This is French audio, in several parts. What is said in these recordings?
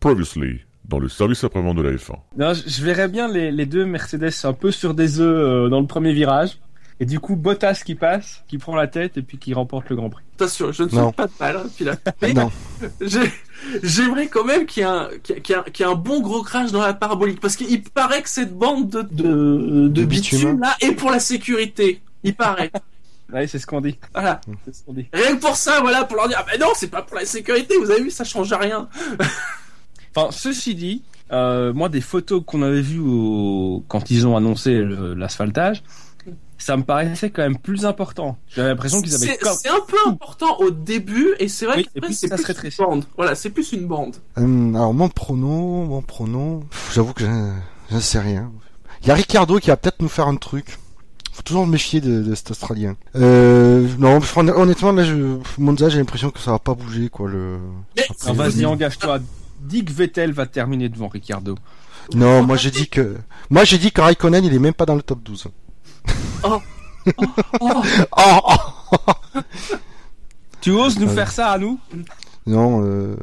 Previously, dans le service après-vente de la F1. Non, je verrais bien les, les deux Mercedes un peu sur des œufs euh, dans le premier virage. Et du coup, Bottas qui passe, qui prend la tête et puis qui remporte le Grand Prix. Attention, je ne suis pas de mal, hein, puis là. Mais Non. j'ai- j'aimerais quand même qu'il y, ait un- qu'il y ait- qu'il y ait un- bon gros crash dans la parabolique, parce qu'il paraît que cette bande de, de, de De bitume, bitume. là est pour la sécurité. Il paraît. Ouais, c'est ce qu'on dit. voilà. C'est ce qu'on dit. Rien que pour ça, voilà, pour leur dire, ah ben non, c'est pas pour la sécurité, vous avez vu, ça change rien. Enfin, ceci dit, euh, moi, des photos qu'on avait vues au... quand ils ont annoncé l'asphaltage, ça me paraissait quand même plus important. J'avais l'impression qu'ils avaient C'est un peu important au début, et c'est vrai Oui, puis c'est ça plus se une bande. Voilà, c'est plus une bande. Hum, alors mon prono, mon prono, pff, j'avoue que je ne sais rien. Il y a Ricardo qui va peut-être nous faire un truc. Faut toujours me méfier de, de cet Australien. Euh, non, honnêtement là, je, Monza, j'ai l'impression que ça va pas bouger quoi. Le. Après, Non, vas-y, engage-toi. Dis que Vettel va terminer devant Ricardo. Non, moi j'ai dit que, moi j'ai dit que Raikkonen il est même pas dans le top 12. Oh, Oh, oh. Tu oses nous Euh. faire ça à nous? Non, euh...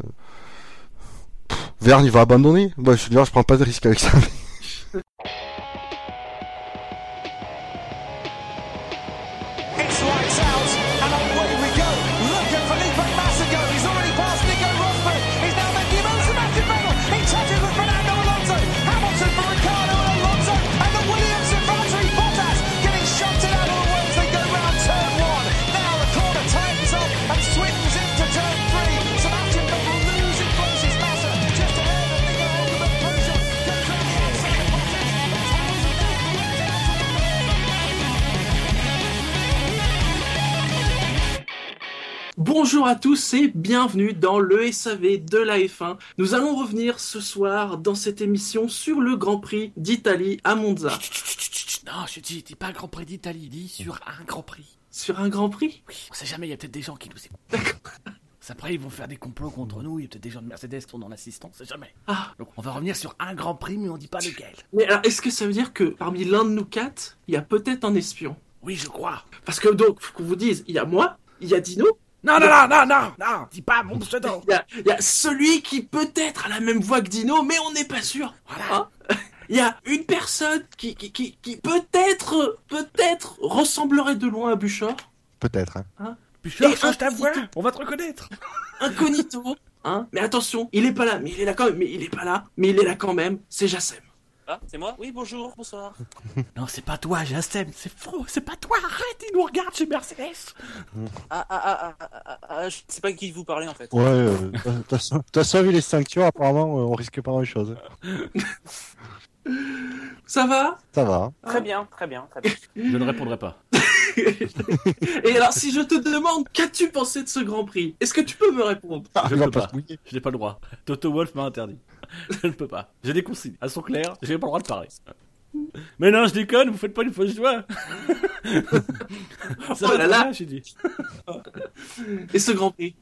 Verne il va abandonner. Bah, je veux dire, je prends pas de risque avec ça. Bonjour à tous et bienvenue dans le SAV de la F1. Nous allons revenir ce soir dans cette émission sur le Grand Prix d'Italie à Monza. Non, je dis, dis pas Grand Prix d'Italie, dis sur un Grand Prix. Sur un Grand Prix? Oui, on sait jamais, il y a peut-être des gens qui nous écoutent. Après, ils vont faire des complots contre nous, il y a peut-être des gens de Mercedes qui sont dans l'assistance, on sait jamais. Ah, Donc, on va revenir sur un Grand Prix, mais on dit pas lequel. mais alors est-ce que ça veut dire que parmi l'un de nous quatre, il y a peut-être un espion? Oui, je crois. Parce que donc, faut qu'on vous dise, il y a moi, il y a Dino, Non, non, non, non, non, non, dis pas mon pseudo. il y a, il y a celui qui peut-être a la même voix que Dino, mais on n'est pas sûr. Voilà. Hein Il y a une personne qui, qui, qui, qui peut-être, peut-être ressemblerait de loin à Bouchard. Peut-être. Hein. Bouchard, Et change ta un voix, on va te reconnaître. incognito, hein. Mais attention, il est pas là, mais il est là quand même, mais il est pas là, mais il est là quand même, c'est Jassem. Ah, c'est moi? Oui, bonjour, bonsoir. Non, c'est pas toi, Jacem, c'est faux, c'est pas toi, arrête, il nous regarde chez Mercedes. Ah, ah, ah, ah, ah, ah, je sais pas qui vous parlez en fait. Ouais, euh, t'as sauvé les ceintures, apparemment, euh, on risque pas grand chose. Ça va? Ça va. Très bien, très bien, très bien. Je ne répondrai pas. Et alors, si je te demande, qu'as-tu pensé de ce Grand Prix? Est-ce que tu peux me répondre? Je va peux pas. Je n'ai pas le droit. Toto Wolf m'a interdit. Je ne peux pas. J'ai des consignes. Elles sont claires, j'ai pas le droit de parler. Mais non, je déconne, vous faites pas une fausse joie. Ça Oh là là. j'ai dit. Et ce Grand Prix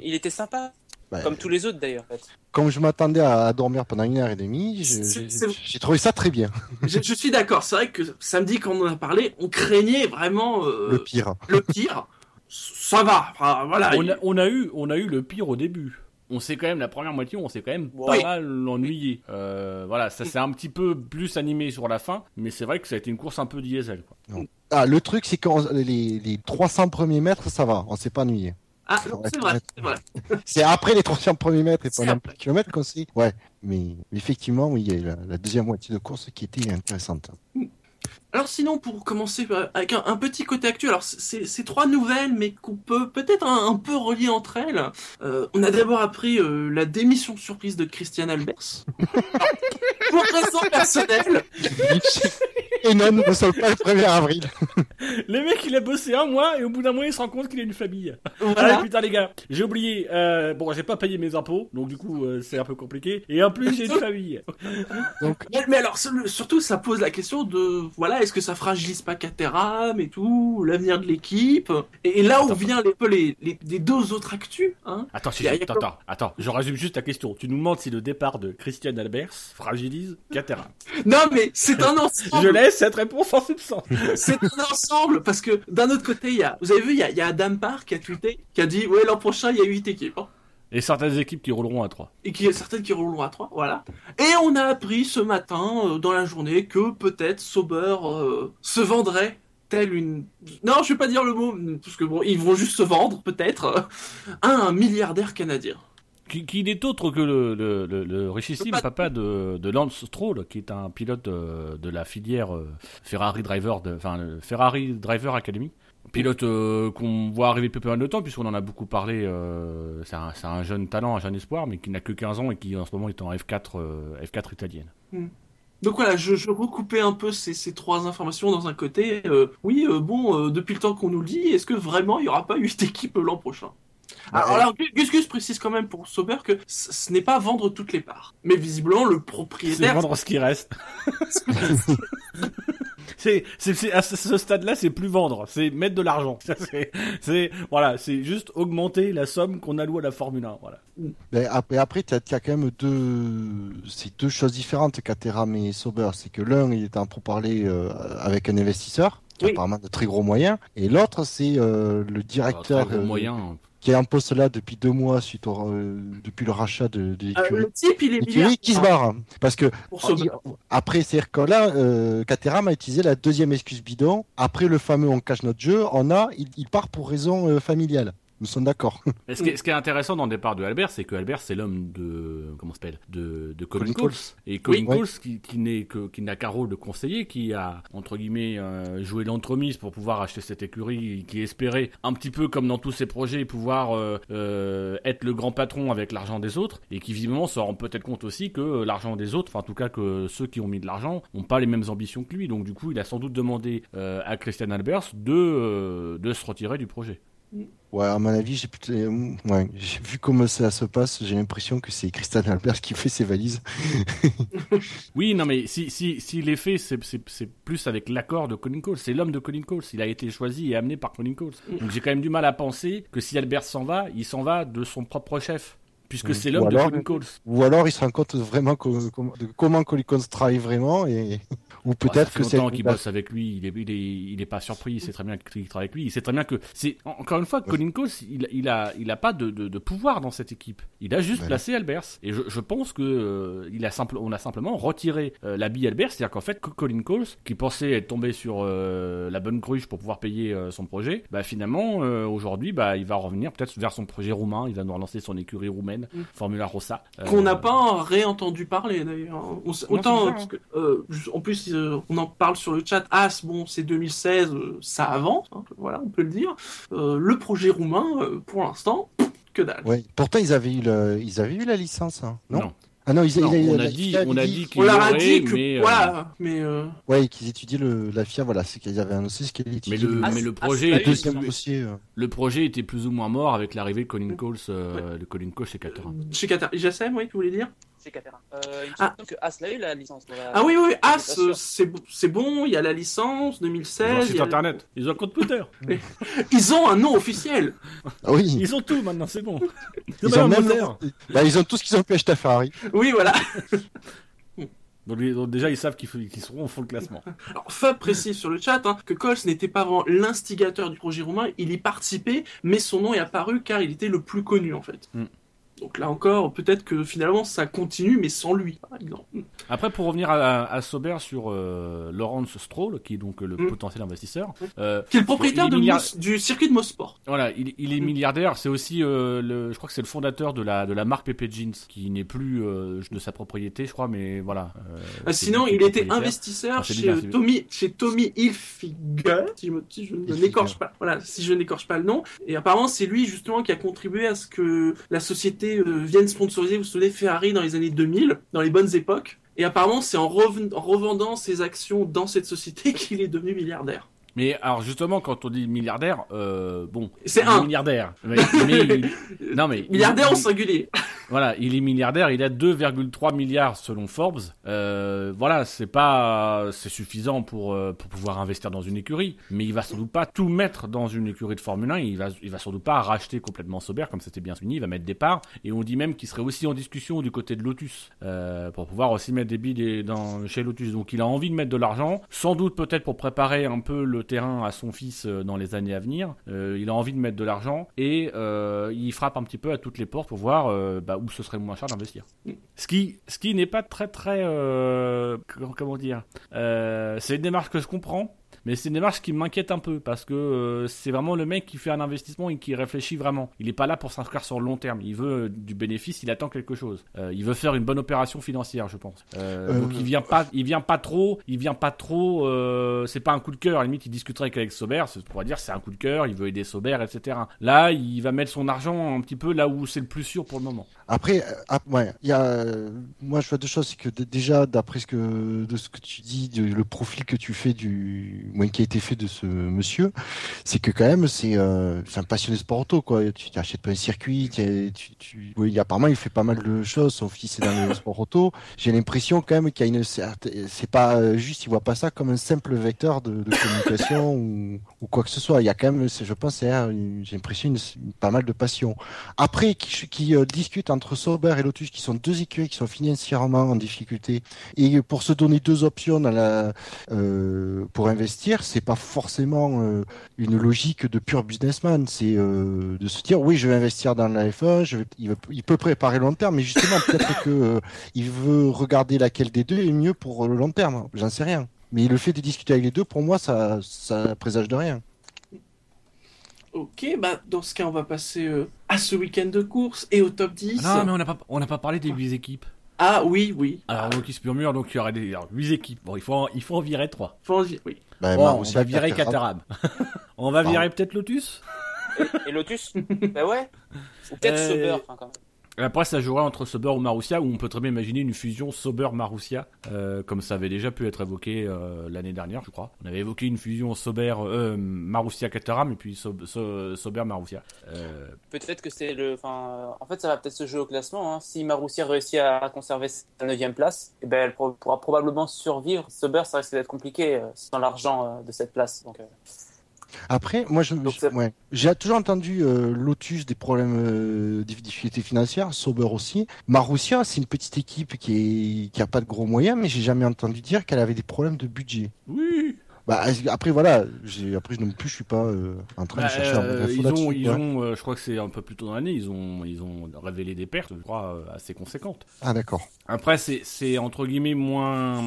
Il était sympa, Bah, comme tous les autres d'ailleurs. En fait. Comme je m'attendais à, dormir pendant une heure et demie, j'ai trouvé ça très bien. je, je suis d'accord, c'est vrai que samedi, quand on en a parlé, on craignait vraiment euh, Le pire. le pire. Ça va, enfin, voilà. On a, on a eu, on a eu le pire au début. On s'est quand même, la première moitié, on s'est quand même pas Oui. mal ennuyé. Euh, voilà, ça s'est un petit peu plus animé sur la fin, mais c'est vrai que ça a été une course un peu diesel. Quoi. Ah, le truc, c'est que les, les 300 premiers mètres, ça va, on s'est pas ennuyé. Ah, c'est vrai, c'est vrai. C'est après les 300 premiers mètres et pendant le kilomètre qu'on s'est... Ouais, mais effectivement, oui, il y a eu la, la deuxième moitié de course qui était intéressante. Alors sinon, pour commencer euh, avec un, petit côté actuel, alors c'est trois nouvelles, mais qu'on peut peut-être un, un peu relier entre elles. Euh, on a d'abord appris euh, la démission surprise de Christian Albers. pour raison personnelle. et non, ne sommes pas le 1er avril. Le mec, il a bossé un mois et au bout d'un mois, il se rend compte qu'il a une famille. Ah Voilà. putain les gars, j'ai oublié. Euh, bon, j'ai pas payé mes impôts, donc du coup, euh, c'est un peu compliqué. Et en plus, j'ai une famille. Mais, mais alors, sur- surtout, ça pose la question de, voilà, est-ce que ça fragilise pas Caterham et tout, l'avenir de l'équipe? Et, et là où vient les, peu les, les, les deux autres actus, hein Attends, si, attends, attends, attends, je résume juste ta question. Tu nous demandes si le départ de Christian Albers fragilise Caterham. Non, mais c'est un ensemble. Je laisse cette réponse en substance. C'est un ensemble parce que d'un autre côté, il y a, vous avez vu, il y a, il y a Adam Park qui a tweeté, qui a dit, ouais, l'an prochain, il y a 8 équipes. hein. Et certaines équipes qui rouleront à 3. et a certaines qui rouleront à 3, voilà. Et on a appris ce matin, euh, dans la journée, que peut-être Sauber euh, se vendrait tel une... Non, je vais pas dire le mot, parce que bon, ils vont juste se vendre, peut-être, à un milliardaire canadien. Qui, qui n'est autre que le, le, le, le richissime Le papa de, de Lance Stroll, qui est un pilote de, de la filière euh, Ferrari Driver, de, enfin le Ferrari Driver Academy. Pilote euh, qu'on voit arriver pas mal de temps, puisqu'on en a beaucoup parlé. euh, c'est un, jeune talent, un jeune espoir, mais qui n'a que 15 ans et qui en ce moment est en F4, euh, F4 italienne. Donc voilà, je, je recoupais un peu ces, ces trois informations dans un côté. euh, oui, euh, bon, euh, depuis le temps qu'on nous le dit, est-ce que vraiment il n'y aura pas huit équipes l'an prochain? Alors, alors, Gus Gus précise quand même pour Sauber que ce n'est pas vendre toutes les parts. Mais visiblement, le C'est propriétaire... vendre ce qui reste. c'est, c'est, c'est- à ce, ce stade-là, c'est plus vendre, c'est mettre de l'argent. Ça, C'est, c'est, voilà, c'est juste augmenter la somme qu'on alloue à la Formule 1. Voilà. Mais après, après tu as, quand même deux, c'est deux choses différentes, Caterham et Sauber. C'est que l'un, il est en pourparler euh, avec un investisseur, qui a apparemment de très gros moyens, et l'autre, c'est euh, le directeur Alors, très gros euh, moyen. Qui poste là depuis deux mois suite au, euh, depuis le rachat de, de Euh, le type, il est milliardaire qui se barre. Parce que il- après, c'est-à-dire que là, euh, Caterham a utilisé la deuxième excuse bidon. Après le fameux on cache notre jeu, on a, il, il part pour raison euh, familiale. Nous sommes d'accord. Ce, qui est, ce qui est intéressant dans le départ de Albert, c'est que Albert, c'est l'homme de, comment s'appelle, de, de Colin Colin Coles. Et Colin Oui. Coles, qui, qui n'est qu'un rôle de conseiller, qui a, entre guillemets, euh, joué l'entremise pour pouvoir acheter cette écurie, qui espérait, un petit peu comme dans tous ses projets, pouvoir euh, euh, être le grand patron avec l'argent des autres, et qui visiblement se rend peut-être compte aussi que l'argent des autres, enfin en tout cas que ceux qui ont mis de l'argent, n'ont pas les mêmes ambitions que lui. Donc du coup, il a sans doute demandé euh, à Christian Albers de, de se retirer du projet. Ouais, à mon avis, j'ai plutôt, euh, ouais, j'ai vu comment ça se passe, j'ai l'impression que c'est Christian Albert qui fait ses valises. Oui, non, mais si, si, si les faits, c'est, c'est, c'est plus avec l'accord de Colin Coles. C'est l'homme de Colin Coles. Il a été choisi et amené par Colin Coles. Donc j'ai quand même du mal à penser que si Albert s'en va, il s'en va de son propre chef. Puisque Mm. c'est l'homme de Colin Coles. Ou alors il se rend compte vraiment de comment Colicons travaille vraiment et ou Ah, ça peut-être que c'est qu'il bosse avec lui. Il est, il est, il est pas surpris. Il sait très bien qu'il travaille avec lui. Il sait très bien que c'est en- encore une fois Colin Coles. Il, il a, il a pas de, de, de pouvoir dans cette équipe. Il a juste Voilà. placé Albers. Et je, je pense que euh, il a simple, on a simplement retiré euh, la bille Albers. C'est-à-dire qu'en fait, Colin Coles, qui pensait être tombé sur euh, la bonne cruche pour pouvoir payer euh, son projet, bah finalement euh, aujourd'hui, bah il va revenir peut-être vers son projet roumain. Il va nous relancer son écurie roumaine, Mm. Formula Rossa. Euh, Qu'on n'a pas réentendu parler d'ailleurs. Autant, bizarre, euh, ju- en plus, euh, on en parle sur le chat. As, bon, c'est 2016, euh, ça avance, hein, voilà, on peut le dire. Euh, le projet roumain, euh, pour l'instant, que dalle. Ouais. Pourtant ils avaient eu le, ils avaient eu la licence, hein, non, non. Ah non, ils, Non, ils- on la a dit, on a dit On a dit que, mais euh, voilà, mais euh, Ouais, qu'ils étudiaient le, la FIA, voilà, c'est qu'ils avaient annoncé ce qu'elle mais étudiait. le, Ah, mais le ah, projet était le deuxième plus- dossier. euh. Le projet était plus ou moins mort avec l'arrivée de Colin Coles, euh, de Colin Coles chez Caterham. chez Qatar. Jassem, oui, tu voulais dire? Caterham. Euh, il Ah. que As l'a eu la licence. la- Ah oui, oui, oui, As, euh, c'est bo- c'est bon, il y a la licence, Ils ont un 2016. il site y a- internet, ils ont un compte Twitter, Ils ont un nom officiel. Ah oui. ils ont tout maintenant, c'est bon. Ils ont même, bah, ils ont tout ce qu'ils ont pu acheter à Ferrari. Oui, voilà. Donc, déjà ils savent qu'ils seront au fond de classement. Alors, Fab précise sur le chat hein, que Coles n'était pas vraiment l'instigateur du projet roumain, il y participait, mais son nom est apparu car il était le plus connu en fait. Hmm. Donc là encore, peut-être que finalement ça continue, mais sans lui, par exemple. Après pour revenir à, à sur euh, Lawrence Stroll, qui est donc le Mm. potentiel investisseur, euh, Qui est le propriétaire est milliard- du circuit de Mosport. Voilà, il, il est Mm. milliardaire. C'est aussi, euh, le, je crois que c'est le fondateur de la de la marque Pepe Jeans, qui n'est plus euh, de sa propriété, je crois, mais voilà. euh, Ah, sinon, il était investisseur chez, bien, euh, Tommy, chez Tommy Hilfiger, si je, me- si je ne Hilfiger. n'écorche pas, voilà, si je n'écorche pas le nom. Et apparemment, c'est lui justement qui a contribué à ce que la société euh, vienne sponsoriser, vous vous souvenez, Ferrari dans les années 2000, dans les bonnes époques. Et apparemment, c'est en revendant ses actions dans cette société qu'il est devenu milliardaire. Mais alors justement, quand on dit milliardaire, euh, bon, C'est un milliardaire. Mais, mais il- non mais milliardaire il- au singulier. Voilà, il est milliardaire, il a 2,3 milliards selon Forbes. Euh, voilà, c'est pas, c'est suffisant pour euh, pour pouvoir investir dans une écurie, mais il va sans doute pas tout mettre dans une écurie de Formule 1. Il va il va sans doute pas racheter complètement Sauber comme c'était bien souligné. Il va mettre des parts et on dit même qu'il serait aussi en discussion du côté de Lotus euh, pour pouvoir aussi mettre des billes dans chez Lotus. Donc il a envie de mettre de l'argent, sans doute peut-être pour préparer un peu le terrain à son fils euh, dans les années à venir. Euh, il a envie de mettre de l'argent et euh, il frappe un petit peu à toutes les portes pour voir bah, où ce serait moins cher d'investir. Ce qui, ce qui n'est pas très très comment, dire. C'est une démarche que je comprends. Mais c'est une démarche qui m'inquiète un peu parce que euh, c'est vraiment le mec qui fait un investissement et qui réfléchit vraiment. Il n'est pas là pour s'inscrire sur le long terme. Il veut euh, du bénéfice, il attend quelque chose. Euh, il veut faire une bonne opération financière, je pense. Donc il vient pas, il vient pas trop, il vient pas trop. c'est pas un coup de cœur. À la limite, il discuterait avec Sober, c'est pour dire c'est un coup de cœur. Il veut aider Sober, etc. Là, il va mettre son argent un petit peu là où c'est le plus sûr pour le moment. Après, euh, il y a, euh, moi je vois deux choses, c'est que déjà d'après ce que de ce que tu dis, de- le profil que tu fais du, qui a été fait de ce monsieur, c'est que quand même c'est euh, un passionné sport auto quoi. Tu t'achètes pas un circuit, tu, tu, oui, apparemment il fait pas mal de choses, son fils est dans le sport auto. J'ai l'impression quand même qu'il y a une c'est pas euh, juste, il voit pas ça comme un simple vecteur de, communication ou, ou quoi que ce soit. Il y a quand même, je pense, j'ai l'impression pas mal de passion. Après, qui, qui euh, discutent entre Sauber et Lotus, qui sont deux écuries qui sont financièrement en difficulté, et pour se donner deux options la, euh, pour investir, c'est pas forcément euh, une logique de pur businessman. C'est euh, de se dire, oui, je vais investir dans la F1, je vais, il, peut préparer le long terme, mais justement, peut-être que il veut regarder laquelle des deux est mieux pour le long terme. J'en sais rien. Mais le fait de discuter avec les deux, pour moi, ça, ça présage de rien. Ok, bah dans ce cas, on va passer euh, à ce week-end de course et au top 10. Ah non, mais on n'a pas, on n'a pas parlé des 8 équipes. Ah oui, oui. Alors, donc il se murmure, donc il y aurait des 8 équipes. Bon, il faut, en- il faut en virer 3. Faut en oui. Bah, Bon, on va virer Caterham. On va virer peut-être Lotus? Et Lotus? Bah ouais. Ou peut-être Euh, Sauber, quand même. Après, ça jouerait entre Sauber ou Marussia, où on peut très bien imaginer une fusion Sauber-Marussia, euh, comme ça avait déjà pu être évoqué euh, l'année dernière, je crois. On avait évoqué une fusion Sauber, euh, Marussia-Caterham, et puis Sauber-Marussia. Euh, Peut-être que c'est le. En fait, ça va peut-être se jouer au classement. Hein. Si Marussia réussit à conserver sa 9 place, eh ben, elle pourra probablement survivre. Sauber, ça risque d'être compliqué sans l'argent de cette place. Après, moi, ouais. j'ai toujours entendu euh, Lotus des problèmes, euh, des difficultés financières, Sauber aussi. Marussia, c'est une petite équipe qui est, qui a pas de gros moyens, mais j'ai jamais entendu dire qu'elle avait des problèmes de budget. oui Bah, après, voilà, après, non plus, je suis pas euh, en train Bah, de chercher un euh, ils ont, ils euh, je crois que c'est un peu plus tôt dans l'année, ils ont, ils ont révélé des pertes, je crois, euh, assez conséquentes. Ah, d'accord. Après, c'est, c'est entre guillemets moins,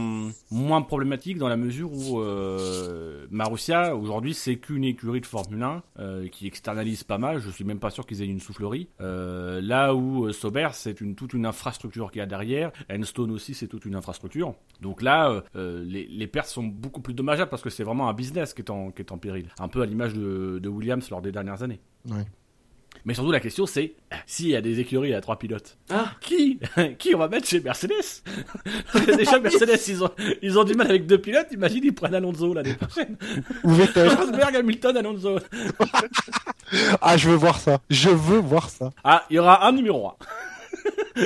moins problématique dans la mesure où euh, Marussia, aujourd'hui, c'est qu'une écurie de Formule 1 euh, qui externalise pas mal. Je suis même pas sûr qu'ils aient une soufflerie. Là où Sauber, c'est une, toute une infrastructure qu'il y a derrière. Enstone aussi, c'est toute une infrastructure. Donc là, les, les pertes sont beaucoup plus dommageables parce que c'est vraiment un business qui est en, qui est en péril. Un peu à l'image de, de Williams lors des dernières années. Ouais. Mais surtout, la question, c'est s'il y a des écuries à trois pilotes, Ah, qui qui on va mettre chez Mercedes? Déjà Mercedes ils ont ils ont du mal avec deux pilotes, imagine ils prennent Alonso l'année prochaine. Ou Vettel. Rosberg, Hamilton, Alonso. ah, je veux voir ça. Je veux voir ça. Ah, il y aura un numéro 1.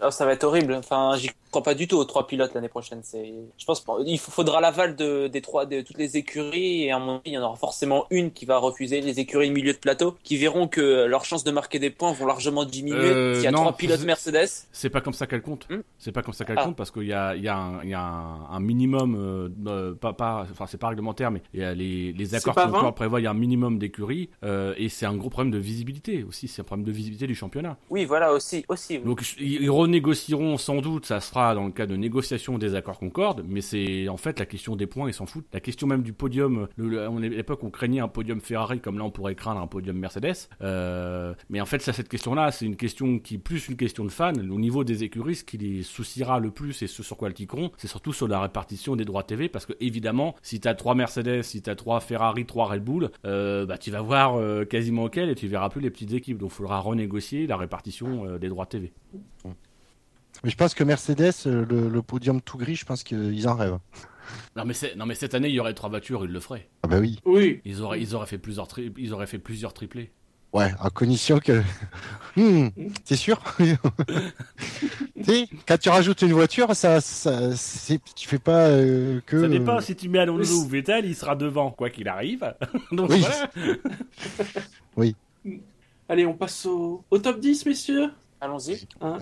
alors, ça va être horrible. Enfin, j'y crois pas du tout aux trois pilotes l'année prochaine. C'est, je pense, il faudra l'aval de, des trois, de toutes les écuries et à mon avis, il y en aura forcément une qui va refuser les écuries milieu de plateau, qui verront que leurs chances de marquer des points vont largement diminuer Euh, s'il y a non, trois pilotes Mercedes. C'est pas comme ça qu'elle compte. Hmm. C'est pas comme ça qu'elle Ah. compte parce qu'il y a, il y a, un, il y a un, un minimum, euh, euh, pas, pas, enfin c'est pas réglementaire, mais il y a les, les accords 20? prévoient il y a un minimum d'écuries euh, et c'est un gros problème de visibilité aussi. C'est un problème de visibilité du championnat. Oui, voilà aussi, aussi. oui. Donc ils ils renégocieront sans doute, ça sera dans le cas de négociation des accords Concorde, mais c'est en fait la question des points, ils s'en foutent. La question même du podium, à l'époque on craignait un podium Ferrari, comme là on pourrait craindre un podium Mercedes. Euh, mais en fait ça, cette question-là, c'est une question qui est plus une question de fans. Au niveau des écuries, ce qui les souciera le plus et ce sur quoi elles tiqueront, c'est surtout sur la répartition des droits TV, parce que évidemment, si t'as trois Mercedes, si t'as trois Ferrari, trois Red Bull, euh, bah tu vas voir euh, quasiment quel et tu verras plus les petites équipes. Donc il faudra renégocier la répartition des droits TV. Mais je pense que Mercedes, euh, le, le podium tout gris, je pense qu'ils en rêvent. Non mais, non mais cette année il y aurait trois voitures, ils le feraient. Ah bah oui. oui. Ils auraient, ils auraient fait plusieurs, tri- ils auraient fait plusieurs triplés. Ouais, à condition que. Hmm, c'est sûr? sais, quand tu rajoutes une voiture, ça, ça, c'est, tu fais pas euh, que. Ça dépend euh, si tu mets Alonso Oui. ou Vettel, il sera devant quoi qu'il arrive. Donc Oui. voilà. Allez, on passe au, au top 10, messieurs. Allons-y. Hein,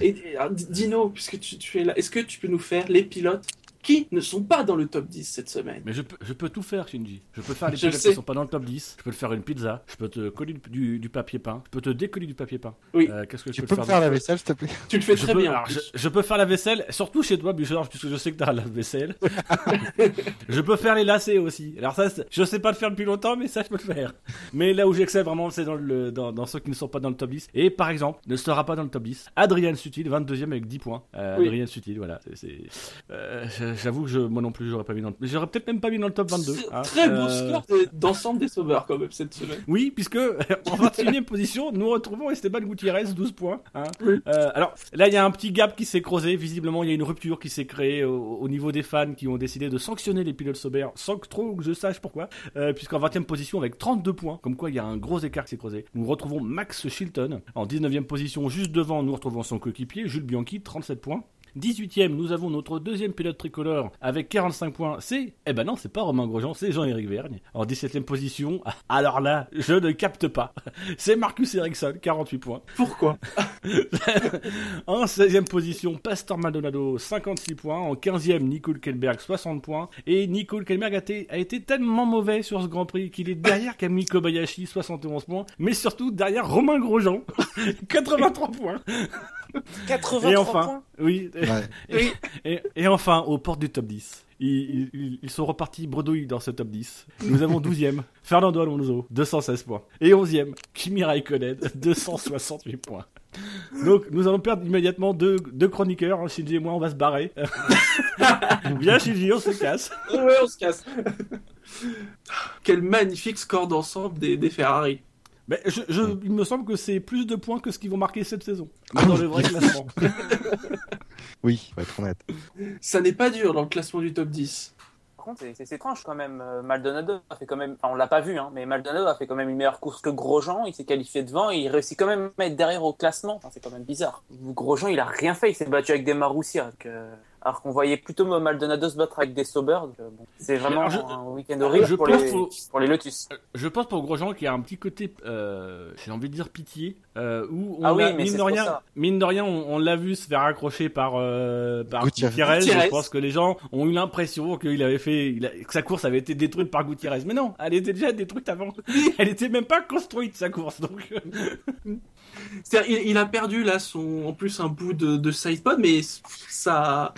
D- Dino, puisque tu es là, est-ce que tu peux nous faire les pilotes qui ne sont pas dans le top 10 cette semaine. Mais je peux, je peux tout faire, Shinji. Je peux faire les Je sais. qui sont pas dans le top 10. Je peux te faire une pizza. Je peux te coller du, papier peint. Je peux te décoller du papier peint. Oui. Euh, Qu'est-ce que je Tu peux, peux te me faire faire la vaisselle, s'il te plaît? Tu le fais je très peux, bien. alors, je, je peux faire la vaisselle, surtout chez toi, Bouchard, puisque je sais que t'as la vaisselle. je peux faire les lacets aussi. Alors ça, je sais pas le faire depuis longtemps, mais ça, je peux le faire. Mais là où j'excelle vraiment, c'est dans, le, dans, dans ceux qui ne sont pas dans le top 10. Et par exemple, ne sera pas dans le top 10. Adrien Sutil, 22ème avec 10 points. Euh, Oui. Adrien Sutil, voilà. c'est- c'est- euh, J'avoue que je, moi non plus, j'aurais pas mis dans le... J'aurais peut-être même pas mis dans le top 22. hein. Très beau Euh, score de- d'ensemble des sauveurs quand même cette semaine. oui, puisque en 21 e position, nous retrouvons Esteban Gutiérrez, 12 points. hein. Oui. Euh, alors là, il y a un petit gap qui s'est creusé. Visiblement, il y a une rupture qui s'est créée au, au niveau des fans qui ont décidé de sanctionner les pilotes Sauber sans que trop que je sache pourquoi. Euh, Puisqu'en 20 e position, avec 32 points, comme quoi il y a un gros écart qui s'est creusé, nous retrouvons Max Chilton. En 19 e position, juste devant, nous retrouvons son coéquipier, Jules Bianchi, 37 points. 18ème, nous avons notre deuxième pilote tricolore avec 45 points. C'est, eh ben non, c'est pas Romain Grosjean, c'est Jean-Éric Vergne. En 17ème position, alors là, je ne capte pas. C'est Marcus Ericsson, 48 points. Pourquoi? En 16ème position, Pastor Maldonado, 56 points. En 15ème, Nico Hülkenberg, 60 points. Et Nico Hülkenberg a été, a été tellement mauvais sur ce Grand Prix qu'il est derrière Camille Kobayashi, 71 points. Mais surtout derrière Romain Grosjean, 83 points. 83 Et enfin, points. oui, Ouais. et, et- et enfin, aux portes du top 10. Ils, ils- ils sont repartis bredouilles dans ce top 10. Nous avons 12e, Fernando Alonso, 216 points. Et 11e, Kimi Raikkonen, 268 points. Donc, nous allons perdre immédiatement deux, deux chroniqueurs. hein, Shinji et moi, on va se barrer. Viens, Shinji, on se casse. Ouais, on se casse. Quel magnifique score d'ensemble des, des Ferrari. Mais je, je- il me semble que c'est plus de points que ce qu'ils vont marquer cette saison. Dans le vrai classement. Oui, faut être honnête. Ça n'est pas dur dans le classement du top 10. Par contre, c'est- étrange quand même. Euh, Maldonado a fait quand même, enfin, on l'a pas vu, hein, mais Maldonado a fait quand même une meilleure course que Grosjean. Il s'est qualifié devant et il réussit quand même à être derrière au classement. Enfin, c'est quand même bizarre. Grosjean, il a rien fait. Il s'est battu avec des Marussia. donc, euh, alors qu'on voyait plutôt Maldonado se battre avec des Sauber. donc, euh, bon, c'est vraiment je- un week-end horrible pour, les, faut- pour les Lotus. Je pense pour Grosjean qu'il y a un petit côté, euh, j'ai envie de dire pitié, euh, où on Ah oui, a, mais mine de rien, ça. mine de rien, on, on l'a vu se faire accrocher par euh, par Gutiérrez. Je pense que les gens ont eu l'impression qu'il avait fait, il a- que sa course avait été détruite par Gutiérrez. Mais non, elle était déjà détruite avant. elle était même pas construite sa course. Donc euh, C'est-à-dire, il, il a perdu là son, en plus un bout de, de sidepod, mais ça,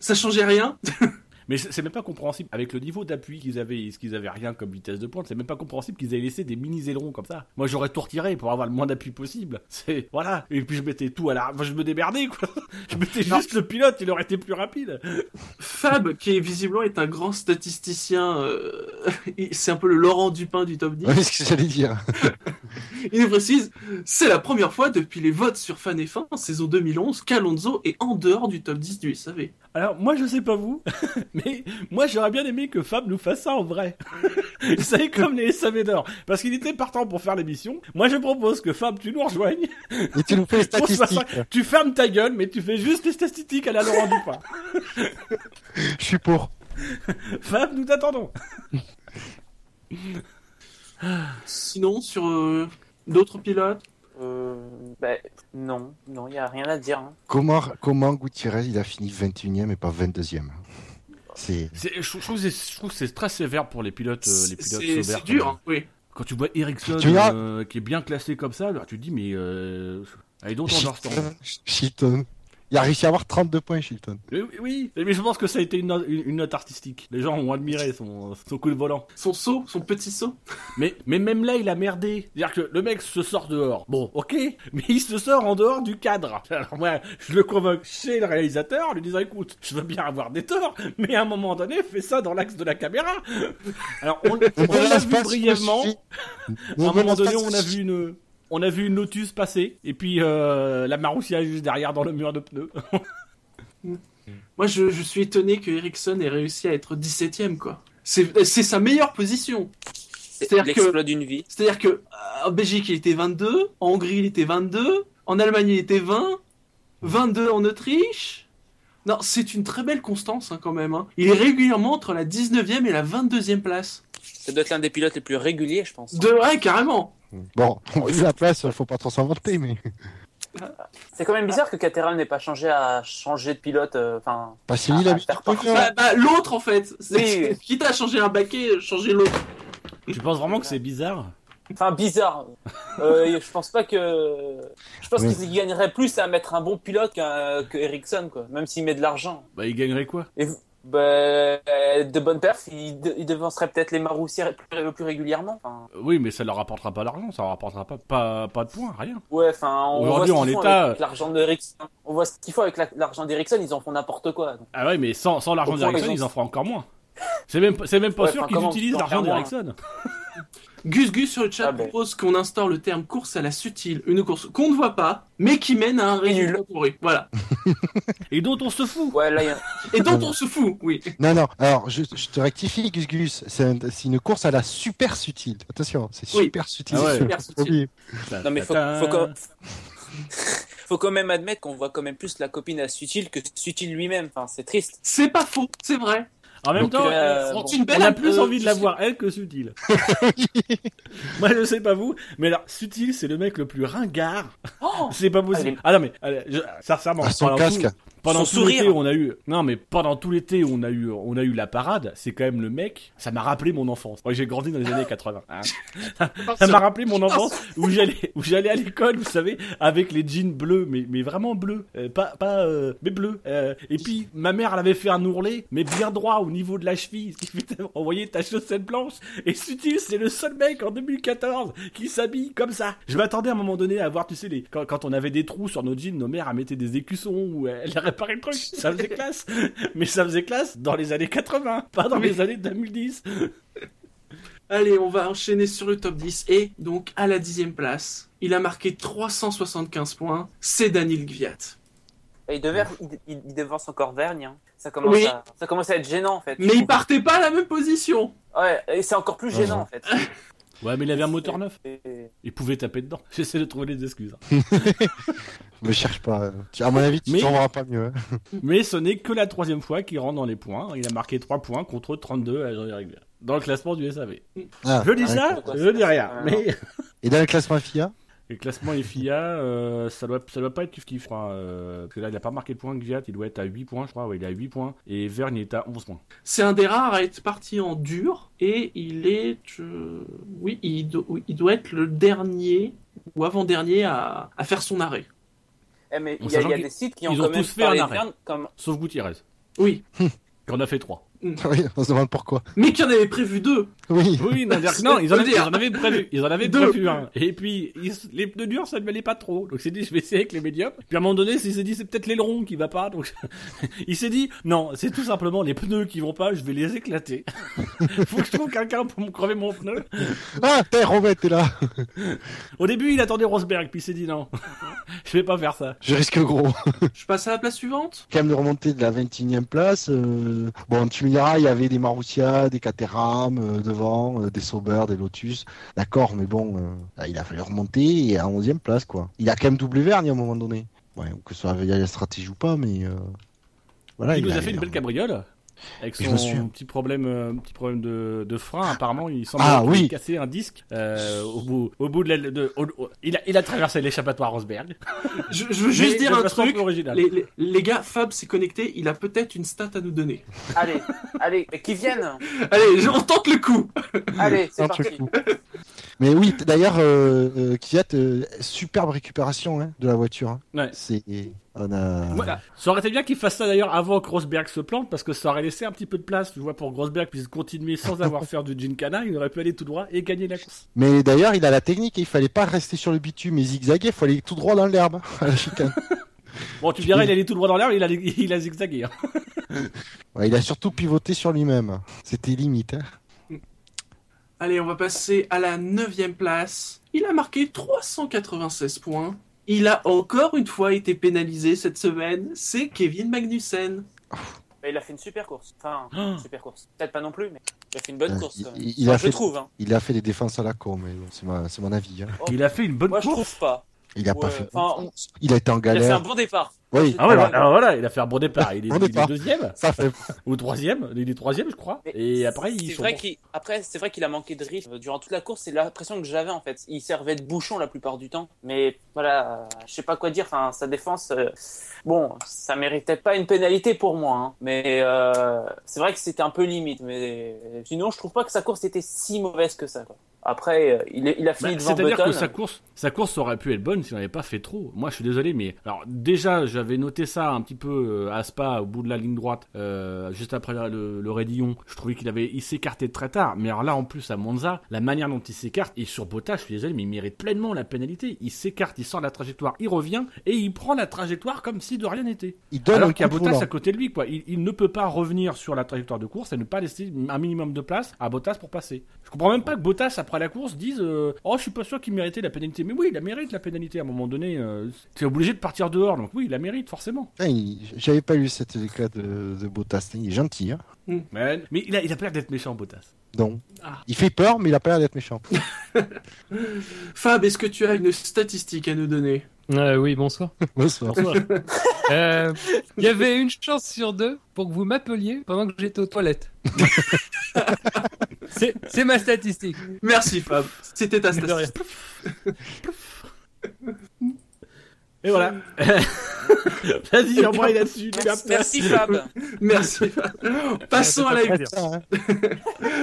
ça changeait rien. Mais c'est même pas compréhensible. Avec le niveau d'appui qu'ils avaient, ce qu'ils avaient rien comme vitesse de pointe, c'est même pas compréhensible qu'ils aient laissé des mini ailerons comme ça. Moi, j'aurais tout retiré pour avoir le moins d'appui possible. C'est, voilà. Et puis je mettais tout à la, enfin, je me démerdais, quoi. Je mettais juste le pilote, il aurait été plus rapide. Fab, qui est visiblement est un grand statisticien, euh, c'est un peu le Laurent Dupin du top 10. Ouais, c'est ce que j'allais dire. Il nous précise, c'est la première fois depuis les votes sur Fan F1 en saison 2011 qu'Alonso est en dehors du top 10 du SAV. Alors, moi, je sais pas vous, mais moi, j'aurais bien aimé que Fab nous fasse ça en vrai. Vous savez, comme les SAV d'or. Parce qu'il était partant pour faire l'émission. Moi, je propose que Fab, tu nous rejoignes. Et tu nous fais les statistiques. ça. Tu fermes ta gueule, mais tu fais juste les statistiques à la Laurent Dupin. Je suis pour. Fab, nous t'attendons. Sinon, sur euh, d'autres pilotes, Euh, ben, non, non, il y a rien à dire. hein. Comment, comment Gutiérrez, il a fini 21ème et pas 22ème C'est. C'est- Je, trouve que c'est- je trouve que c'est très sévère pour les pilotes, euh, les c'est pilotes c'est- dur, quand hein, oui. Quand tu vois Ericsson euh, qui est bien classé comme ça, alors tu te dis mais euh, allez donc understand. Il a réussi à avoir 32 points, Shilton. Oui, oui, mais je pense que ça a été une note, une- une note artistique. Les gens ont admiré son, son coup de volant. Son saut, son petit saut. Mais, mais même là, il a merdé. C'est-à-dire que le mec se sort dehors. Bon, ok, mais il se sort en dehors du cadre. Alors moi, je le convoque chez le réalisateur en lui disant, écoute, je veux bien avoir des torts, mais à un moment donné, fais ça dans l'axe de la caméra. Alors, on, on l'a vu brièvement. À un moment donné, on a vu une, on a vu une Lotus passer, et puis euh, la Marussia juste derrière dans le mur de pneus. Moi, je, je suis étonné que Ericsson ait réussi à être 17ème, quoi. C'est sa meilleure position. C'est C'est-à-dire que- l'exploit d'une vie. C'est-à-dire que euh, en Belgique, il était 22, en Hongrie, il était 22, en Allemagne, il était 20, 22 en Autriche. Non, c'est une très belle constance hein, quand même. hein. Il est régulièrement entre la 19e et la 22e place. Ça doit être l'un des pilotes les plus réguliers, je pense. De ouais, carrément. Bon, vu la place, faut pas trop s'en vanter, mais. C'est quand même bizarre que Caterham n'ait pas changé à changer de pilote. euh, Enfin, pas partie. Bah, bah, l'autre en fait. C'est- Oui. Quitte à changer un baquet, changer l'autre. Tu penses vraiment que c'est bizarre? Enfin bizarre. Euh, je pense pas que. Je pense Oui. qu'il gagnerait plus à mettre un bon pilote qu'un que Ericsson, quoi. Même s'il met de l'argent. Bah, il gagnerait quoi? Bah, euh, de bonnes perfs, il, de- il devancerait peut-être les Maroussiers plus, plus régulièrement. Oui, mais ça leur rapportera pas l'argent, ça leur rapportera pas, pas, pas de points, rien. ouais, enfin, on voit Aujourd'hui, ce en l'état- avec l'argent d'Ericsson. On voit ce qu'ils font avec la- l'argent d'Ericsson, ils en font n'importe quoi. donc. Ah ouais, mais sans, sans l'argent gens- ils en feront encore moins. C'est même, c'est même pas Ouais, sûr qu'ils utilisent l'argent d'Ericsson. Gus Gus sur le chat Ah ben. propose qu'on instaure le terme course à la subtile, une course qu'on ne voit pas, mais qui mène à un résultat pourri. Voilà. Et dont on se fout. Ouais, là, il y a- Et dont on se fout, oui. Non, non, alors je, je te rectifie, Gus Gus, c'est un- c'est une course à la super subtile. Attention, c'est Oui. super subtil. Ah ouais. Super subtil. Non mais faut, faut, quand... faut quand même admettre qu'on voit quand même plus la copine à Sutil que Sutil lui-même. Enfin, c'est triste. C'est pas faux, c'est vrai. En même Donc, temps, euh, euh, bon. On a plus euh, envie de la voir elle que Sutil. Moi, je sais pas vous, mais alors, Sutil, c'est le mec le plus ringard. Oh C'est pas possible. Allez. Ah non, mais, allez, je, sincèrement, Ah, son casque. tout- pendant tout l'été, on a eu, non, mais pendant tout l'été, on a eu, on a eu la parade. C'est quand même le mec, ça m'a rappelé mon enfance. Moi, j'ai grandi dans les années 80. hein. Ça m'a rappelé mon enfance où j'allais, où j'allais à l'école, vous savez, avec les jeans bleus, mais, mais vraiment bleus, Euh, pas, pas, euh, mais bleus. Euh, et puis ma mère, elle avait fait un ourlet, mais bien droit au niveau de la cheville, ce qui fait envoyer ta chaussette blanche. Et Sutil, c'est le seul mec en 2014 qui s'habille comme ça. Je m'attendais à un moment donné à voir, tu sais, les, quand, quand on avait des trous sur nos jeans, nos mères, elles mettaient des écussons ou elles réparaient le truc. Ça faisait classe. Mais ça faisait classe dans les années 80, pas dans les années 2010. Allez, on va enchaîner sur le top 10. Et donc, à la dixième place, il a marqué 375 points. C'est Daniel Gviat. Et il, devait, il, il- il devance encore Vergne. hein. Ça commence, Oui. à, ça commence à être gênant en fait. Mais il partait pas à la même position. Ouais, et c'est encore plus gênant en fait. Ouais, mais il avait un moteur neuf. Et- Il pouvait taper dedans. J'essaie de trouver des excuses. hein. Me cherche pas. À mon avis, tu Mais- trouveras pas mieux. hein. Mais ce n'est que la troisième fois qu'il rentre dans les points. Il a marqué 3 points contre 32 à Jean-Éric Viard. Dans le classement du SAV. Ah, Je dis ça, je dis rien. Mais Et dans le classement FIA le classement FIA, euh, ça doit ça doit pas être kiff kiff, je crois. euh, parce que là, il a pas marqué de points. Gviat, il doit être à 8 points, je crois. Ouais, il est à 8 points. Et Vergne est à 11 points. C'est un des rares à être parti en dur. Et il est. euh, Oui, il, do- il doit être le dernier ou avant-dernier à, à faire son arrêt. Eh, mais il y a, il y des sites qui ils ont ont quand même tous fait un arrêt. Verne comme. Sauf Gutiérrez. Oui. Qui en a fait 3. Oui, on se demande pourquoi. Mais qui en avait prévu deux. Oui. Oui, non, dire- non, ils en, avaient, ils en avaient prévu, ils en avaient Deux. prévu un. Et puis, ils- les pneus durs, ça ne m'allait pas trop. Donc, il s'est dit, je vais essayer avec les médiums. Puis, à un moment donné, il s'est dit, c'est peut-être l'aileron qui va pas. Donc, il s'est dit, non, c'est tout simplement les pneus qui vont pas, je vais les éclater. Faut que je trouve quelqu'un pour me crever mon pneu. Ah, t'es Robert, t'es là. Au début, il attendait Rosberg, puis il s'est dit, non, je vais pas faire ça. Je risque gros. Je passe à la place suivante. Quand même de remonter de la 21e place. euh, Bon, tu me diras, il y avait des Marussia, des Caterham euh, devant, euh, des Sauber, des Lotus. D'accord, mais bon, euh, il a fallu remonter et à 11e place, quoi. Il a quand même doublé Vergne à un moment donné. Ouais, que ce soit via la stratégie ou pas, mais euh, voilà. il nous a a- fait une belle cabriole. Avec Je me son petit problème, euh, petit problème de, de frein, apparemment, il semble Ah, oui. cassé un disque euh, au bout, au bout de, la, de au- au- il, a, il a traversé l'échappatoire Rosberg. Je, je veux juste Mais dire un truc. Les, les- les gars, Fab s'est connecté. Il a peut-être une stat à nous donner. Allez, allez, qui viennent? Allez, on tente le coup. Allez, c'est parti. Mais oui, d'ailleurs, euh, euh, Kvyat, euh, superbe récupération hein, de la voiture. hein. Ouais. C'est, on a. Voilà. Ça aurait été bien qu'il fasse ça d'ailleurs avant que Rosberg se plante parce que ça aurait laissé un petit peu de place, tu vois, pour que Rosberg puisse continuer sans avoir faire du gincana. Il aurait pu aller tout droit et gagner la course. Mais d'ailleurs, il a la technique. Il fallait pas rester sur le bitume et zigzaguer. Il fallait aller tout droit dans l'herbe hein, à la chicane. Bon, tu dirais, il allait tout droit dans l'air, il a, il a zigzagué. hein. Ouais, il a surtout pivoté sur lui-même. C'était limite. hein. Allez, on va passer à la neuvième place. Il a marqué 396 points. Il a encore une fois été pénalisé cette semaine. C'est Kevin Magnussen. Mais il a fait une super course. Enfin, une super course. Peut-être pas non plus, mais il a fait une bonne Euh, course. il- Enfin, a je fait- trouve. Hein. Il a fait des défenses à la con, mais bon, c'est ma- c'est mon avis. hein. Il a fait une bonne Moi, je course. trouve pas. Il a pas fait. enfin, on- Il a été en Il a fait un galère. bon départ. Oui. Ah ouais, bah, alors voilà, il a fait un bon départ. Il est, Bon il est deuxième Ça fait. ou troisième. Il est troisième, je crois. Mais Et après, ils c'est sont. vrai qu'il après c'est vrai qu'il a manqué de rythme durant toute la course. C'est l'impression que j'avais en fait. Il servait de bouchon la plupart du temps. Mais voilà, euh, je sais pas quoi dire. Enfin, sa défense, euh, bon, ça méritait pas une pénalité pour moi. hein. Mais euh, c'est vrai que c'était un peu limite. Mais sinon, je trouve pas que sa course était si mauvaise que ça. Quoi. Après, il, est- il a Bah, fini devant C'est-à-dire que sa course, sa course aurait pu être bonne si on n'avait pas fait trop. Moi, je suis désolé, mais alors déjà, j'avais noté ça un petit peu euh, à Spa, au bout de la ligne droite, euh, juste après le, le Raidillon. Je trouvais qu'il avait, il s'écartait très tard. Mais alors là, en plus à Monza, la manière dont il s'écarte et sur Bottas, je suis désolé, mais il mérite pleinement la pénalité. Il s'écarte, il sort de la trajectoire, il revient et il prend la trajectoire comme si de rien n'était. Il donne Alors qu'il y a Bottas à côté de lui, quoi. Il, il ne peut pas revenir sur la trajectoire de course et ne pas laisser un minimum de place à Bottas pour passer. Je comprends même pas que Bottas, après la course, dise euh, Oh, je suis pas sûr qu'il méritait la pénalité. Mais oui, il la mérite la pénalité à un moment donné. Euh, T'es obligé de partir dehors, donc oui, il la mérite, forcément. Il- J'avais pas lu cet éclat de, de Bottas. Il est gentil, hein. Mais, mais il, a, il a pas l'air d'être méchant, Bottas. Non. Ah. Il fait peur, mais il a pas l'air d'être méchant. Fab, est-ce que tu as une statistique à nous donner? Euh, oui, bonsoir. Bonsoir. Euh, Il y avait une chance sur deux pour que vous m'appeliez pendant que j'étais aux toilettes. C'est c'est ma statistique. Merci Fab, c'était ta statistique. Et voilà. Vas-y, embraye là-dessus. Merci Fab. Merci Fab. Passons à la hein.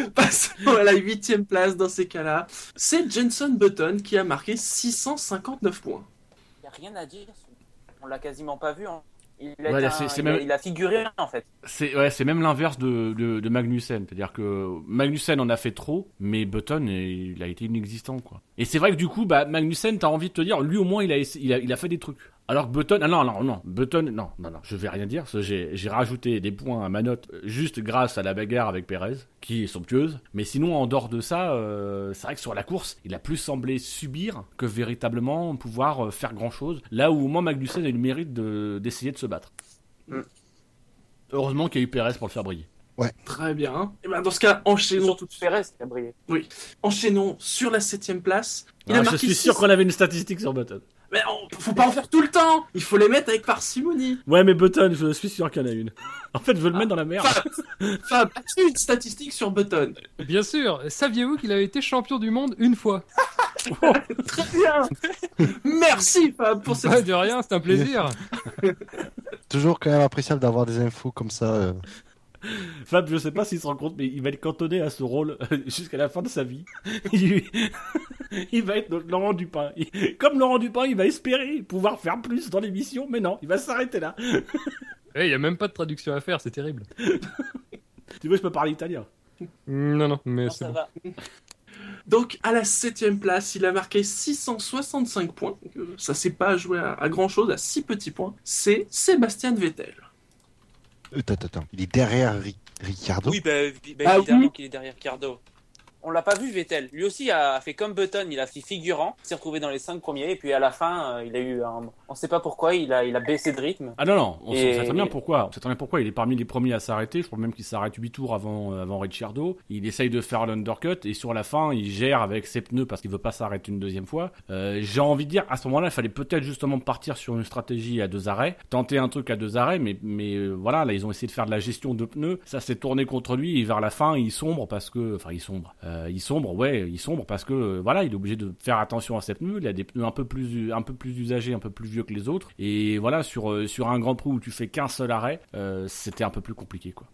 Passons à la huitième place dans ces cas-là. C'est Jenson Button qui a marqué 659 points. Il y a rien à dire. On l'a quasiment pas vu. hein. Il, a, Ouais, un- il figuré en fait. C'est ouais, même l'inverse de, de, de Magnussen. C'est-à-dire que Magnussen en a fait trop, mais Button, il a été inexistant, quoi. Et c'est vrai que du coup, bah, Magnussen, t'as envie de te dire, lui au moins, il a, essa- il a, il a fait des trucs. Alors que Button, ah non, non, non, Button, non, non, non, je vais rien dire. J'ai rajouté des points à ma note euh, juste grâce à la bagarre avec Perez, qui est somptueuse. Mais sinon, en dehors de ça, euh, c'est vrai que sur la course, il a plus semblé subir que véritablement pouvoir euh, faire grand-chose. Là où au moins Magnussen a eu le mérite de- d'essayer de se battre. Mm. Heureusement qu'il y a eu Perez pour le faire briller. Très bien. Et ben dans ce cas, enchaînons, Surtout Perez qui a brillé. enchaînons sur la septième place. Il Ah, a je marqué suis sûr qu'on avait une statistique sur Button. Mais on- faut pas en faire tout le temps. Il faut les mettre avec parcimonie. Ouais, mais Button, je suis sûr qu'il y en a une. En fait, je veux le mettre dans la merde. Fab, as-tu une statistique sur Button Bien sûr, saviez-vous qu'il avait été champion du monde une fois? Très bien. Merci Fab pour cette Ouais, De rien, c'est un plaisir. Toujours quand même appréciable d'avoir des infos comme ça. euh. Fab, je sais pas s'il se rend compte, mais il va être cantonné à ce rôle euh, jusqu'à la fin de sa vie. Il, va être notre Laurent Dupin. Comme Laurent Dupin, il va espérer pouvoir faire plus dans l'émission, mais non, il va s'arrêter là. Il y a même pas de traduction à faire, c'est terrible. Tu veux, je peux parler italien? Non, non, mais Non, c'est ça bon. va. Donc à la septième place, il a marqué 665 points. Euh, Ça s'est pas joué à, à grand chose, à 6 petits points. C'est Sébastien Vettel. Euh, Attends, attends. Il est derrière Ri- Ricardo. Oui, bah, bah, Ah évidemment oui. qu'il est derrière Cardo. On l'a pas vu Vettel. Lui aussi a fait comme Button, il a fait figurant, s'est retrouvé dans les cinq premiers et puis à la fin, euh, il a eu un... on sait pas pourquoi, il a il a baissé de rythme. Ah non, non, on Et- sait très bien pourquoi. On sait très bien pourquoi. Il est parmi les premiers à s'arrêter. Je crois même qu'il s'arrête 8 tours avant, euh, avant Ricciardo. Il essaye de faire l'undercut et sur la fin, il gère avec ses pneus parce qu'il veut pas s'arrêter une deuxième fois. Euh, J'ai envie de dire, à ce moment-là, il fallait peut-être justement partir sur une stratégie à deux arrêts, tenter un truc à deux arrêts, mais, mais euh, voilà, là, ils ont essayé de faire de la gestion de pneus. Ça s'est tourné contre lui et vers la fin, il sombre parce que, enfin, il sombre. Euh, il sombre, ouais, il sombre parce que, euh, voilà, il est obligé de faire attention à ses pneus. Il a des pneus un peu plus, un usagés, un peu plus vieux que les autres. Et voilà, sur, euh, un Grand Prix où tu fais qu'un seul arrêt, euh, c'était un peu plus compliqué, quoi.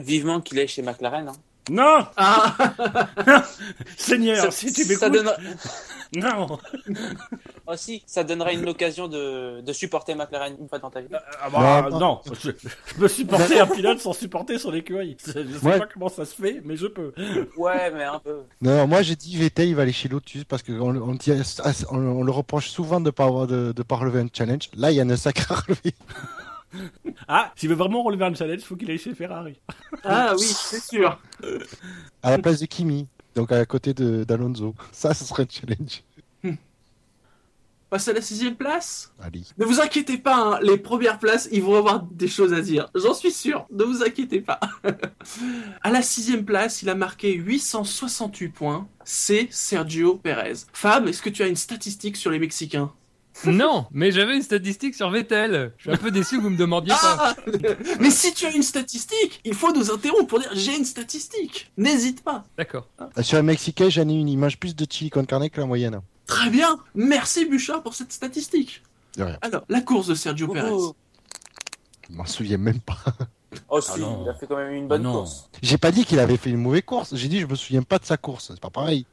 Vivement qu'il est chez McLaren. Hein. Non Ah Seigneur, Ça- si tu ça m'écoutes donnera... Non aussi, ça donnerait une occasion de, de supporter McLaren une fois dans ta vie. Ah bah, Non, non, je, je peux supporter un pilote sans supporter son écurie. Je sais Ouais. pas comment ça se fait, mais je peux. Ouais, mais un peu. Non, non, moi j'ai dit Vettel, il va aller chez Lotus parce qu'on on, dit- on, on le reproche souvent de pas avoir de, de pas relever un challenge. Là, il y en a un sacré à relever. Ah, s'il veut vraiment relever un challenge, faut qu'il aille chez Ferrari. Ah oui, c'est sûr. À la place de Kimi, donc à côté de d'Alonso. Ça, ce serait un challenge. Passe à la sixième place. Allez. Ne vous inquiétez pas, hein, les premières places, ils vont avoir des choses à dire. J'en suis sûr, ne vous inquiétez pas. à la sixième place, il a marqué 868 points. C'est Sergio Perez. Fab, est-ce que tu as une statistique sur les Mexicains? Non, mais j'avais une statistique sur Vettel. Je suis un peu déçu que vous me demandiez pas. Ah Mais si tu as une statistique, il faut nous interrompre pour dire j'ai une statistique. N'hésite pas. D'accord. Euh, Sur un Mexicain, j'en ai une. Il mange plus de chili con carne que la moyenne. Très bien. Merci Bouchard pour cette statistique. De rien. Alors, la course de Sergio Perez. Oh, Je m'en souviens même pas. oh si, Ah il a fait quand même une bonne Ah non. course. J'ai pas dit qu'il avait fait une mauvaise course. J'ai dit je me souviens pas de sa course. C'est pas pareil.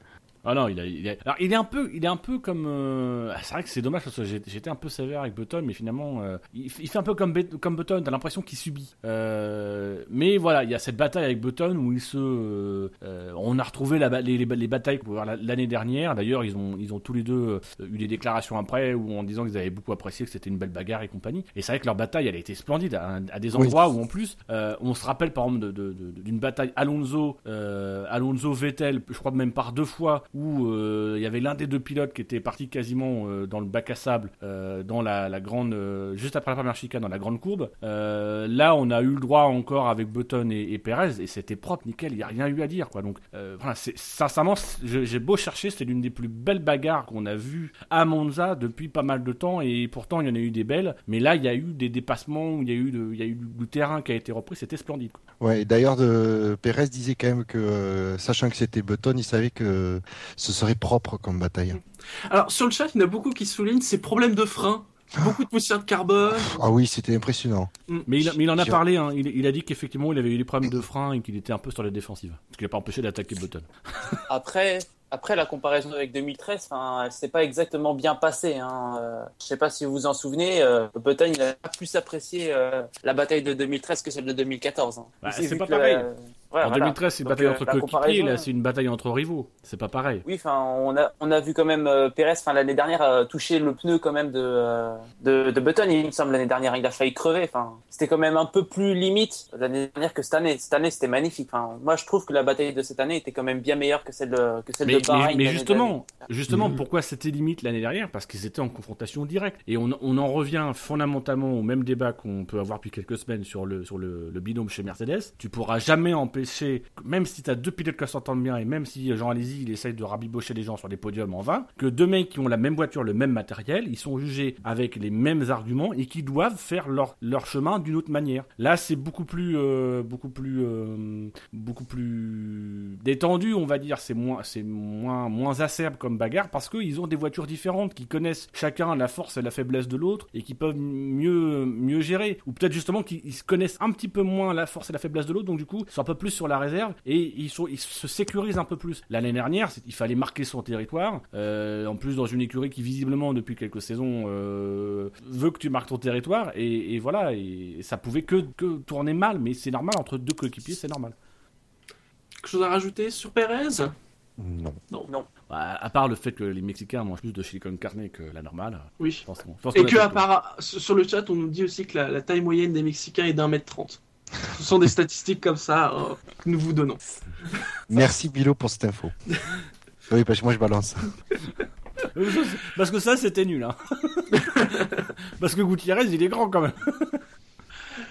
Ah non, il, a, il, a- alors, il est un peu, il est un peu comme. euh, ah, c'est vrai que c'est dommage parce que j'étais un peu sévère avec Button, mais finalement, euh, il, il fait un peu comme, Button. T'as l'impression qu'il subit. Euh, mais voilà, il y a cette bataille avec Button où il se, on a retrouvé la, les, les, les batailles qu'on pouvait voir la- l'année dernière. D'ailleurs, ils ont, ils ont tous les deux eu des déclarations après où en disant qu'ils avaient beaucoup apprécié que c'était une belle bagarre et compagnie. Et c'est vrai que leur bataille, elle a été splendide à, à des Oui. endroits où en plus, on se rappelle par exemple d'une bataille Alonso, Alonso Vettel, je crois même par deux fois où euh, il y avait l'un des deux pilotes qui était parti quasiment euh, dans le bac à sable, euh, dans la, grande, juste après la première chicane, dans la grande courbe. Là, on a eu le droit encore avec Button et, et Perez, et c'était propre, nickel, il n'y a rien eu à dire, quoi. Donc, sincèrement, j'ai beau chercher, c'est l'une des plus belles bagarres qu'on a vues à Monza depuis pas mal de temps, et pourtant, il y en a eu des belles, mais là, il y a eu des dépassements, il y a eu, du terrain qui a été repris, c'était splendide. Ouais. D'ailleurs. Pérez disait quand même que, sachant que c'était Button, il savait que ce serait propre comme bataille. Alors, sur le chat, il y en a beaucoup qui soulignent ces problèmes de frein. Beaucoup de poussière de carbone. Ah oui, c'était impressionnant. Mm. Mais il, mais il en a parlé, hein. il, il a dit qu'effectivement il avait eu des problèmes de frein et qu'il était un peu sur la défensive. Ce qui n'a pas empêché d'attaquer Button. Après, après la comparaison avec 2013, enfin, elle s'est pas exactement bien passée. Hein. Euh, je sais pas si vous vous en souvenez, euh, Button il a pas plus apprécié euh, la bataille de 2013 que celle de 2014. hein. Bah, c'est pas pareil. Ouais, en voilà. 2013 c'est une Donc, bataille euh, entre coéquipiers, comparaison, là c'est une bataille entre rivaux. C'est pas pareil. Oui, enfin, on a, on a vu quand même euh, Perez, enfin l'année dernière, euh, toucher le pneu quand même de, euh, de, de Button. Il me semble l'année dernière, il a failli crever. Enfin, c'était quand même un peu plus limite l'année dernière que cette année. Cette année, c'était magnifique. Enfin, moi, je trouve que la bataille de cette année était quand même bien meilleure que celle de que celle Mais, de Bahreïn. mais justement, justement Mhm. pourquoi c'était limite l'année dernière? Parce qu'ils étaient en confrontation directe. Et on, on en revient fondamentalement au même débat qu'on peut avoir depuis quelques semaines sur le, sur le, le binôme chez Mercedes. Tu pourras jamais empêcher, même si tu as deux pilotes qui s'entendent bien et même si Jean Alési il essaye de rabibocher les gens sur des podiums en vain, que deux mecs qui ont la même voiture, le même matériel, ils sont jugés avec les mêmes arguments et qui doivent faire leur, leur chemin d'une autre manière. Là, c'est beaucoup plus, euh, beaucoup plus, euh, beaucoup plus détendu, on va dire. C'est moins, c'est moins, moins acerbe comme bagarre parce qu'ils ont des voitures différentes, qui connaissent chacun la force et la faiblesse de l'autre et qui peuvent mieux, mieux gérer. Ou peut-être justement qu'ils ils se connaissent un petit peu moins la force et la faiblesse de l'autre, donc du coup, sont un peu plus sur la réserve et ils, sont, ils se sécurisent un peu plus. L'année dernière, il fallait marquer son territoire. euh, en plus, dans une écurie qui visiblement depuis quelques saisons euh, veut que tu marques ton territoire et, et voilà. Et ça pouvait que, que tourner mal, mais c'est normal entre deux coéquipiers, c'est normal. Quelque chose à rajouter sur Perez? Non. Bah, à part le fait que les Mexicains mangent plus de chili con carne que la normale. Oui. Je pense qu'on- je pense Et que, à part, sur le chat, on nous dit aussi que la, la taille moyenne des Mexicains est d'un mètre trente. Ce sont des statistiques comme ça euh, que nous vous donnons. Merci Bilo pour cette info. oui, parce que moi je balance. Parce que ça, c'était nul. Hein. Parce que Gutiérrez, il est grand quand même.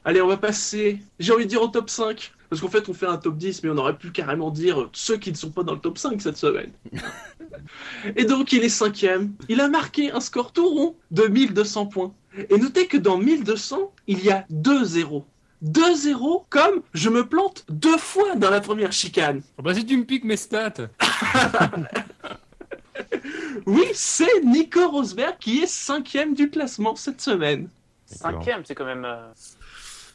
Allez, on va passer, j'ai envie de dire au top 5. Parce qu'en fait, on fait un top 10, mais on aurait pu carrément dire ceux qui ne sont pas dans le top 5 cette semaine. Et donc, il est cinquième. Il a marqué un score tout rond de 1200 points. Et notez que dans 1200, il y a deux zéros. Deux zéros comme je me plante deux fois dans la première chicane. Oh, bah, si tu me piques mes stats. Oui, c'est Nico Rosberg qui est cinquième du classement cette semaine. Cinquième, c'est quand même, euh,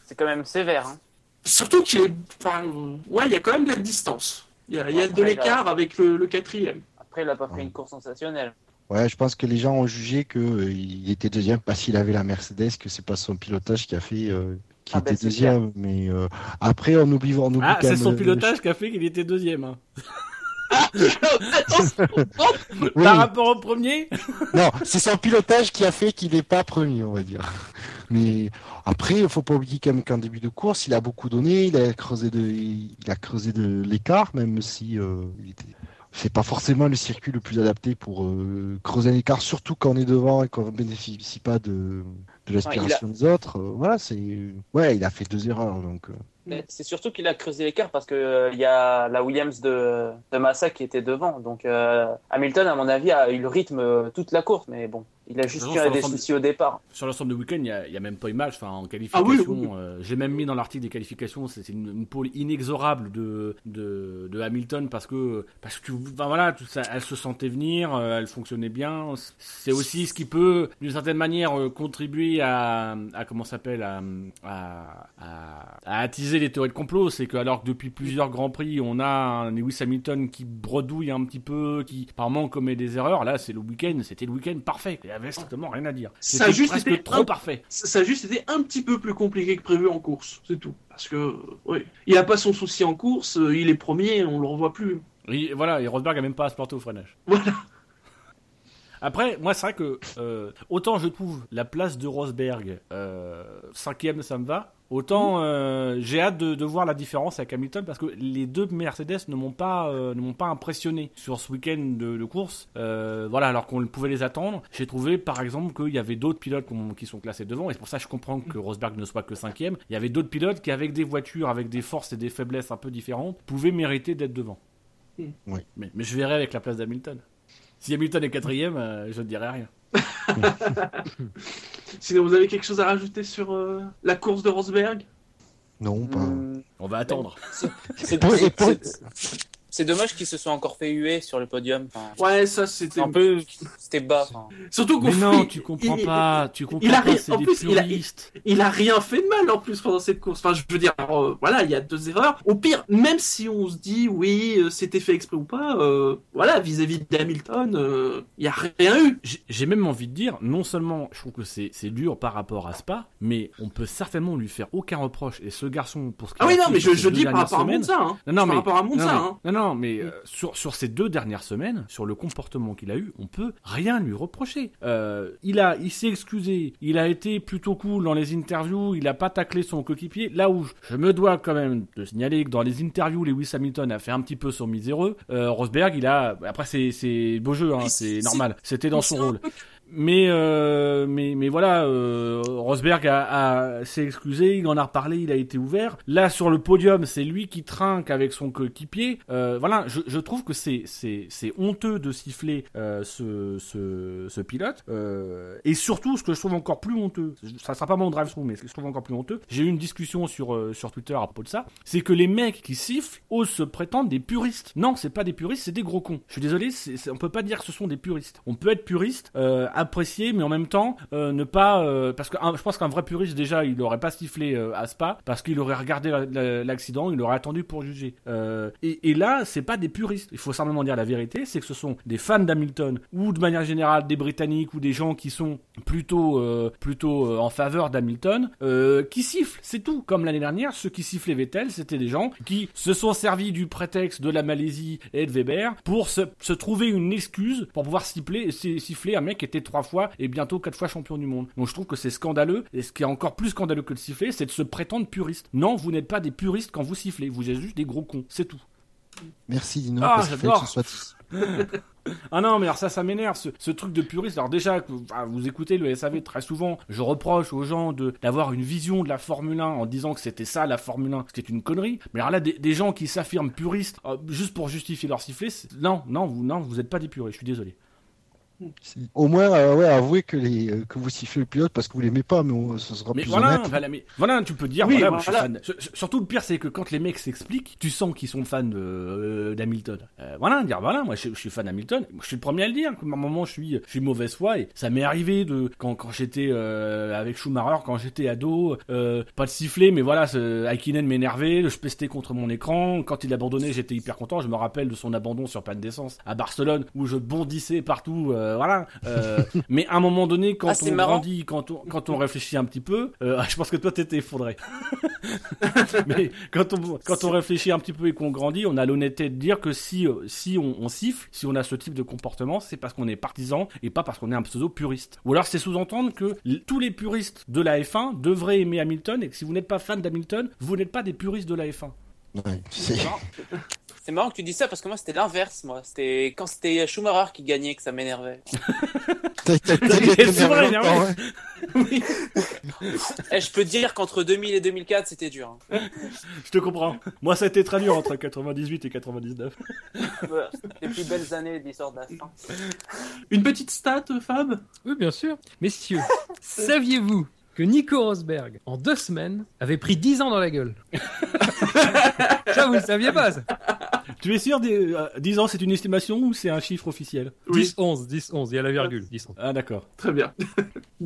c'est quand même sévère. Hein. Surtout qu'il est... Enfin, ouais, il y a quand même de la distance. Il y a, il y a de l'écart avec le, le quatrième. Après, il a pas fait une course sensationnelle. Ouais, je pense que les gens ont jugé que euh, il était deuxième parce qu'il avait la Mercedes, que c'est pas son pilotage qui a fait euh, qu'il Ah était c'est deuxième. Mais euh, après, on oublie, on oublie Ah, c'est son le- pilotage qui a fait qu'il était deuxième. hein. Oui, Par rapport au premier non, c'est son pilotage qui a fait qu'il n'est pas premier, on va dire. Mais après, il faut pas oublier quand même qu'en début de course, il a beaucoup donné, il a creusé de, il a creusé de l'écart, même si euh, il était. C'est pas forcément le circuit le plus adapté pour euh, creuser un écart, surtout quand on est devant et qu'on ne bénéficie pas de, de l'aspiration des autres. Euh, voilà, c'est. Ouais, il a fait deux erreurs, donc. euh, C'est surtout qu'il a creusé l'écart parce que euh, il y a la Williams de, de Massa qui était devant. Donc euh, Hamilton, à mon avis, a eu le rythme euh, toute la course. Mais bon, Il a juste De façon, des sur l'ensemble- soucis au départ. Sur l'ensemble du week-end, il n'y a, il y a même pas eu match. Enfin, en Ah qualification, oui, oui, oui. euh, j'ai même mis dans l'article des qualifications, c'est une, une pole inexorable de, de, de Hamilton parce que, parce que enfin, voilà, tout ça, elle se sentait venir, euh, elle fonctionnait bien. C'est aussi ce qui peut, d'une certaine manière, euh, contribuer à, à comment ça s'appelle, à, à, à, à attiser les théories de complot. C'est que alors que depuis plusieurs grands prix, on a un Lewis Hamilton qui bredouille un petit peu, qui par moment commet des erreurs. Là, c'est le week-end, c'était le week-end parfait. Il y avait strictement rien à dire. Ça juste presque trop un- parfait. Ça a juste été un petit peu plus compliqué que prévu en course, c'est tout. Parce que, euh, oui, il a pas son souci en course, euh, il est premier, on le revoit plus. Et voilà, et Rosberg a même pas à se planter au freinage. Voilà. Après, moi, c'est vrai que euh, autant je trouve la place de Rosberg euh, cinquième, ça me va. Autant euh, j'ai hâte de, de voir la différence avec Hamilton parce que les deux Mercedes ne m'ont pas euh, ne m'ont pas impressionné sur ce week-end de, de course. Euh, voilà, alors qu'on pouvait les attendre. J'ai trouvé par exemple qu'il y avait d'autres pilotes qui sont classés devant et c'est pour ça que je comprends que Rosberg ne soit que cinquième. Il y avait d'autres pilotes qui avec des voitures avec des forces et des faiblesses un peu différentes pouvaient mériter d'être devant. Oui. Mais, mais je verrai avec la place d'Hamilton. Si Hamilton est quatrième, euh, je ne dirai rien. Sinon, vous avez quelque chose à rajouter sur euh, la course de Rosberg? Non, pas. On va attendre. C'est Pour- c'est- pour- c'est- c'est dommage qu'ils se soient encore fait huer sur le podium. Enfin, Ouais, ça c'était un peu, c'était bas. enfin. Surtout qu'on Mais non, tu comprends il- pas. Tu comprends il a pas. rien- C'est en plus, il a-. Il a rien fait de mal en plus pendant cette course. Enfin, je veux dire, euh, voilà, il y a deux erreurs. Au pire, même si on se dit oui, euh, c'était fait exprès ou pas, euh, voilà, vis-à-vis d'Hamilton, euh, il y a rien eu. J'ai même envie de dire, non seulement je trouve que c'est c'est dur par rapport à Spa, mais on peut certainement lui faire aucun reproche. Et ce garçon, pour ce qu'il Ah oui, a non, fait mais je, je dis par rapport à Monza. Hein. Non, non, par mais, rapport à Monza. non, hein. mais, non, non, mais euh, sur, sur ces deux dernières semaines, sur le comportement qu'il a eu, on peut rien lui reprocher. Euh, il a, il s'est excusé, il a été plutôt cool dans les interviews, il a pas taclé son coéquipier. Là où je, je me dois quand même de signaler que dans les interviews, Lewis Hamilton a fait un petit peu son miséreux. Euh, Rosberg, il a, après c'est beau jeu, hein, c'est normal, c'était dans son rôle. Mais, euh, mais, mais voilà, euh, Rosberg a, a- s'est excusé, il en a reparlé, il a été ouvert. Là, sur le podium, c'est lui qui trinque avec son coéquipier. Euh, voilà, je, je trouve que c'est, c'est, c'est honteux de siffler euh, ce, ce, ce pilote. Euh, et surtout, ce que je trouve encore plus honteux, ça sera pas mon drive-through, mais ce que je trouve encore plus honteux, j'ai eu une discussion sur, euh, sur Twitter à propos de ça, c'est que les mecs qui sifflent osent se prétendre des puristes. Non, c'est pas des puristes, c'est des gros cons. Je suis désolé, c'est, on peut pas dire que ce sont des puristes. On peut être puriste, euh, apprécier, mais en même temps euh, ne pas, euh, parce que je pense qu'un vrai puriste déjà, il aurait pas sifflé euh, à Spa, parce qu'il aurait regardé la- la- l'accident, il aurait attendu pour juger. Et, et là, c'est pas des puristes. Il faut simplement dire la vérité, c'est que ce sont des fans d'Hamilton ou de manière générale des Britanniques ou des gens qui sont plutôt plutôt en faveur d'Hamilton qui sifflent, c'est tout. Comme l'année dernière, ceux qui sifflaient Vettel, c'était des gens qui se sont servis du prétexte de la Malaisie et de Weber pour se, se trouver une excuse pour pouvoir siffler, si- siffler un mec qui était trois fois et bientôt quatre fois champion du monde. Donc je trouve que c'est scandaleux. Et ce qui est encore plus scandaleux que de siffler, c'est de se prétendre puriste. Non, vous n'êtes pas des puristes quand vous sifflez. Vous êtes juste des gros cons. C'est tout. Merci Dino, Ah, parce qu'il fallait j'adore. que ce soit. Ah non, mais alors ça, ça m'énerve, ce, ce truc de puriste. Alors déjà, que- ah, vous écoutez le SAV très souvent, je reproche aux gens de d'avoir une vision de la Formule 1 en disant que c'était ça la Formule 1, c'était une connerie. Mais alors là, des, des gens qui s'affirment puristes euh, juste pour justifier leur sifflet, non, non, vous, non, vous êtes pas des puristes. Je suis désolé. Au moins, euh, ouais, avouez que, les, euh, que vous sifflez le pilote parce que vous l'aimez pas, mais on- ce sera Mais plus voilà, honnête. voilà, mais voilà, tu peux dire, Oui, voilà, moi, je suis fan. Sur- sur- Surtout le pire, c'est que quand les mecs s'expliquent, tu sens qu'ils sont fans euh, d'Hamilton. Euh, voilà, dire, voilà, moi je, je suis fan d'Hamilton. Je suis le premier à le dire. À un moment, je suis, je suis mauvaise foi et ça m'est arrivé de quand, quand j'étais avec Schumacher, quand j'étais ado, pas de siffler, mais voilà, Hakkinen m'énervait, je pestais contre mon écran. Quand il abandonnait, j'étais hyper content. Je me rappelle de son abandon sur panne d'essence à Barcelone où je bondissais partout, euh, voilà. Euh, mais à un moment donné, quand Ah, on marrant. grandit, quand on, quand on réfléchit un petit peu, euh, je pense que toi t'étais effondré. mais quand on, quand on réfléchit un petit peu et qu'on grandit, on a l'honnêteté de dire que si, euh, si on, on siffle, si on a ce type de comportement, c'est parce qu'on est partisan et pas parce qu'on est un pseudo puriste. Ou alors c'est sous-entendre que tous les puristes de la F1 devraient aimer Hamilton et que si vous n'êtes pas fan d'Hamilton, vous n'êtes pas des puristes de la F1. Ouais, c'est- marrant que tu dis ça parce que moi c'était l'inverse, moi. C'était quand c'était Schumacher qui gagnait que ça m'énervait. Oui. Eh, je peux te dire qu'entre 2000 et 2004 c'était dur. hein. Je te comprends. Moi, ça a été très dur entre 98 et 99. Voilà, c'était les plus belles années de l'histoire de la fin. Une petite stat, Fab? Oui, bien sûr. Messieurs, saviez-vous que Nico Rosberg, en deux semaines, avait pris 10 ans dans la gueule Ça, vous le saviez pas, ça Tu es sûr, des, euh, 10 ans, c'est une estimation ou c'est un chiffre officiel? 10, 11, 10, 11, il y a la virgule, 10, 11. Ah, d'accord. Très bien.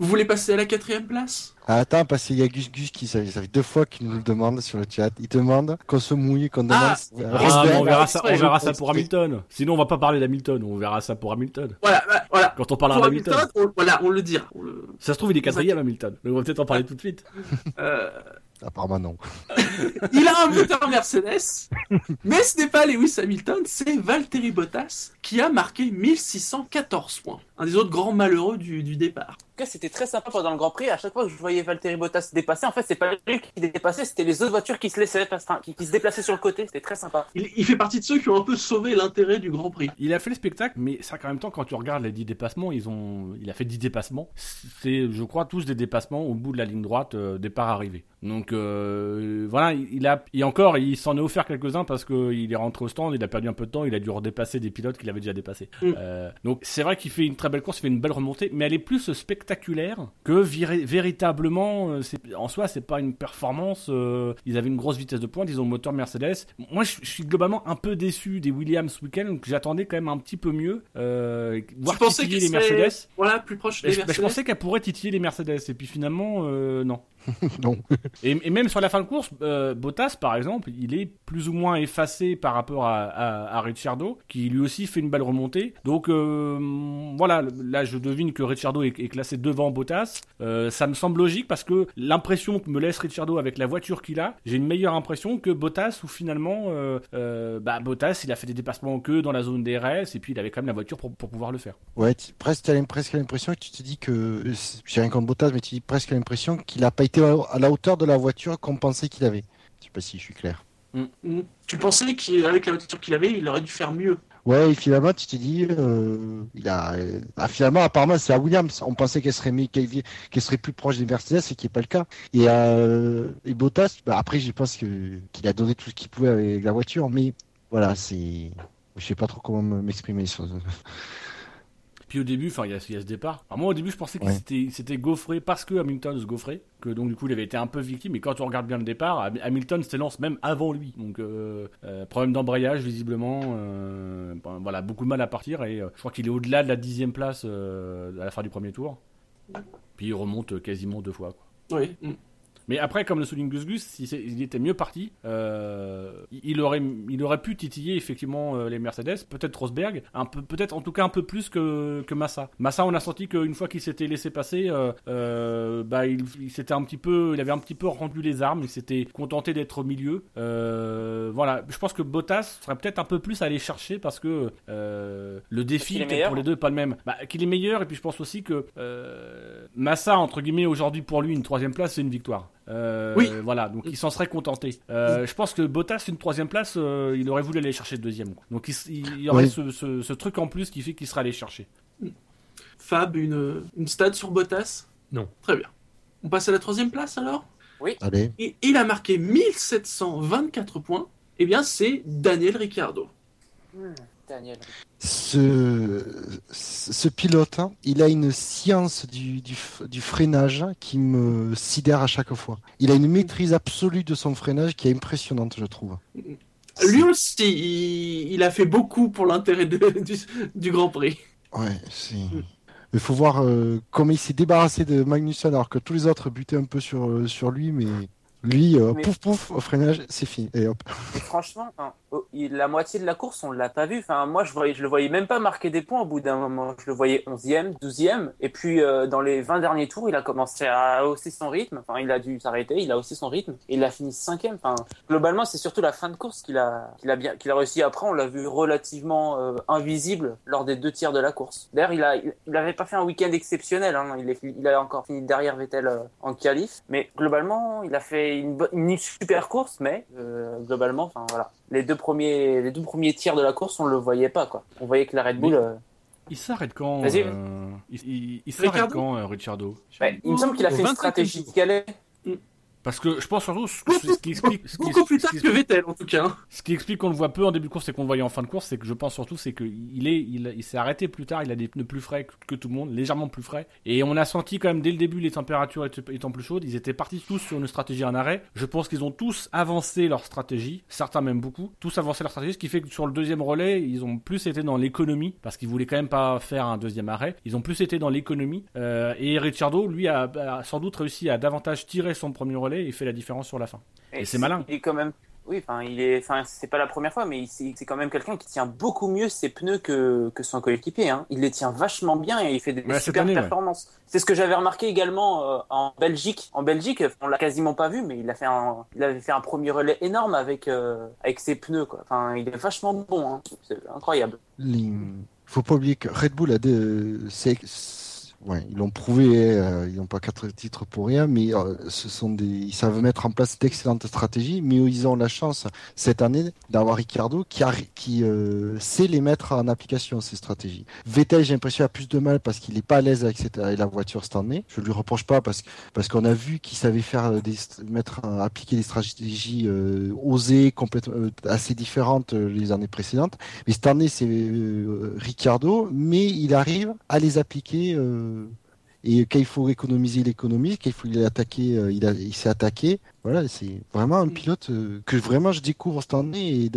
Vous voulez passer à la quatrième place? Ah, attends, parce qu'il y a Gus Gus qui, ça, ça fait deux fois qu'il nous le demande sur le chat. Il demande qu'on se mouille, qu'on demande. Ah, euh, Ah, on verra ça, on verra pour. Hamilton. Sinon, on va pas parler d'Hamilton. On verra ça pour Hamilton. Voilà, bah, voilà. Quand on parlera d'Hamilton. Hamilton, on, voilà, on le dira. On le- Ça se trouve, il est quatrième, Hamilton. Donc, on va peut-être en parler tout de suite. euh, Apparemment non. il a un moteur Mercedes, mais ce n'est pas Lewis Hamilton, c'est Valtteri Bottas qui a marqué 1614 points. Un des autres grands malheureux du, du départ. En tout cas, c'était très sympa pendant le Grand Prix. À chaque fois que je voyais Valtteri Bottas se dépasser, en fait, c'est pas lui qui dépassait, c'était les autres voitures qui se laissaient, qui, qui se déplaçaient sur le côté. C'était très sympa. Il, il fait partie de ceux qui ont un peu sauvé l'intérêt du Grand Prix. Il a fait le spectacle, mais ça, en même temps, quand tu regardes les 10 dépassements, ils ont, il a fait 10 dépassements. C'est, je crois, tous des dépassements au bout de la ligne droite, euh, départ-arrivée. Donc, euh, voilà, il a, et encore, il s'en est offert quelques-uns parce qu'il est rentré au stand, il a perdu un peu de temps, il a dû redépasser des pilotes qu'il avait déjà dépassés. Mm. Euh, donc, c'est vrai qu'il fait une très belle course, il fait une belle remontée, mais elle est plus spectaculaire que véritablement, euh, en soi, c'est pas une performance, euh, ils avaient une grosse vitesse de pointe, ils ont le moteur Mercedes. Moi, je, je suis globalement un peu déçu des Williams ce week-end, donc j'attendais quand même un petit peu mieux, euh, voir Tu pensais titiller les Mercedes. Voilà, plus proche des je, bah, je Mercedes. pensais qu'elle pourrait titiller les Mercedes, et puis finalement, non. Non. Et, et même sur la fin de course, euh, Bottas, par exemple, il est plus ou moins effacé par rapport à, à, à Ricciardo, qui lui aussi fait une belle remontée. Donc euh, voilà, là je devine que Ricciardo est, est classé devant Bottas. Euh, ça me semble logique parce que l'impression que me laisse Ricciardo avec la voiture qu'il a, j'ai une meilleure impression que Bottas, où finalement, bah, Bottas, il a fait des dépassements que dans la zone DRS, et puis il avait quand même la voiture pour, pour pouvoir le faire. Ouais, presque presque l'impression que tu te dis que j'ai rien contre Bottas, mais tu dis presque l'impression qu'il a pas été à la hauteur de la voiture qu'on pensait qu'il avait. Je sais pas si je suis clair. Mm. Tu pensais qu'avec la voiture qu'il avait, il aurait dû faire mieux. Ouais, et finalement, tu te dis, euh, il a, euh, ah, finalement, apparemment, c'est à Williams. On pensait qu'elle serait, qu'elle, serait plus proche des Mercedes, ce qui n'est pas le cas. Et, euh, et Bottas, bah, après, je pense qu'il a donné tout ce qu'il pouvait avec la voiture, mais voilà, c'est, je sais pas trop comment m'exprimer sur. Puis au début, enfin, il y, a il y a ce départ. Alors moi, au début, je pensais qu'il Ouais. s'était- gaufré parce que Hamilton se gaufrait, que donc du coup, il avait été un peu victime. Mais quand on regarde bien le départ, Ham- Hamilton s'élance même avant lui. Donc, euh, euh, problème d'embrayage, visiblement. euh, bon, voilà, beaucoup de mal à partir. Et euh, je crois qu'il est au-delà de la dixième place euh, à la fin du premier tour. Puis il remonte quasiment deux fois. Quoi. Oui. Mais après, comme le souligne Gus Gus, c'est- il était mieux parti, euh, il, aurait, il aurait pu titiller effectivement euh, les Mercedes, peut-être Rosberg, un peu, peut-être en tout cas un peu plus que, que Massa. Massa, on a senti qu'une fois qu'il s'était laissé passer, euh, bah, il, il s'était un petit peu, il avait un petit peu rendu les armes, il s'était contenté d'être au milieu. Voilà, je pense que Bottas serait peut-être un peu plus à aller chercher parce que le défi était pour les deux pas le même. Bah, qu'il est meilleur et puis je pense aussi que Massa entre guillemets aujourd'hui pour lui une troisième place c'est une victoire. Euh, Oui. Voilà, donc il s'en serait contenté. Euh, je pense que Bottas une troisième place, euh, il aurait voulu aller chercher deuxième. quoi. Donc il, y aurait Oui. ce, ce- ce truc en plus qui fait qu'il serait allé chercher. Fab, une, une stat sur Bottas? Non. Très bien. On passe à la troisième place alors? Allez. Et il a marqué 1724 points. Eh bien, c'est Daniel Ricciardo. Hmm, Daniel. Ce, ce pilote, hein, il a une science du, du, freinage qui me sidère à chaque fois. Il a une maîtrise absolue de son freinage qui est impressionnante, je trouve. Lui aussi, il, il a fait beaucoup pour l'intérêt du, du Grand Prix. Ouais, c'est. Il faut voir euh, comment il s'est débarrassé de Magnussen alors que tous les autres butaient un peu sur, euh, sur lui, mais lui, euh, Mais- pouf pouf, au freinage, c'est fini. Et hop. Et franchement, enfin, oh, la moitié de la course, on l'a pas vu. Enfin, moi, je voyais, je le voyais même pas marquer des points au bout d'un moment. Je le voyais 11e, 12e. Et puis, euh, dans les 20 derniers tours, il a commencé à hausser son rythme. Enfin, il a dû s'arrêter. Il a haussé son rythme. Et il a fini 5e. Enfin, globalement, c'est surtout la fin de course qu'il a, qu'il a bien, qu'il a réussi. Après, on l'a vu relativement euh, invisible lors des deux tiers de la course. D'ailleurs, il a, il, il avait pas fait un week-end exceptionnel. Hein. Il, est, il a encore fini derrière Vettel en qualif. Mais globalement, il a fait, fait une, super course, mais euh, globalement, enfin voilà, les deux premiers, les deux premiers tiers de la course, on le voyait pas quoi. On voyait que la Red Bull, euh, Il s'arrête quand Vas-y. euh, Il, il- il s'arrête quand, Ricciardo? Ouais, il me semble qu'il a fait une 25e stratégie qui allait. Parce que je pense surtout ce, ce qui explique, ce qui- Beaucoup plus tard que Vettel, en tout cas. hein. Ce qui explique qu'on le voit peu en début de course et qu'on le voyait en fin de course, c'est que je pense surtout c'est qu'il est, il, il s'est arrêté plus tard, il a des pneus plus frais que, que tout le monde, légèrement plus frais. Et on a senti quand même dès le début les températures étant- étant plus chaudes, ils étaient partis tous sur une stratégie en arrêt. Je pense qu'ils ont tous avancé leur stratégie, certains même beaucoup, tous avancé leur stratégie, ce qui fait que sur le deuxième relais, ils ont plus été dans l'économie parce qu'ils voulaient quand même pas faire un deuxième arrêt. Ils ont plus été dans l'économie euh, et Ricciardo, lui, a, a sans doute réussi à davantage tirer son premier relais et fait la différence sur la fin. Et c'est malin. Il est quand même. Oui, enfin, il est. Enfin, c'est pas la première fois, mais c'est quand même quelqu'un qui tient beaucoup mieux ses pneus que, que son coéquipier. Hein. Il les tient vachement bien et il fait des Ouais, super année, ouais. performances. C'est ce que j'avais remarqué également euh, en Belgique. En Belgique, on l'a quasiment pas vu, mais il a fait un, il avait fait un premier relais énorme avec euh, avec ses pneus, quoi. Enfin, il est vachement bon. Hein. C'est incroyable. Il faut pas oublier que Red Bull a des. Ouais, ils l'ont prouvé, euh, ils n'ont pas quatre titres pour rien, mais euh, ce sont des, ils savent mettre en place d'excellentes stratégies, mais ils ont la chance cette année d'avoir Ricardo qui, qui euh, sait les mettre en application ces stratégies. Vettel, j'ai l'impression a plus de mal parce qu'il est pas à l'aise avec, la voiture cette année. Je lui reproche pas parce parce qu'on a vu qu'il savait faire des, mettre, appliquer des stratégies osées, complètement assez différentes les années précédentes. Mais cette année, c'est Ricardo, mais il arrive à les appliquer. Et quand il faut économiser, il économise. Quand il faut il attaquer, euh, il, a- il s'est attaqué. Voilà, c'est vraiment un pilote euh, que vraiment je découvre cette année et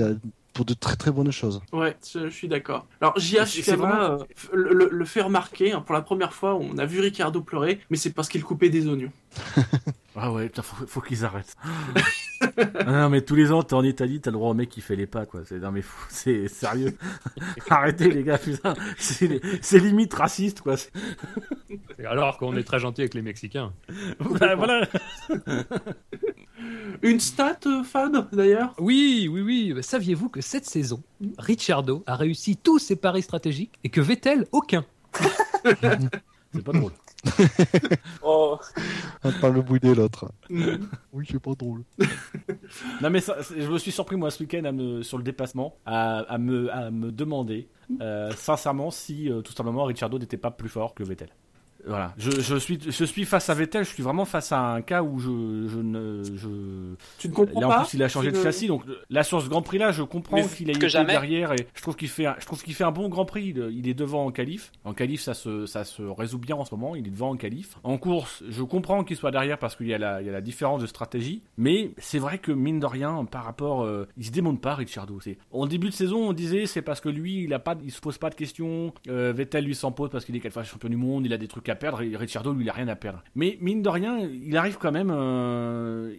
pour de très très bonnes choses. Ouais, je, suis d'accord. Alors, JH Kama, euh, le, le- fait remarquer, hein, pour la première fois, on a vu Ricardo pleurer, mais c'est parce qu'il coupait des oignons. Ah ouais, putain, faut, faut qu'ils arrêtent. Ah non, mais tous les ans, t'es en Italie, t'as le droit au mec qui fait les pas, quoi. C'est, non, mais fou, c'est sérieux. Arrêtez, les gars, putain. C'est, limite raciste, quoi. Alors qu'on est très gentil avec les Mexicains. Bah, voilà. Une stat, euh, Fab, d'ailleurs? Oui, oui, oui. Bah, Saviez-vous que cette saison, Ricciardo a réussi tous ses paris stratégiques et que Vettel aucun? C'est pas drôle. Oh, On parle le boudet l'autre. Oui, c'est pas drôle. Non, mais ça, je me suis surpris, moi, ce week-end, à me- sur le déplacement, à, à me, à me demander, euh, sincèrement, si, euh, tout simplement, Ricciardo n'était pas plus fort que Vettel. Voilà. Je, je, suis, je suis face à Vettel, je suis vraiment face à un cas où je, je ne. Je... Tu ne comprends Là, en plus, il a changé de chassis, donc là sur ce Grand Prix là, je comprends qu'il a été jamais. derrière et je trouve qu'il fait, un, je trouve qu'il fait un bon Grand Prix. Il, il est devant en qualif. En qualif, ça se, ça se résout bien en ce moment. Il est devant en qualif. En course, je comprends qu'il soit derrière parce qu'il y a la, il y a la différence de stratégie. Mais c'est vrai que mine de rien, par rapport, euh, il se démonte pas, Ricciardo. C'est en début de saison, on disait c'est parce que lui, il a pas, il se pose pas de questions. Euh, Vettel lui s'en pose parce qu'il est quatre fois champion du monde. Il a des trucs à perdre. Et lui, il a rien à perdre. Mais mine de rien, il arrive quand même. euh,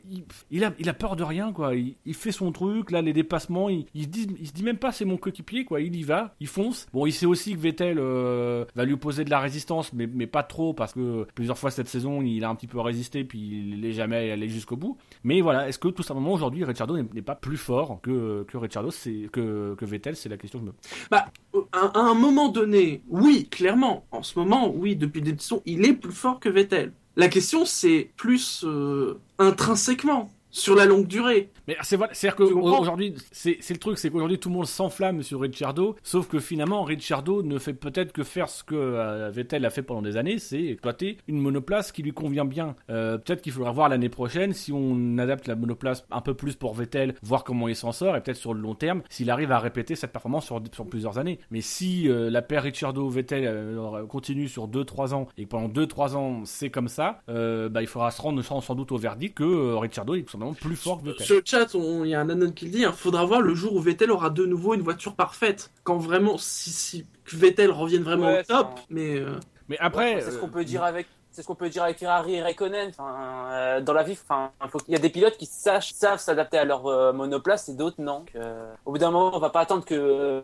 il, a, il a peur de rien, quoi. Il, fait son truc. Là, les dépassements, il, se dit, il se dit même pas c'est mon coéquipier, quoi. Il y va, il fonce. Bon, il sait aussi que Vettel euh, va lui opposer de la résistance, mais, mais pas trop parce que plusieurs fois cette saison, il a un petit peu résisté, puis il n'est jamais allé jusqu'au bout. Mais voilà, est-ce que tout simplement aujourd'hui, Ricciardo n'est pas plus fort que, que Ricciardo, c'est que, que Vettel C'est la question que je me. Bah, à, à un moment donné, oui, clairement. En ce moment, oui, depuis des il est plus fort que Vettel. La question, c'est plus euh, intrinsèquement, sur la longue durée. Mais c'est voilà, c'est-à-dire qu'aujourd'hui, c'est le truc, c'est qu'aujourd'hui tout le monde s'enflamme sur Ricciardo, sauf que finalement Ricciardo ne fait peut-être que faire ce que euh, Vettel a fait pendant des années, c'est exploiter une monoplace qui lui convient bien. Euh, peut-être qu'il faudra voir l'année prochaine si on adapte la monoplace un peu plus pour Vettel, voir comment il s'en sort, et peut-être sur le long terme, s'il arrive à répéter cette performance sur, sur plusieurs années. Mais si euh, la paire Ricciardo-Vettel continue sur 2-3 ans, et que pendant 2-3 ans c'est comme ça, bah, il faudra se rendre sans, sans doute au verdict que Ricciardo est tout simplement plus fort que Vettel. Chat, il y a un anon qui le dit, il faudra voir le jour où Vettel aura de nouveau une voiture parfaite. Quand vraiment, si, si que Vettel revienne vraiment Ouais, au top, mais... euh, Mais après, c'est ce euh, qu'on peut dire avec. C'est ce qu'on peut dire avec Ferrari et Raikkonen. Enfin, euh, dans la vie, enfin, faut qu'il y a des pilotes qui sachent, savent s'adapter à leur euh, monoplace et d'autres non. Donc, euh, au bout d'un moment, on va pas attendre que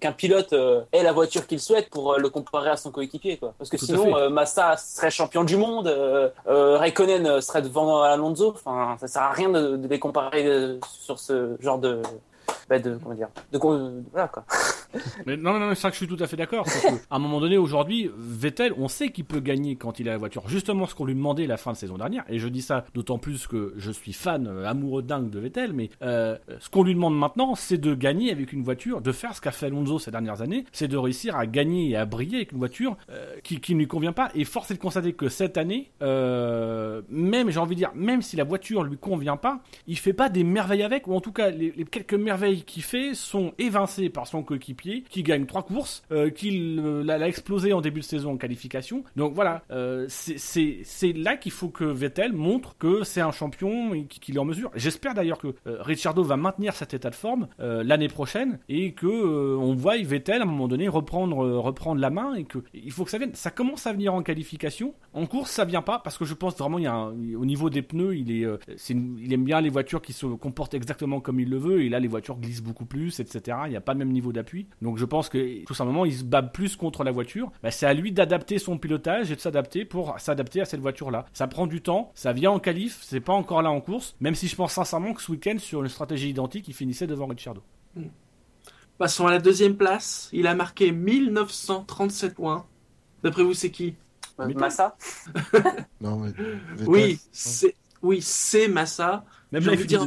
qu'un pilote ait la voiture qu'il souhaite pour le comparer à son coéquipier, quoi. Parce que Tout sinon, Massa serait champion du monde, Raikkonen serait devant Alonso. Enfin, ça sert à rien de, de les comparer sur ce genre de, bah, de comment dire, de, con- voilà quoi. Mais non, non, non, c'est ça que je suis tout à fait d'accord. À un moment donné, aujourd'hui, Vettel, on sait qu'il peut gagner quand il a la voiture. Justement, ce qu'on lui demandait la fin de saison dernière, et je dis ça d'autant plus que je suis fan, euh, amoureux dingue de Vettel, mais euh, ce qu'on lui demande maintenant, c'est de gagner avec une voiture, de faire ce qu'a fait Alonso ces dernières années, c'est de réussir à gagner et à briller avec une voiture euh, qui, ne lui convient pas. Et force est de constater que cette année, même, j'ai envie de dire, même si la voiture lui convient pas, il fait pas des merveilles avec, ou en tout cas, les, les quelques merveilles qu'il fait sont évincées par son coéquipier, qui gagne trois courses, euh, qu'il euh, l'a explosé en début de saison en qualification. Donc voilà, euh, c'est- là qu'il faut que Vettel montre que c'est un champion et qu'il est en mesure. J'espère d'ailleurs que euh, Ricciardo va maintenir cet état de forme l'année prochaine et que on voit Vettel à un moment donné reprendre la main et que il faut que ça vienne. Ça commence à venir en qualification. En course, ça vient pas parce que je pense vraiment il y a au niveau des pneus, il aime bien les voitures qui se comportent exactement comme il le veut et là les voitures glissent beaucoup plus, etc. Il n'y a pas le même niveau d'appui. Donc je pense que tout simplement il se bat plus contre la voiture. Bah, c'est à lui d'adapter son pilotage et de s'adapter pour s'adapter à cette voiture-là. Ça prend du temps, ça vient en qualif, c'est pas encore là en course. Même si je pense sincèrement que ce week-end sur une stratégie identique, il finissait devant Ricciardo. Passons à la deuxième place. Il a marqué 1937 points. D'après vous, c'est qui? Euh, Mais Massa Non, mais Vettel, Oui, c'est oui, c'est Massa. Même J'ai envie de dire-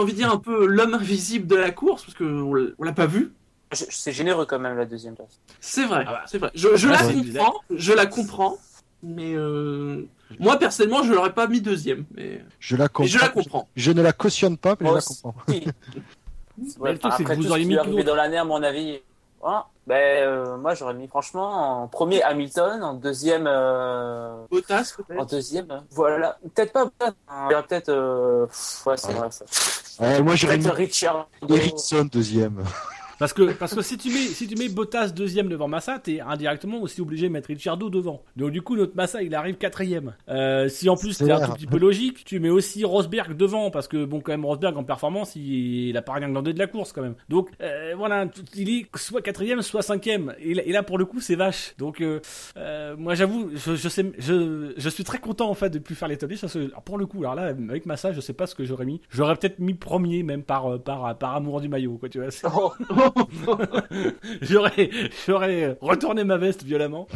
envie de dire un peu l'homme invisible de la course parce que on l'a- on l'a pas vu. C'est généreux quand même la deuxième place. C'est vrai, Ah bah. c'est vrai. Je, je Ah, la c'est comprends, je la comprends, mais euh, moi personnellement, je l'aurais pas mis deuxième. Mais, Je la mais comprends. je la comprends. Je ne la cautionne pas, mais Moi je la comprends. Ouais, le truc, enfin, c'est que après vous tout auriez mis d'autre dans l'année, à mon avis. Voilà. Ben, euh, moi, j'aurais mis franchement en premier Hamilton, en deuxième. euh, Bottas En deuxième, voilà. Peut-être pas. Bottas, hein. Peut-être. euh, Ouais, c'est Ah. vrai ça. Ouais, moi, j'aurais mis Richard. Ericsson deuxième. Parce que, parce que si tu mets, si tu mets Bottas deuxième devant Massa, t'es indirectement aussi obligé de mettre Ricciardo devant. Donc du coup, notre Massa, il arrive quatrième. Euh, si en plus C'est t'es un tout petit peu logique, tu mets aussi Rosberg devant, parce que bon, quand même, Rosberg en performance, il, il a pas rien glandé de la course quand même. Donc euh, voilà, il est soit quatrième, soit cinquième. Et, là- et là, pour le coup, c'est vache. Donc euh, euh, moi, j'avoue, je, je sais, je, je suis très content en fait de plus faire les top 10, parce que alors, pour le coup, alors là, avec Massa, je sais pas ce que j'aurais mis. J'aurais peut-être mis premier, même par, euh, par, par amour du maillot, quoi, tu vois. J'aurais, j'aurais retourné ma veste violemment.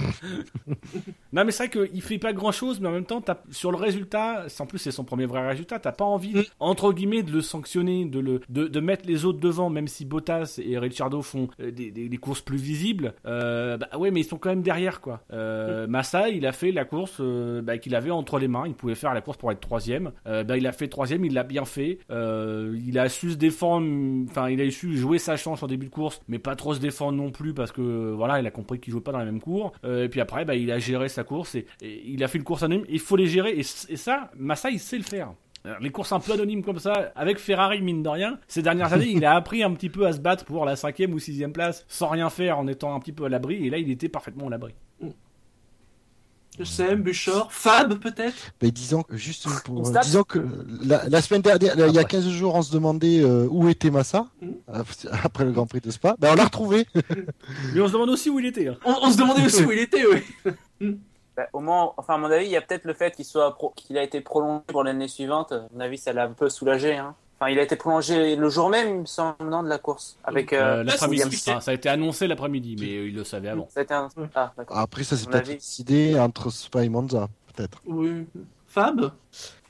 non, mais c'est vrai qu'il fait pas grand chose, mais en même temps, sur le résultat, en plus c'est son premier vrai résultat, t'as pas envie, entre guillemets, de le sanctionner, de, le, de, mettre les autres devant, même si Bottas et Ricciardo font euh, des, courses plus visibles. Euh, bah ouais, mais ils sont quand même derrière, quoi. Euh, Massa, il a fait la course euh, bah, qu'il avait entre les mains, il pouvait faire la course pour être troisième. Bah, il a fait troisième, il l'a bien fait. Il a su se défendre, enfin, il a su jouer sa chance en début de course, mais pas trop se défendre non plus parce que voilà, il a compris qu'il jouait pas dans la même cour. Euh, et puis après, bah, il a géré sa course et, il a fait une course anonyme. Il faut les gérer et, ça, Massa, il sait le faire. Les courses un peu anonymes comme ça, avec Ferrari, mine de rien, ces dernières années, il a appris un petit peu à se battre pour la cinquième ou sixième place, sans rien faire, en étant un petit peu à l'abri, et là, il était parfaitement à l'abri. Je sais, Buchor, Fab peut-être? Mais disons que juste pour, disons que la, la semaine dernière, il y a Après. 15 jours, on se demandait euh, où était Massa Mhm. euh, après le Grand Prix de Spa. Ben on l'a retrouvé. Mais on se demande aussi où il était. hein. On, on se demandait aussi où il était, oui. bah, au moins, enfin, à mon avis, il y a peut-être le fait qu'il soit pro- qu'il a été prolongé pour l'année suivante. À mon avis, ça l'a un peu soulagé. Hein. Enfin, il a été prolongé le jour même, il me semble, non, de la course. Avec. Euh, Euh, l'après-midi. Ça a été annoncé l'après-midi, mais euh, il le savait avant. Ça a été un- Ah, d'accord. Après ça c'est On peut-être décidé entre Spa et Monza, peut-être. Oui. Fab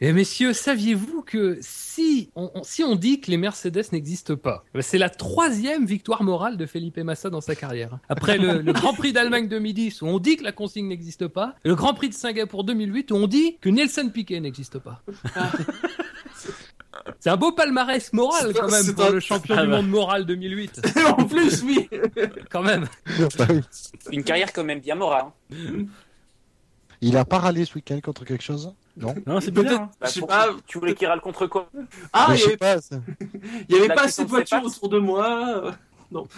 Et messieurs, saviez-vous que si on, on- si on dit que les Mercedes n'existent pas, eh ben, c'est la troisième victoire morale de Felipe Massa dans sa carrière. Après le, le Grand Prix d'Allemagne 2010 où on dit que la consigne n'existe pas, et le Grand Prix de Singapour 2008 où on dit que Nelson Piquet n'existe pas. C'est un beau palmarès moral quand même c'est pour un- le champion Ah du bah. monde moral 2008. En plus, oui. Quand même. Bah. Une carrière quand même bien morale. hein. Il a pas râlé ce week-end contre quelque chose? Non Non, c'est bizarre. hein. Bah, Je sais pour- pas. Tu voulais qu'il râle contre quoi? Ah, Mais il je y sais avait, il y avait pas assez de voitures autour de moi. Non,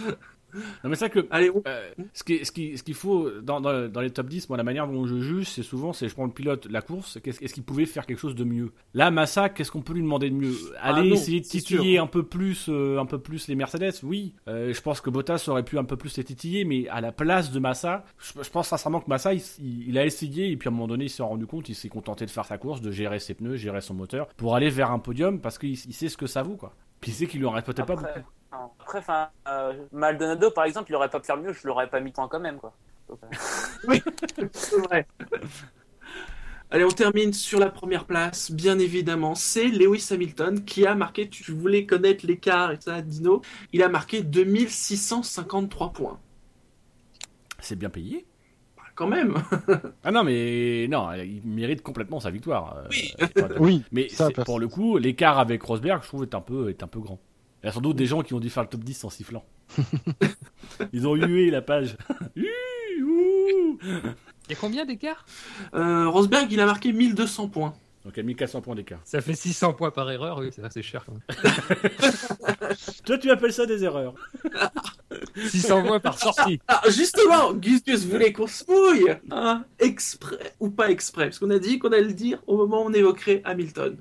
mais c'est vrai que Allez, on- Euh, ce qui, ce qui, ce qu'il faut dans, dans, dans les top 10, moi, la manière dont je juge, c'est souvent, c'est je prends le pilote, la course, qu'est-ce- est-ce qu'il pouvait faire quelque chose de mieux? Là, Massa, qu'est-ce qu'on peut lui demander de mieux? Aller Ah non, essayer de titiller sûr. un peu plus, euh, un peu plus les Mercedes, oui. Euh, je pense que Bottas aurait pu un peu plus les titiller, mais à la place de Massa, je, je pense sincèrement que Massa, il, il- il a essayé et puis à un moment donné, il s'est rendu compte, il s'est contenté de faire sa course, de gérer ses pneus, gérer son moteur, pour aller vers un podium parce qu'il il sait ce que ça vaut, quoi. Puis il sait qu'il lui en reste peut-être pas Après, beaucoup. non. après, enfin, euh, Maldonado, par exemple, il aurait pas pu faire mieux, je l'aurais pas mis point quand même, quoi. Donc, euh, C'est vrai. Allez, on termine sur la première place, bien évidemment. C'est Lewis Hamilton qui a marqué, tu voulais connaître l'écart et ça, Dino, il a marqué 2653 points. C'est bien payé. Quand même. Ah non, mais non, il mérite complètement sa victoire. euh, Oui. de- Oui, Mais ça, pour le coup, l'écart avec Rosberg, je trouve, est un peu, est un peu grand. Il y a sans doute des gens qui ont dû faire le top 10 en sifflant. Ils ont hué la page. Il y a combien d'écart? Euh, Rosberg, il a marqué 1200 points. Donc il y a 1400 points d'écart. Ça fait 600 points par erreur, oui, c'est vrai que c'est cher quand même. Toi, tu appelles ça des erreurs 600 points par sortie. Ah, justement, Gus Gus voulait qu'on se mouille hein, Exprès ou pas exprès Parce qu'on a dit qu'on allait le dire au moment où on évoquerait Hamilton.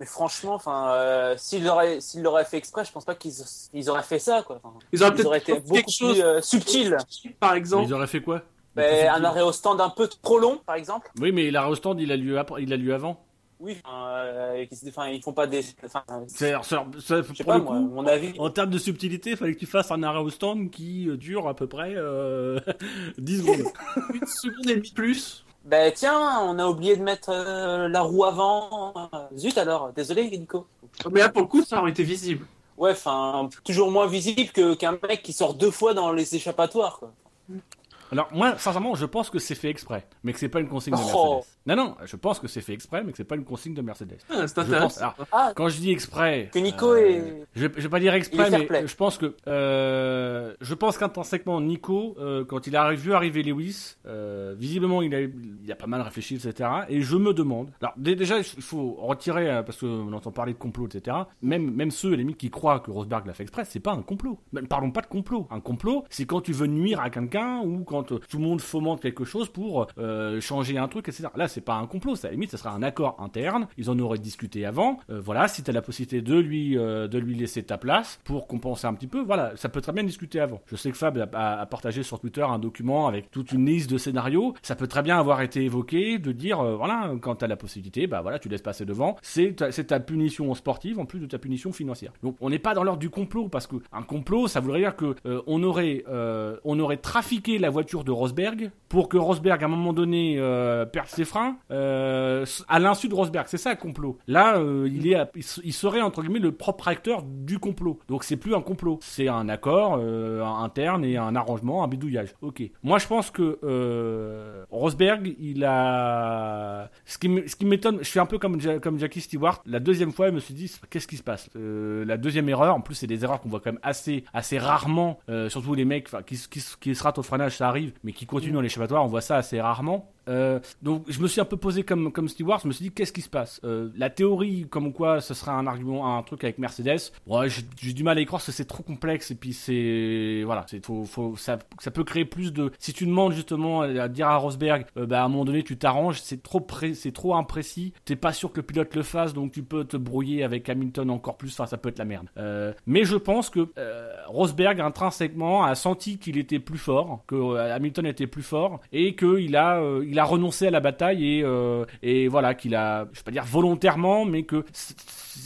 mais franchement, enfin, euh, s'il l'aurait, s'il l'aurait fait exprès, je pense pas qu'ils ils auraient fait ça, quoi. Ils auraient ils peut-être auraient été beaucoup quelque chose plus euh, subtils. par Mais exemple. Ils auraient fait quoi? Ben, un arrêt au stand un peu trop long, par exemple. Oui, mais l'arrêt au stand, il a lieu, après- il a lieu avant. Oui, enfin, euh, enfin, ils font pas des. Enfin, C'est, c'est- c'est- je sais pour pas, le moi, coup, mon avis. en termes de subtilité, il fallait que tu fasses un arrêt au stand qui euh, dure à peu près euh, 10 secondes. Une seconde et demie de plus. Ben, tiens, on a oublié de mettre euh, la roue avant. Zut alors, désolé, Nico. Mais là, pour le coup, ça aurait été visible. Ouais, enfin, toujours moins visible que, qu'un mec qui sort deux fois dans les échappatoires, quoi. Alors moi, sincèrement, je pense que c'est fait exprès, mais que c'est pas une consigne de Mercedes. Oh. Non, non, je pense que c'est fait exprès, mais que c'est pas une consigne de Mercedes. Ah, c'est Je pense. intéressant. Alors, Ah, quand je dis exprès, Que Nico euh, est- Je, vais- je vais pas dire exprès, mais je pense que euh, je pense qu'intrinsèquement Nico, euh, quand il a vu arriver Lewis, visiblement il a, il a pas mal réfléchi, etc. Et je me demande. Alors dé- déjà, il faut retirer euh, parce qu'on entend parler de complot, etc. Même même ceux la limite qui croient que Rosberg l'a fait exprès, c'est pas un complot. Parlons pas de complot. Un complot, c'est quand tu veux nuire à quelqu'un ou quand euh, tout le monde fomente quelque chose pour euh, changer un truc, etc. Là, c'est pas un complot. Ça, à la limite, ça sera un accord interne. Ils en auraient discuté avant. Euh, voilà, si t'as la possibilité de lui de lui laisser ta place pour compenser un petit peu, voilà, ça peut très bien discuter avant. Je sais que Fab a, partagé sur Twitter un document avec toute une liste de scénarios. Ça peut très bien avoir été évoqué de dire, voilà, quand t'as la possibilité, bah voilà, tu laisses passer devant. C'est ta, punition sportive en plus de ta punition financière. Donc on n'est pas dans l'ordre du complot parce que un complot, ça voudrait dire que on aurait on aurait trafiqué la de Rosberg pour que Rosberg à un moment donné euh, perde ses freins euh, à l'insu de Rosberg. C'est ça le complot. Là, euh, il est il il serait entre guillemets le propre acteur du complot. Donc c'est plus un complot, c'est un accord interne et un arrangement, un bidouillage. Ok. Moi je pense que Rosberg, il a ce qui m'étonne, je suis un peu comme comme Jackie Stewart. La deuxième fois, je me suis dit qu'est-ce qui se passe? La deuxième erreur, en plus c'est des erreurs qu'on voit quand même assez assez rarement, surtout les mecs qui qui qui se ratent au freinage, ça arrive, mais qui continuent dans l'échappatoire, on voit ça assez rarement. Euh, donc je me suis un peu posé comme comme Stewart, je me suis dit qu'est-ce qui se passe? Euh, La théorie comme quoi ce serait un argument, un truc avec Mercedes, ouais, j'ai du mal à y croire parce que c'est trop complexe et puis c'est voilà, faut, faut ça, peut créer plus de. Si tu demandes justement à dire à Rosberg, euh, bah à un moment donné tu t'arranges, c'est trop c'est trop imprécis, t'es pas sûr que le pilote le fasse donc tu peux te brouiller avec Hamilton encore plus, enfin ça peut être la merde. Euh, mais je pense que Rosberg intrinsèquement a senti qu'il était plus fort, que Hamilton était plus fort et qu'il a il a renoncé à la bataille et euh, et voilà qu'il a je vais pas dire volontairement mais que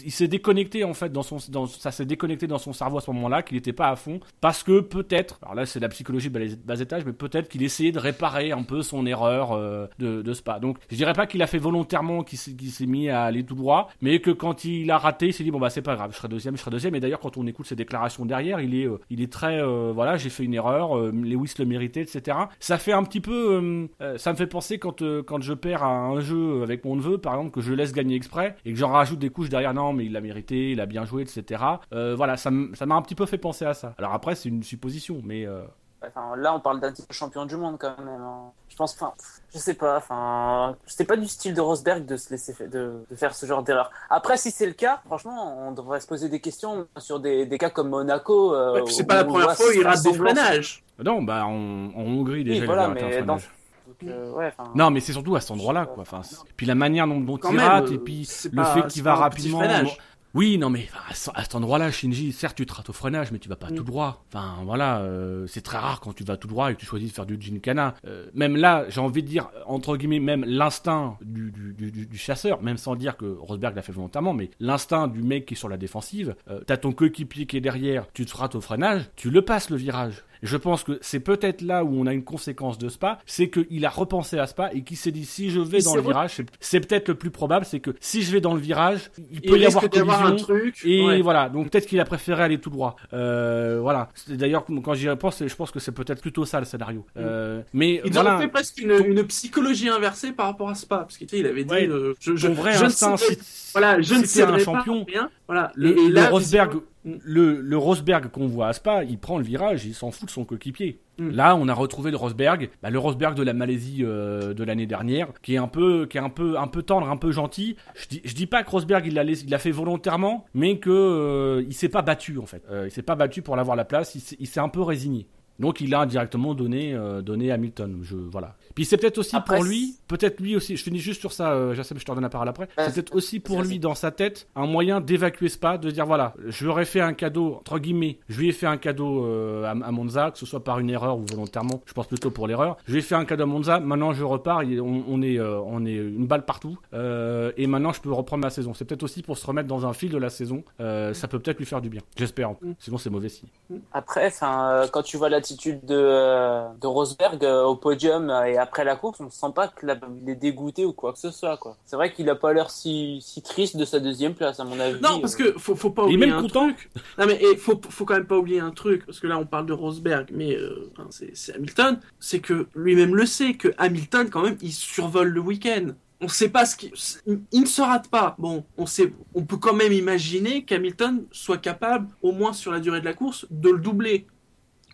il s'est déconnecté en fait dans son dans ça s'est déconnecté dans son cerveau à ce moment-là qu'il n'était pas à fond parce que peut-être alors là c'est la psychologie bas bas étage mais peut-être qu'il essayait de réparer un peu son erreur euh, de, de Spa donc je dirais pas qu'il a fait volontairement qu'il s'est mis à aller tout droit mais que quand il a raté il s'est dit bon bah c'est pas grave je serai deuxième je serai deuxième. Et d'ailleurs quand on écoute ses déclarations derrière il est euh, il est très euh, voilà j'ai fait une erreur Lewis le méritait etc ça fait un petit peu ça me fait penser quand quand je perds à un jeu avec mon neveu par exemple que je laisse gagner exprès et que j'en rajoute des couches derrière non mais il l'a mérité il a bien joué etc Euh, voilà ça m'a un petit peu fait penser à ça alors après c'est une supposition mais euh, Enfin, là, on parle d'un titre champion du monde quand même. hein. Je pense, enfin, je sais pas. Enfin, c'était pas du style de Rosberg de se laisser fa- de, de faire ce genre d'erreur. Après, si c'est le cas, franchement, on devrait se poser des questions sur des, des cas comme Monaco. euh, Ouais, c'est pas la première fois où il rate des semblant- freinages. non bah en, en Hongrie déjà Oui, il voilà, mais dans- euh, ouais, non mais c'est surtout à cet endroit là quoi enfin puis la manière dont, il rate euh, et puis c'est le pas- fait qu'il va rapidement Oui, non, mais enfin, à ce- à cet endroit-là, Shinji, certes, tu te rates au freinage, mais tu vas pas Mm. tout droit. Enfin, voilà, euh, c'est très rare quand tu vas tout droit et que tu choisis de faire du gincana. Euh, même là, j'ai envie de dire, entre guillemets, même l'instinct du, du, du- du- du chasseur, même sans dire que Rosberg l'a fait volontairement, mais l'instinct du mec qui est sur la défensive, euh, t'as ton coéquipier qui est derrière, tu te rates au freinage, tu le passes le virage. Et Je pense que c'est peut-être là où on a une conséquence de Spa, c'est qu'il a repensé à Spa et qu'il s'est dit si je vais Il dans le virage, c'est- peut-être le plus probable, c'est que si je vais dans le virage, il Il peut y risque avoir d'avoir un collision. truc. Et ouais. voilà, donc peut-être qu'il a préféré aller tout droit. Euh, voilà. D'ailleurs, quand j'y repense, je pense que c'est peut-être plutôt ça le scénario. Euh, mais Il voilà. aurait fait presque une, une psychologie inversée par rapport à Spa, parce qu'il il avait dit, Ouais. euh, je, je, vrai je ne instinct, si- voilà, je ne t'es un champion, pas, rien. Voilà. le, Et- et le là, Rosberg, Mm. Le, le Rosberg qu'on voit à Spa, il prend le virage, il s'en fout de son coéquipier. Mm. Là, on a retrouvé le Rosberg, bah, le Rosberg de la Malaisie euh, de l'année dernière, qui est un peu, qui est un peu, un peu tendre, un peu gentil. Je dis, je dis pas que Rosberg il l'a, laissé- il l'a fait volontairement, mais que euh, il s'est pas battu en fait. Euh, il s'est pas battu pour l'avoir la place. Il s'est, il s'est un peu résigné. Donc il a directement donné, euh, donné Hamilton. Je voilà. Puis c'est peut-être aussi Après, pour lui, peut-être lui aussi. Je finis juste sur ça. Euh, je te redonne la parole après. Ouais, c'est peut-être aussi pour lui dans sa tête un moyen d'évacuer Spa, de dire voilà, je lui aurais fait un cadeau entre guillemets. Je lui ai fait un cadeau euh, à, à Monza, que ce soit par une erreur ou volontairement. Je pense plutôt pour l'erreur. Je lui ai fait un cadeau à Monza. Maintenant je repars. On, on est, euh, on est une balle partout. Euh, et maintenant je peux reprendre ma saison. C'est peut-être aussi pour se remettre dans un fil de la saison. Ça peut peut-être lui faire du bien. J'espère. Mm. Sinon c'est mauvais signe. Après, quand tu vois l'attitude de, euh, de Rosberg euh, au podium euh, et après la course, on sent pas qu'il est dégoûté ou quoi que ce soit, quoi. C'est vrai qu'il a pas l'air si, si triste de sa deuxième place, à mon avis. Non, parce Euh, que faut, faut pas Il est oublier même content. truc. Non, mais et faut, faut quand même pas oublier un truc, parce que là on parle de Rosberg, mais euh, c'est Hamilton. C'est que lui-même le sait, que Hamilton, quand même, il survole le week-end. On sait pas ce qui. Il ne se rate pas. Bon, on sait, on peut quand même imaginer qu'Hamilton soit capable, au moins sur la durée de la course, de le doubler.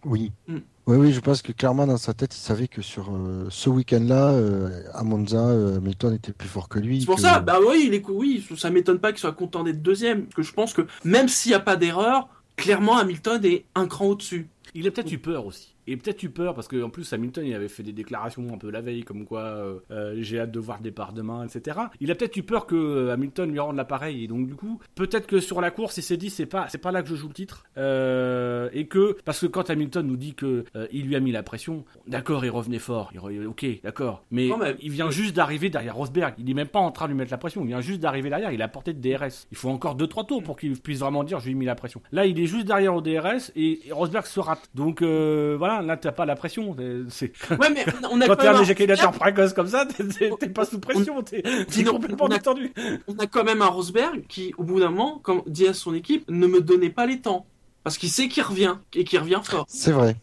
Oui. Mm. Oui, oui, je pense que clairement dans sa tête, il savait que sur euh, ce week-end-là, euh, à Monza, euh, Hamilton était plus fort que lui. C'est pour que- ça, bah oui, il est, oui, ça m'étonne pas qu'il soit content d'être deuxième, parce que je pense que même s'il n'y a pas d'erreur, clairement Hamilton est un cran au-dessus. Il a peut-être eu peur aussi. Et peut-être eu peur parce qu'en plus Hamilton il avait fait des déclarations un peu la veille comme quoi euh, euh, j'ai hâte de voir le départ demain etc. Il a peut-être eu peur que euh, Hamilton lui rende l'appareil. Et donc du coup peut-être que sur la course il s'est dit c'est pas c'est pas là que je joue le titre. Euh, et que parce que quand Hamilton nous dit que euh, il lui a mis la pression d'accord il revenait fort. Il re- ok d'accord. Mais il vient juste d'arriver derrière Rosberg. Il est même pas en train de lui mettre la pression. Il vient juste d'arriver derrière. Il a porté de DRS il faut encore 2-3 tours pour qu'il puisse vraiment dire je lui ai mis la pression. Là il est juste derrière au DRS et, et Rosberg se rate. Donc voilà là t'as pas la pression c'est Ouais, mais on a quand quand t'es même un éjaculateur Rosberg- précoce comme ça, t'es- pas sous pression, t'es complètement on a- détendu. on a quand même un Rosberg qui, au bout d'un moment, comme dit à son équipe, ne me donnez pas les temps. Parce qu'il sait qu'il revient, et qu'il revient fort. C'est vrai.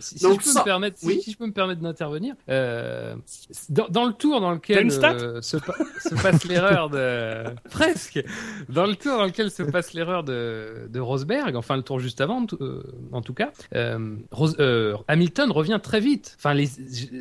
Si, si Donc je peux ça- me permettre, si- oui. si je peux me permettre d'intervenir, euh, dans, dans le tour dans lequel euh, se, pa- se passe l'erreur de presque, dans le tour dans lequel se passe l'erreur de, de Rosberg, enfin le tour juste avant, en tout- euh, en tout cas, Rose- Hamilton revient très vite. Enfin, les,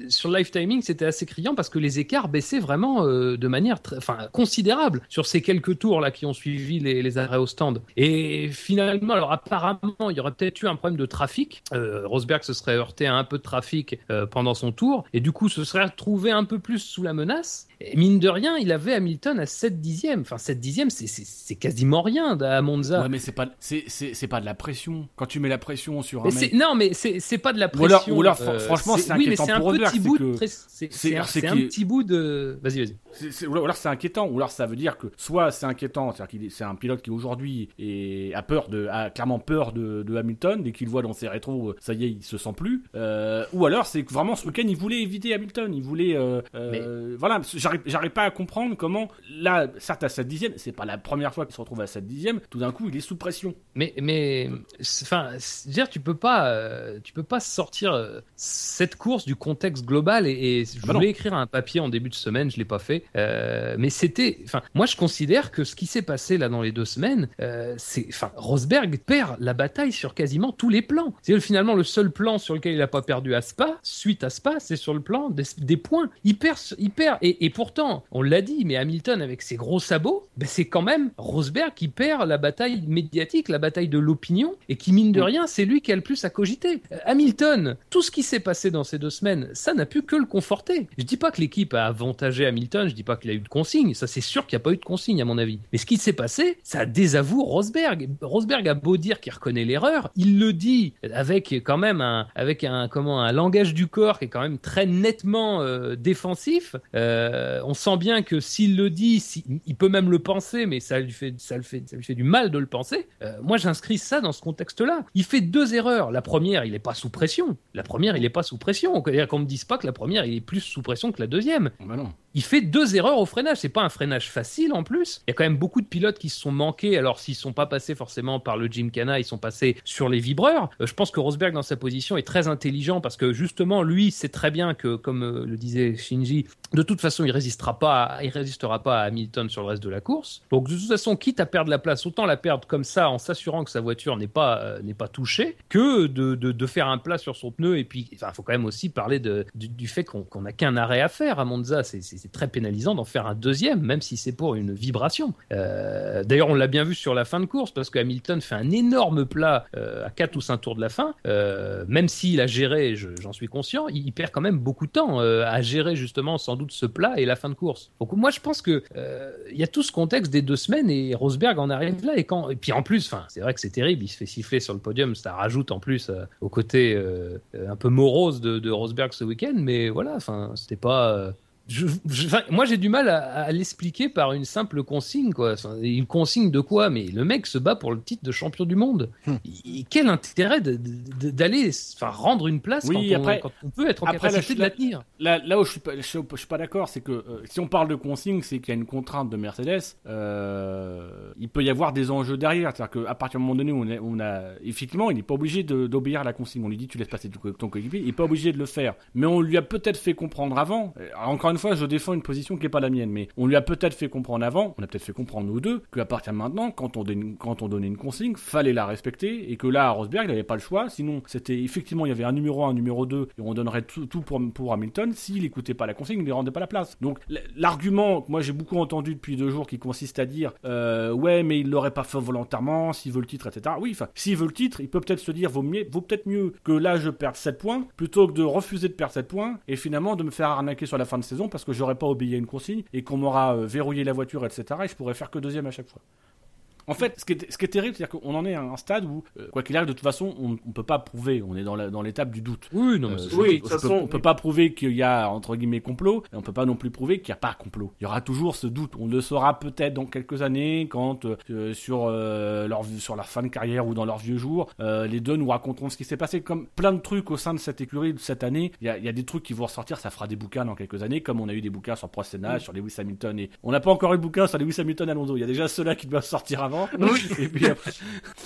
sur le live timing, c'était assez criant parce que les écarts baissaient vraiment de manière, très, enfin, considérable sur ces quelques tours là qui ont suivi les, les arrêts au stand. Et finalement, alors apparemment, il y aurait peut-être eu un problème de trafic. Rosberg se serait heurté à un peu de trafic euh, pendant son tour et du coup se serait retrouvé un peu plus sous la menace. Et mine de rien, il avait Hamilton à 7 dixièmes. Enfin, 7 dixièmes, c'est- quasiment rien à Monza. Ouais, mais c'est pas, c'est, pas de la pression. Quand tu mets la pression sur un Mais mec. non, mais c'est pas de la Ou alors- pression. ou alors, fr- franchement, c'est oui, mais inquiétant un pour c'est un, petit bout de. Vas-y, vas-y. Ou alors c'est inquiétant, ou alors ça veut dire que soit c'est inquiétant, c'est-à-dire qu'il est- c'est un pilote qui aujourd'hui est- a peur de, a clairement peur de, de Hamilton dès qu'il le voit dans ses rétros, euh, ça y est, il se sent plus. Euh, ou alors c'est vraiment ce week-end il voulait éviter Hamilton, il voulait, euh, euh, voilà, j'arrive, j'arrive pas à comprendre comment là, certes à 7 dixième, c'est pas la première fois qu'il se retrouve à 7 dixième, tout d'un coup il est sous pression. Mais, mais, enfin, dire, tu peux pas, euh, tu peux pas sortir euh, cette course du contexte global. Et, et je Ah bah voulais non. écrire un papier en début de semaine, je l'ai pas fait. Euh, mais c'était, enfin, moi je considère que ce qui s'est passé là dans les deux semaines, c'est, enfin, Rosberg perd la bataille sur quasiment tous les plans. C'est finalement le seul plan sur lequel il a pas perdu à Spa, suite à Spa, c'est sur le plan des, des points. Il perd, il perd, et, et pourtant pourtant, on l'a dit, mais Hamilton avec ses gros sabots, ben, c'est quand même Rosberg qui perd la bataille médiatique, la bataille de l'opinion, et qui mine de rien, c'est lui qui a le plus à cogiter. Euh, Hamilton, tout ce qui s'est passé dans ces deux semaines, ça n'a pu que le conforter. Je dis pas que l'équipe a avantagé Hamilton, je dis pas qu'il a eu de consigne, ça c'est sûr qu'il n'y a pas eu de consigne à mon avis. Mais ce qui s'est passé, ça désavoue Rosberg. Rosberg a beau dire qu'il reconnaît l'erreur, il le dit avec quand même un, avec un, comment, un langage du corps qui est quand même très nettement euh, défensif. Euh, on sent bien que s'il le dit, il peut même le penser, mais ça lui fait, ça le fait, ça lui fait du mal de le penser. Euh, moi, j'inscris ça dans ce contexte-là. Il fait deux erreurs. La première, il n'est pas sous pression. La première, il n'est pas sous pression. C'est-à-dire qu'on me dise pas que la première, il est plus sous pression que la deuxième. Bah non. Il fait deux erreurs au freinage. C'est pas un freinage facile en plus. Il y a quand même beaucoup de pilotes qui se sont manqués. Alors s'ils sont pas passés forcément par le Gymkhana, ils sont passés sur les vibreurs. Euh, je pense que Rosberg dans sa position est très intelligent parce que justement lui sait très bien que, comme euh, le disait Shinji, de toute façon il résistera pas, il résistera pas à Hamilton sur le reste de la course. Donc de toute façon, quitte à perdre la place, autant la perdre comme ça en s'assurant que sa voiture n'est pas euh, n'est pas touchée, que de, de, de faire un plat sur son pneu. Et puis, enfin, faut quand même aussi parler du, fait qu'on n'a qu'un arrêt à faire à Monza. C'est très pénalisant d'en faire un deuxième, même si c'est pour une vibration. Euh, D'ailleurs, on l'a bien vu sur la fin de course parce que Hamilton fait un énorme plat euh, à 4 ou 5 tours de la fin. Euh, même s'il a géré, je- j'en suis conscient, il, perd quand même beaucoup de temps à gérer justement sans doute ce plat et la fin de course. Donc moi, je pense que il y a tout ce contexte des deux semaines et Rosberg en arrive là. Et, puis en plus, c'est vrai que c'est terrible, il se fait siffler sur le podium, ça rajoute en plus au côté un peu morose de, Rosberg ce week-end. Mais voilà, c'était pas. Je- je- enfin, moi, j'ai du mal à, à l'expliquer par une simple consigne, quoi. Une consigne de quoi? Mais le mec se bat pour le titre de champion du monde. Hmm. Et quel intérêt d'aller, enfin, rendre une place Oui, quand, on, après- quand on peut être en après, la- capacité de la tenir Là, là où je suis pas, je suis, je suis pas d'accord, c'est que euh, si on parle de consigne, c'est qu'il y a une contrainte de Mercedes. euh, il peut y avoir des enjeux derrière, c'est-à-dire qu'à partir du moment donné où on, est- on a, effectivement, il n'est pas obligé d'obéir à la consigne. On lui dit tu laisses passer ton coéquipier, il n'est pas obligé de le faire. Mais on lui a peut-être fait comprendre avant. euh, Encore une fois, je défends une position qui est pas la mienne, mais on lui a peut-être fait comprendre avant, on a peut-être fait comprendre nous deux, qu'à partir de maintenant, quand on, quand on donnait une consigne, fallait la respecter et que là, à Rosberg, il n'avait pas le choix. Sinon, c'était effectivement, il y avait un numéro 1, un numéro 2 et on donnerait tout, pour, pour Hamilton. S'il n'écoutait pas la consigne, il ne rendait pas la place. Donc, l'argument que moi j'ai beaucoup entendu depuis deux jours qui consiste à dire euh, ouais, mais il l'aurait pas fait volontairement, s'il veut le titre, etc. Oui, enfin, s'il veut le titre, il peut peut-être se dire vaut, mieux, peut-être mieux que là je perde 7 points plutôt que de refuser de perdre 7 points et finalement de me faire arnaquer sur la fin de saison parce que j'aurais pas obéi à une consigne et qu'on m'aura euh, verrouillé la voiture, etc. Et je pourrais faire que deuxième à chaque fois. En fait, ce qui est, ce qui est terrible, c'est-à-dire qu'on en est à un stade où, euh, quoi qu'il arrive, de toute façon, on ne peut pas prouver. On est dans la- dans l'étape du doute. Oui, non, mais Euh, c'est- Oui, je de toute façon, on peut oui. pas prouver qu'il y a entre guillemets complot, et on peut pas non plus prouver qu'il n'y a pas complot. Il y aura toujours ce doute. On le saura peut-être dans quelques années, quand euh, sur euh, leur sur leur fin de carrière ou dans leurs vieux jours, les deux nous raconteront ce qui s'est passé. Comme plein de trucs au sein de cette écurie de cette année, il y a, il y a des trucs qui vont ressortir. Ça fera des bouquins dans quelques années, comme on a eu des bouquins sur Prost-Senna, sur Lewis Hamilton, et on n'a pas encore eu de bouquin sur Lewis Hamilton Alonso. Il y a déjà ceux-là qui doivent sortir avant. et puis après,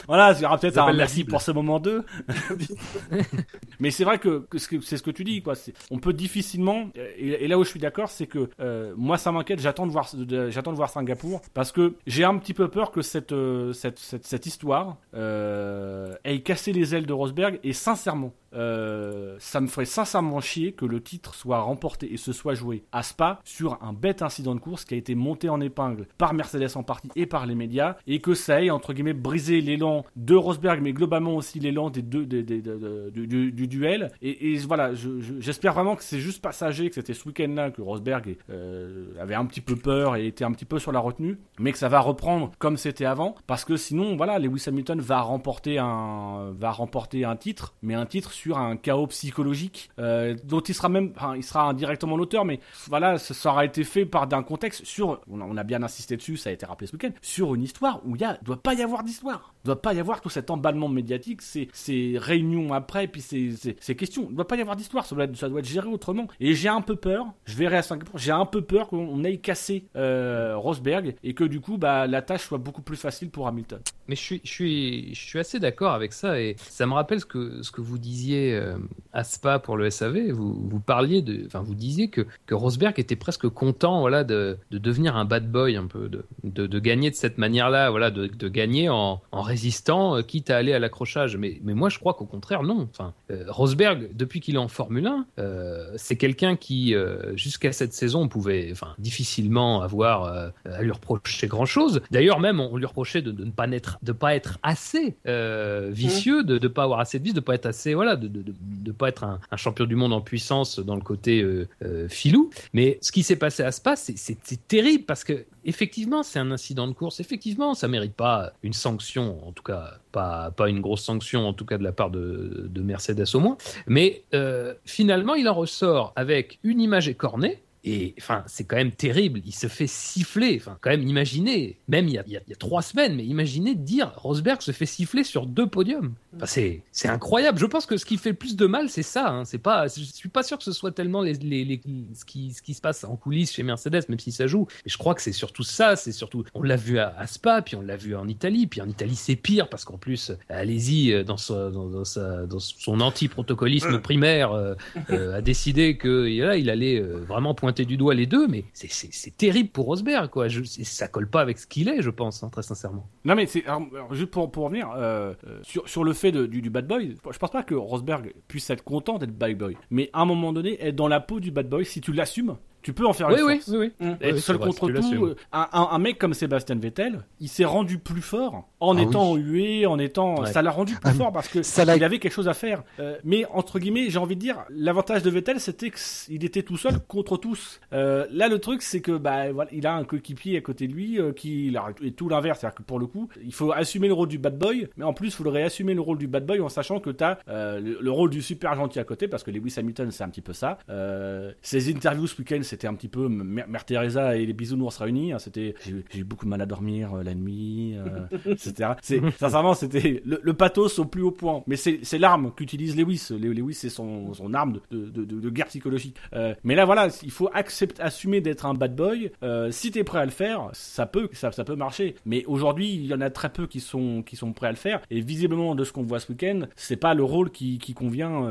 voilà, il y aura peut-être un merci pour ce moment 2 mais c'est vrai que, que ce que- c'est ce que tu dis, quoi. On peut difficilement, et, et là où je suis d'accord, c'est que euh, moi ça m'inquiète. J'attends de voir, j'attends de voir Singapour parce que j'ai un petit peu peur que cette euh, cette, cette, cette histoire euh, ait cassé les ailes de Rosberg. Et sincèrement, euh, ça me ferait sincèrement chier que le titre soit remporté et se soit joué à Spa sur un bête incident de course qui a été monté en épingle par Mercedes en partie et par les médias et que ça ait entre guillemets brisé l'élan de Rosberg mais globalement aussi l'élan des deux du, du- du duel. Et, voilà je- je- j'espère vraiment que c'est juste passager que c'était ce week-end là que Rosberg euh, avait un petit peu peur et était un petit peu sur la retenue mais que ça va reprendre comme c'était avant parce que sinon voilà Lewis Hamilton va remporter un va remporter un titre mais un titre sur un chaos psychologique euh, dont il sera même enfin, il sera indirectement l'auteur mais voilà ça, aura été fait par d'un contexte sur on a, bien insisté dessus ça a été rappelé ce week-end sur une histoire où il y a doit pas y avoir d'histoire. Il doit pas y avoir tout cet emballement médiatique ces, réunions après puis ces, questions. Il doit pas y avoir d'histoire ça doit, être, ça doit être géré autrement. Et j'ai un peu peur je verrai à Singapour j'ai un peu peur qu'on ait cassé euh, Rosberg et que du coup bah, la tâche soit beaucoup plus facile pour Hamilton. Mais je suis, je suis, je suis assez d'accord avec ça et ça me rappelle ce que, ce que vous disiez disiez euh, à Spa pour le SAV, vous, vous parliez de, enfin vous disiez que, que Rosberg était presque content, voilà, de, de devenir un bad boy un peu, de, de, de gagner de cette manière-là, voilà, de, de gagner en, en résistant, euh, quitte à aller à l'accrochage. Mais, mais moi, je crois qu'au contraire, non. Enfin, euh, Rosberg, depuis qu'il est en Formule 1, euh, c'est quelqu'un qui, euh, jusqu'à cette saison, on pouvait, enfin, difficilement avoir euh, à lui reprocher grand-chose. D'ailleurs, même, on lui reprochait de, de ne pas être, de pas être assez euh, vicieux, de ne pas avoir assez de vices, de pas être assez, voilà, de, de pas être un, champion du monde en puissance dans le côté euh, euh, filou. Mais ce qui s'est passé à Spa, c'est- terrible parce que effectivement, c'est un incident de course. Effectivement, ça mérite pas une sanction, en tout cas pas une grosse sanction, en tout cas de la part de, de Mercedes au moins. Mais euh, finalement, il en ressort avec une image écornée. Et enfin, c'est quand même terrible. Il se fait siffler. Enfin, quand même, imaginez, même il y a, il y trois semaines, mais imaginez dire Rosberg se fait siffler sur deux podiums. Enfin, c'est c'est incroyable. Je pense que ce qui fait le plus de mal, c'est ça. hein. C'est pas, je suis pas sûr que ce soit tellement les, les, les- ce qui ce qui se passe en coulisses chez Mercedes, même si ça joue. Mais je crois que c'est surtout ça. C'est surtout, on l'a vu à, à Spa, puis on l'a vu en Italie, puis en Italie c'est pire parce qu'en plus, allez-y euh, dans, sa- dans, dans sa- dans son anti-protocolisme primaire, euh, euh, a décidé que là, il allait euh, vraiment pointer du doigt les deux. Mais c'est- terrible pour Rosberg, quoi. Ça colle pas avec ce qu'il est, je pense, hein, très sincèrement. Non mais c'est juste pour pour revenir euh, euh, sur sur le fait de- du, du bad boy, je pense pas que Rosberg puisse être content d'être bad boy, mais à un moment donné être dans la peau du bad boy si tu l'assumes, tu peux en faire Oui, une oui, force. oui, oui. Mmh. Être Oui, seul vrai, contre tu l'assumes. tout, euh, un, un- un mec comme Sébastien Vettel, il s'est rendu plus fort en Ah étant hué, en étant, Ouais. ça l'a rendu plus Ah, fort parce que ça il avait quelque chose à faire. Euh, mais entre guillemets, j'ai envie de dire, l'avantage de Vettel, c'était qu'il était tout seul contre tous. Euh, là, le truc, c'est que bah voilà, il a un coéquipier à côté de lui euh, qui et tout l'inverse, c'est-à-dire que pour le coup, il faut assumer le rôle du bad boy, mais en plus, il faudrait assumer le rôle du bad boy en sachant que t'as euh, le, le rôle du super gentil à côté, parce que Lewis Hamilton, c'est un petit peu ça. Euh, ses interviews ce week-end, c'était un petit peu Mère Mère Teresa et les bisounours réunis. hein, c'était, j'ai eu beaucoup de mal à dormir euh, la nuit, euh, etc. C'est, sincèrement, c'était le, le pathos au plus haut point. Mais c'est, l'arme qu'utilise Lewis. Le- Lewis, c'est son, son arme de, de, de, de guerre psychologique. Euh, mais là, voilà, il faut accepter, assumer d'être un bad boy. Si t'es prêt à le faire, ça peut, ça, ça peut marcher. Mais aujourd'hui, il y en a très peu qui sont, qui sont prêts à le faire. Et visiblement, de ce qu'on voit ce week-end, c'est pas le rôle qui, qui convient,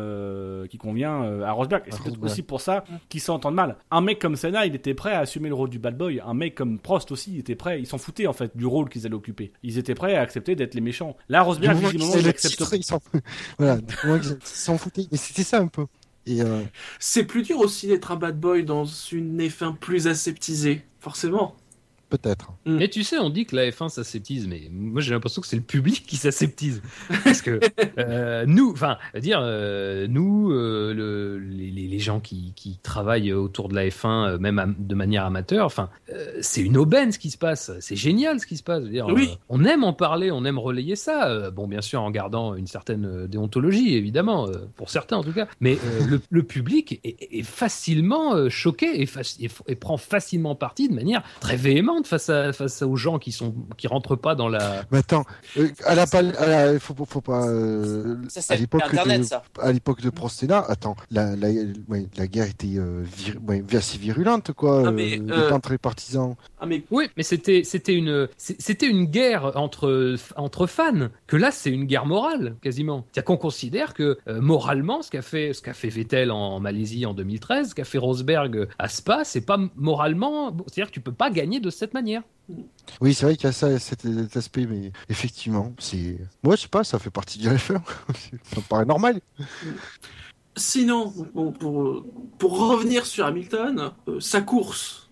qui convient à Rosberg. Et c'est peut-être aussi pour ça qu'ils s'entendent mal. Un mec comme Senna, il était prêt à assumer le rôle du bad boy. Un mec comme Prost aussi, il était prêt. Ils s'en foutaient en fait du rôle qu'ils allaient occuper. Ils étaient prêts à accepter d'être les méchants. Là, Rosberg, visiblement, qu'ils il le accepte titre, ils s'en voilà, foutaient. Et c'était ça un peu. Euh, C'est plus dur aussi d'être un bad boy dans une F1 plus aseptisée, forcément. Peut-être. Mais tu sais, on dit que la F1 s'aseptise, mais moi j'ai l'impression que c'est le public qui s'aseptise. Parce que euh, nous, enfin, dire euh, nous, euh, le, les, gens qui, qui travaillent autour de la F1, euh, même de manière amateur, enfin, euh, c'est une aubaine ce qui se passe. C'est génial ce qui se passe. Dire, Oui. euh, on aime en parler, on aime relayer ça. Euh, bon, bien sûr, en gardant une certaine déontologie, évidemment, euh, pour certains en tout cas. Mais euh, le, le public est, est facilement euh, choqué et, faci- et f- et prend facilement parti de manière très véhémente face à face aux gens qui sont qui rentrent pas dans la. Mais attends, euh, à la à la- faut, faut pas. euh, Ça, à c'est l'époque Internet, de, ça. à l'époque de Prostena, attends, la, la, ouais, la guerre était euh, vir- ouais, assez virulente, quoi. Ah, mais, euh, euh, entre les partisans. Ah mais Oui, mais c'était c'était une c'était une guerre entre entre fans. Que là, c'est une guerre morale quasiment. C'est-à-dire qu'on considère que euh, moralement, ce qu'a fait ce qu'a fait Vettel en, en Malaisie en 2013, ce qu'a fait Rosberg à Spa, c'est pas moralement. bon, C'est-à-dire que tu peux pas gagner de cette manière. Oui, c'est vrai qu'il y a ça, cet, cet aspect, mais effectivement, c'est. Moi, je sais pas, ça fait partie du F1. ça me paraît normal. sinon, bon, pour, euh, pour revenir sur Hamilton, euh, sa course,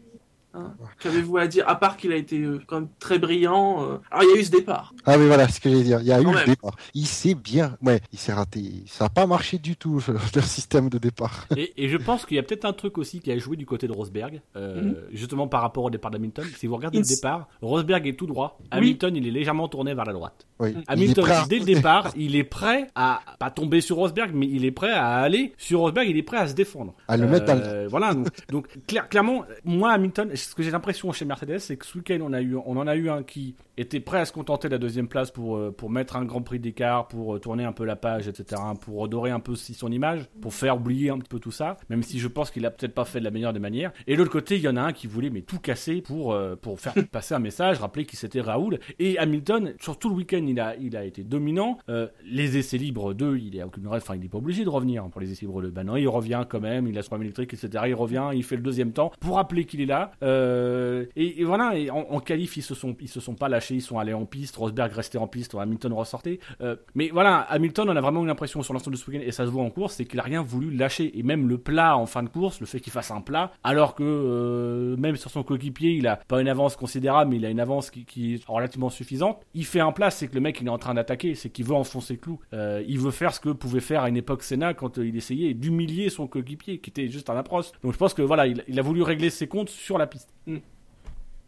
hein, qu'avez-vous à dire À part qu'il a été euh, quand même très brillant. euh, Alors il y a eu ce départ. Ah, mais voilà, ce que j'allais dire. Il y a eu le départ. Il s'est bien. Ouais, il s'est raté. Ça n'a pas marché du tout, leur système de départ. Et, et je pense qu'il y a peut-être un truc aussi qui a joué du côté de Rosberg, euh, Mhm. justement par rapport au départ d'Hamilton. Si vous regardez le départ, Rosberg est tout droit. Oui. Hamilton, il est légèrement tourné vers la droite. Oui. Hamilton, à- dès le départ, il est prêt à pas tomber sur Rosberg, mais il est prêt à aller sur Rosberg. Il est prêt à se défendre. À le mettre dans le- Voilà. Donc, donc, clair- clairement, moi Hamilton, je ce que j'ai l'impression chez Mercedes, c'est que ce week-end, on, a eu, on en a eu un qui était prêt à se contenter de la deuxième place pour, euh, pour mettre un grand prix d'écart, pour euh, tourner un peu la page, etc., pour redorer un peu aussi son image, pour faire oublier un petit peu tout ça, même si je pense qu'il a peut-être pas fait de la meilleure des manières. Et de l'autre côté, il y en a un qui voulait mais tout casser pour, euh, pour faire passer un message, rappeler qui c'était Raoul. Et Hamilton, sur tout le week-end, il a, il a été dominant. Euh, les essais libres 2, il est à aucune enfin, il n'est pas obligé de revenir pour les essais libres 2. Ben non, il revient quand même, il a son problème électrique, etc. Il revient, il fait le deuxième temps pour rappeler qu'il est là. Euh, et, et voilà, et en, en qualif, ils se sont, ils se sont pas lâchés, ils sont allés en piste. Rosberg restait en piste, Hamilton ressortait. Euh, mais voilà, Hamilton, on a vraiment eu l'impression sur l'ensemble de ce week-end, et ça se voit en course, c'est qu'il a rien voulu lâcher. Et même le plat en fin de course, le fait qu'il fasse un plat, alors que euh, même sur son coéquipier, il a pas une avance considérable, mais il a une avance qui, est relativement suffisante. Il fait un plat, c'est que le mec il est en train d'attaquer, c'est qu'il veut enfoncer clou. Euh, il veut faire ce que pouvait faire à une époque Senna quand il essayait d'humilier son coéquipier, qui était juste un approche. Donc je pense que voilà, il, il a voulu régler ses comptes sur la piste.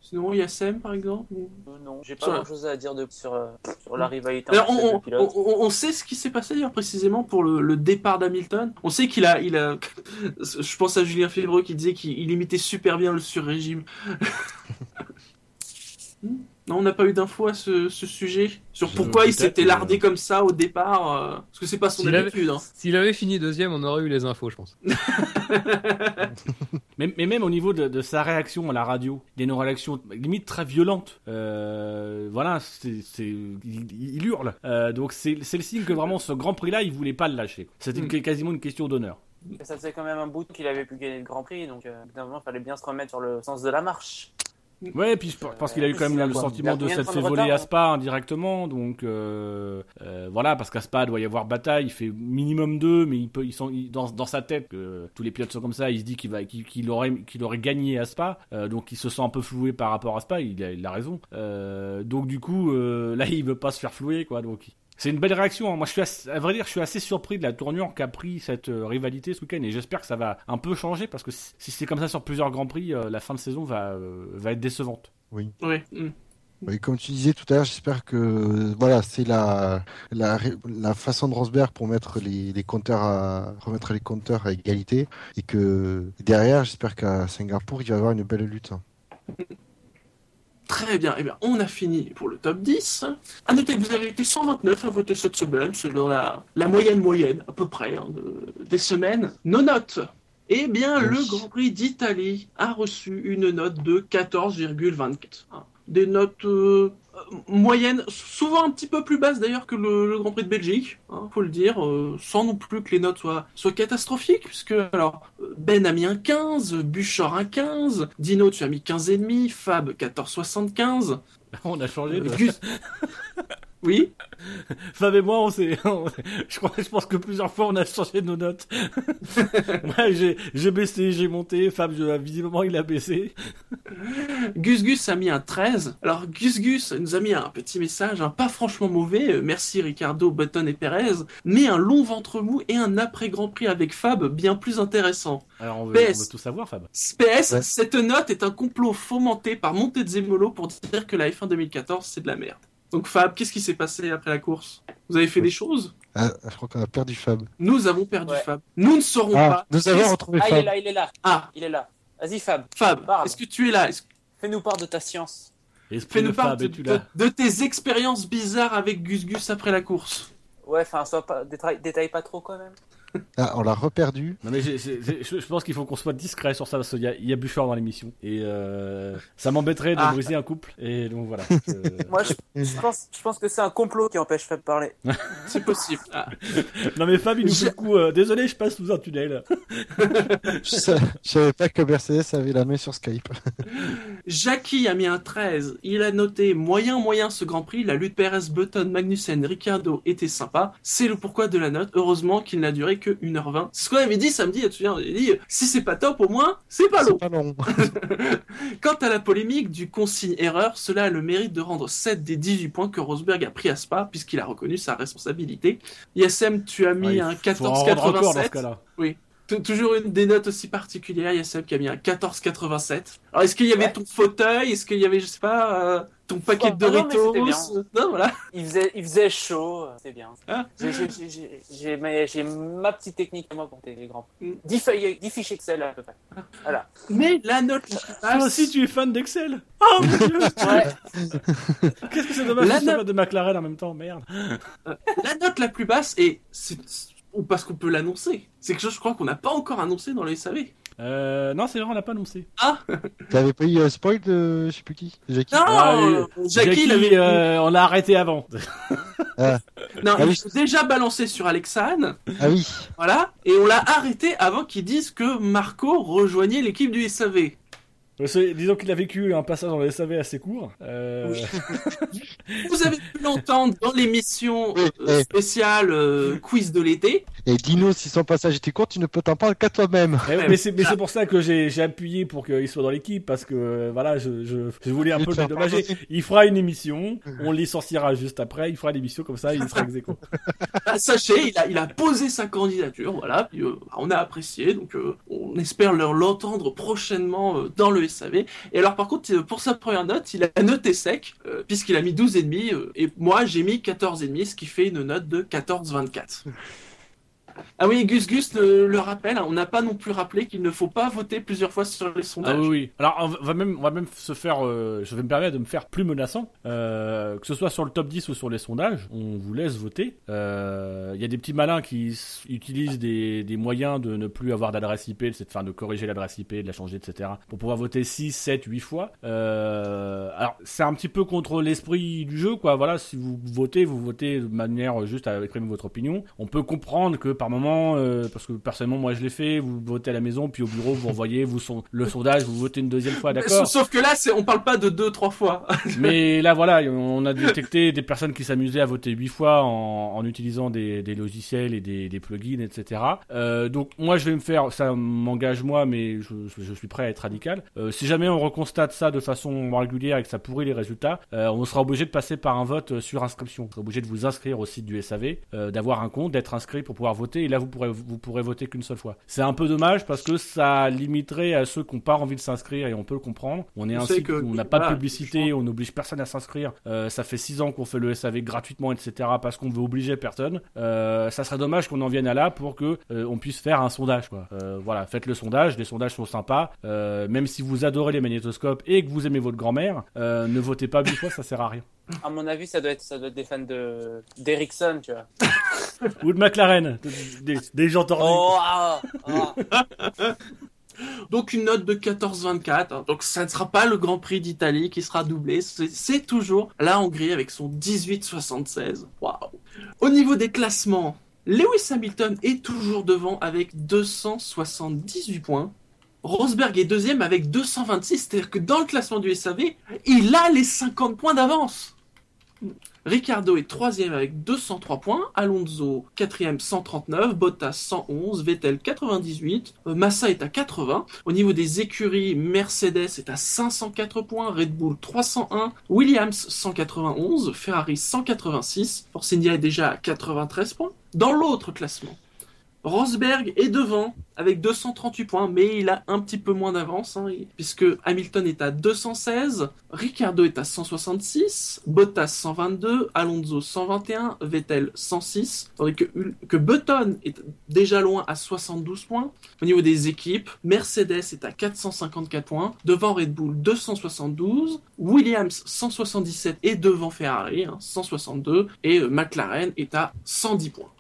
Sinon, Yassem, par exemple ou- Euh, non, j'ai pas Sur- grand chose à dire de, sur, euh, sur la rivalité Alors, on, deux on, pilotes. on- on sait ce qui s'est passé d'ailleurs précisément pour le, le départ d'Hamilton. On sait qu'il a, il a, je pense à Julien Févreux qui disait qu'il il imitait super bien le sur-régime. Non, on n'a pas eu d'infos à ce, ce sujet sur pourquoi il s'était lardé comme ça au départ, euh, parce que c'est pas son S'il avait- habitude. hein. S'il avait fini deuxième, on aurait eu les infos, je pense. Mais, mais même au niveau de, de sa réaction à la radio, il y a une réaction limite très violente. Euh, voilà, c'est, c'est, il, il hurle. Euh, donc c'est, c'est le signe que vraiment ce Grand Prix-là, il voulait pas le lâcher. C'était une- quasiment une question d'honneur. Ça faisait quand même un bout qu'il avait pu gagner le Grand Prix, donc euh, évidemment, il fallait bien se remettre sur le sens de la marche. Ouais, puis je pense qu'il a eu quand même a le quoi sentiment de s'être fait voler retard, à Spa indirectement, donc euh, euh, voilà, parce qu'à Spa il doit y avoir bataille, il fait minimum deux, mais il peut, ils sont il- dans, dans sa tête que tous les pilotes sont comme ça, il se dit qu'il va, qu'il, qu'il aurait, qu'il aurait gagné à Spa, euh, donc il se sent un peu floué par rapport à Spa, il a, il a raison, Euh, donc du coup euh, là il veut pas se faire flouer quoi, donc c'est une belle réaction. hein. Moi, je suis assez- à vrai dire, je suis assez surpris de la tournure qu'a pris cette euh, rivalité ce week-end, et j'espère que ça va un peu changer parce que si, c'est comme ça sur plusieurs grands prix, euh, la fin de saison va, euh, va être décevante. Hmm. Oui, comme tu disais tout à l'heure, j'espère que voilà, c'est la, la façon de Rosberg pour mettre les, les compteurs à remettre les compteurs à égalité et que derrière, j'espère qu'à Singapour, il va y avoir une belle lutte. Très bien, eh bien, on a fini pour le top 10. À noter que vous avez été 129 à voter cette semaine, selon la, la moyenne moyenne, à peu près, hein, de- des semaines. Nos notes. Eh bien, Oui. le Grand Prix d'Italie a reçu une note de 14,24. Des notes euh, euh, moyennes, souvent un petit peu plus basses d'ailleurs que le, le Grand Prix de Belgique, hein, faut le dire, euh, sans non plus que les notes soient, soient catastrophiques, puisque alors euh, Ben a mis un 15, Buchor un 15, Dino tu as mis 15,5, Fab 14,75. On a changé de... Oui, Fab et moi, on s'est, je crois, je pense que plusieurs fois on a changé nos notes. ouais, j'ai, j'ai baissé, j'ai monté. Fab, je- visiblement, il a baissé. Gus Gus a mis un 13. Alors Gus Gus nous a mis un petit message, hein, pas franchement mauvais, euh, merci Ricardo, Button et Perez, mais un long ventre mou et un après Grand Prix avec Fab bien plus intéressant. Alors, on veut, PS. on veut tout savoir, Fab. PS, Ouais. cette note est un complot fomenté par Montezemolo pour dire que la F1 2014 c'est de la merde. Donc Fab, qu'est-ce qui s'est passé après la course? Vous avez fait Oui. des choses? Ah, je crois qu'on a perdu Fab. Nous avons perdu Ouais. Fab. Nous ne saurons Ah, pas. nous avons retrouvé Ah, il est Fab. là, il est là. Ah, Il est là. Vas-y, Fab, Fab, est-ce que tu es là? Fais-nous part de ta science. Fais-nous part Fab, de, tes expériences bizarres avec Gus Gus après la course? Ouais, enfin, sois pas, détaille, détaille pas trop quand même. Ah, on l'a reperdu. Non mais je, je pense qu'il faut qu'on soit discret sur ça parce qu'il y a, il y a Bouchard dans l'émission et euh, ça m'embêterait de Ah. briser un couple et donc voilà. Je- Moi, je, je pense, je pense que c'est un complot qui empêche Fab de parler. C'est possible. Ah. non mais Fab il nous Je- fait le coup. euh, désolé, je passe sous un tunnel. Je, je savais pas que Mercedes avait la main sur Skype. Jackie a mis un 13. Il a noté moyen moyen ce Grand Prix. La lutte Perez, Button, Magnussen, Ricciardo était sympa. C'est le pourquoi de la note. Heureusement qu'il n'a duré que 1h20. C'est ce qu'on avait dit samedi. Tu te souviens, on avait dit si c'est pas top, au moins c'est pas long. C'est pas long. Quant à la polémique du consigne erreur, cela a le mérite de rendre 7 des 18 points que Rosberg a pris à Spa puisqu'il a reconnu sa responsabilité. Yassem, tu as mis Ouais, un il faut en rendre encore dans ce 14,87. cas-là. T- Toujours une des notes aussi particulières, Yassem qui a mis un 14,87. Alors est-ce qu'il y avait Ouais. ton fauteuil? Est-ce qu'il y avait, je sais pas, euh, ton paquet de non, mais Doritos. c'était bien. non, voilà. Il faisait, il faisait chaud, euh, c'est bien. Ah. J'ai- ma petite technique à moi pour les grands. Mm. 10 feuilles, 10 fiches Excel à peu près. Voilà. Mais la note la plus Toi basse- aussi, tu es fan d'Excel Oh mon dieu Ouais. Qu'est-ce que c'est dommage La que note- de McLaren en même temps, merde. La note la plus basse, et c'est ou parce qu'on peut l'annoncer, c'est quelque chose je crois qu'on n'a pas encore annoncé dans le SAV. Euh, non, c'est vrai, on l'a pas annoncé. T'avais pas eu euh, spoil de je sais plus qui Jackie Non, Ah, euh, Jackie, avait euh, on l'a arrêté avant. non, Ah il oui. s'est déjà balancé sur Alexane, Ah oui. voilà, et on l'a arrêté avant qu'il dise que Marco rejoignait l'équipe du SAV. Que, disons qu'il a vécu un passage dans le SAV assez court. Euh, Vous avez pu l'entendre dans l'émission euh, spéciale euh, quiz de l'été. Et Dino, si son passage était court, tu ne peux t'en parler qu'à toi-même. eh, mais c'est mais c'est pour ça que j'ai appuyé pour qu'il soit dans l'équipe parce que euh, voilà je, je, je voulais un peu le dédommager. Il fera une émission, on licenciera juste après. Il fera l'émission comme ça, il sera ex. Bah, sachez, il a, il a posé sa candidature, voilà, puis, euh, on a apprécié, donc euh, on espère leur l'entendre prochainement euh, dans le SAV. Et alors par contre, euh, pour sa première note, il a noté sec, euh, puisqu'il a mis 12,5, euh, et moi j'ai mis 14,5, ce qui fait une note de 14,24. Ah oui, Gus Gus le, le rappelle, hein, on n'a pas non plus rappelé qu'il ne faut pas voter plusieurs fois sur les sondages. Ah oui, oui. Alors, on va- même, on va même se faire, euh, je vais me permettre de me faire plus menaçant, euh, que ce soit sur le top 10 ou sur les sondages, on vous laisse voter. Euh, Il y a des petits malins qui utilisent des, des moyens de ne plus avoir d'adresse IP, c'est enfin de corriger l'adresse IP, de la changer, etc. pour pouvoir voter 6, 7, 8 fois. Alors, c'est un petit peu contre l'esprit du jeu, quoi. Voilà, si vous votez, vous votez de manière juste à exprimer votre opinion. On peut comprendre que par moment, euh, parce que personnellement, moi je l'ai fait, vous votez à la maison, puis au bureau, vous envoyez vous son, le sondage, vous votez une deuxième fois, d'accord Sauf, que là, on parle pas de deux, trois fois. mais là, voilà, on a détecté des personnes qui s'amusaient à voter huit fois en, en utilisant des, des logiciels et des, des plugins, etc. Euh, donc, moi, je vais me faire, ça m'engage moi, mais je, je suis prêt à être radical. Euh, si jamais on reconstate ça de façon régulière et que ça pourrit les résultats, on sera obligé de passer par un vote sur inscription. On sera obligé de vous inscrire au site du SAV, d'avoir un compte, d'être inscrit pour pouvoir voter. Et là, vous pourrez, vous pourrez voter qu'une seule fois. C'est un peu dommage parce que ça limiterait à ceux qui n'ont pas envie de s'inscrire et on peut le comprendre. On est On un sait site que- où on n'a pas de publicité, on n'oblige personne à s'inscrire. Euh, ça fait six ans qu'on fait le SAV gratuitement, etc. parce qu'on veut obliger personne. Euh, ça serait dommage qu'on en vienne à là pour que euh, on puisse faire un sondage. Quoi. Voilà, faites le sondage. Les sondages sont sympas. Même si vous adorez les magnétoscopes et que vous aimez votre grand-mère, ne votez pas huit fois, ça sert à rien. À mon avis, ça doit être, ça doit être des fans de d'Ericsson, tu vois. Ou de McLaren, des, des gens tordus. Oh, ah, ah. Donc une note de 14,24. hein. Donc ça ne sera pas le Grand Prix d'Italie qui sera doublé. C'est c'est toujours la Hongrie avec son 18,76. Waouh. Au niveau des classements, Lewis Hamilton est toujours devant avec 278 points. Rosberg est deuxième avec 226. C'est-à-dire que dans le classement du SAV, il a les 50 points d'avance. Ricardo est troisième avec 203 points, Alonso quatrième 139, Bottas 111, Vettel 98, euh, Massa est à 80. Au niveau des écuries, Mercedes est à 504 points, Red Bull 301, Williams 191, Ferrari 186, Force India est déjà à 93 points. Dans l'autre classement, Rosberg est devant avec 238 points, mais il a un petit peu moins d'avance, hein, puisque Hamilton est à 216, Ricardo est à 166, Bottas 122, Alonso 121, Vettel 106, tandis que, Button est déjà loin à 72 points. Au niveau des équipes, Mercedes est à 454 points, devant Red Bull 272, Williams 177 et devant Ferrari hein, 162, et euh, McLaren est à 110 points.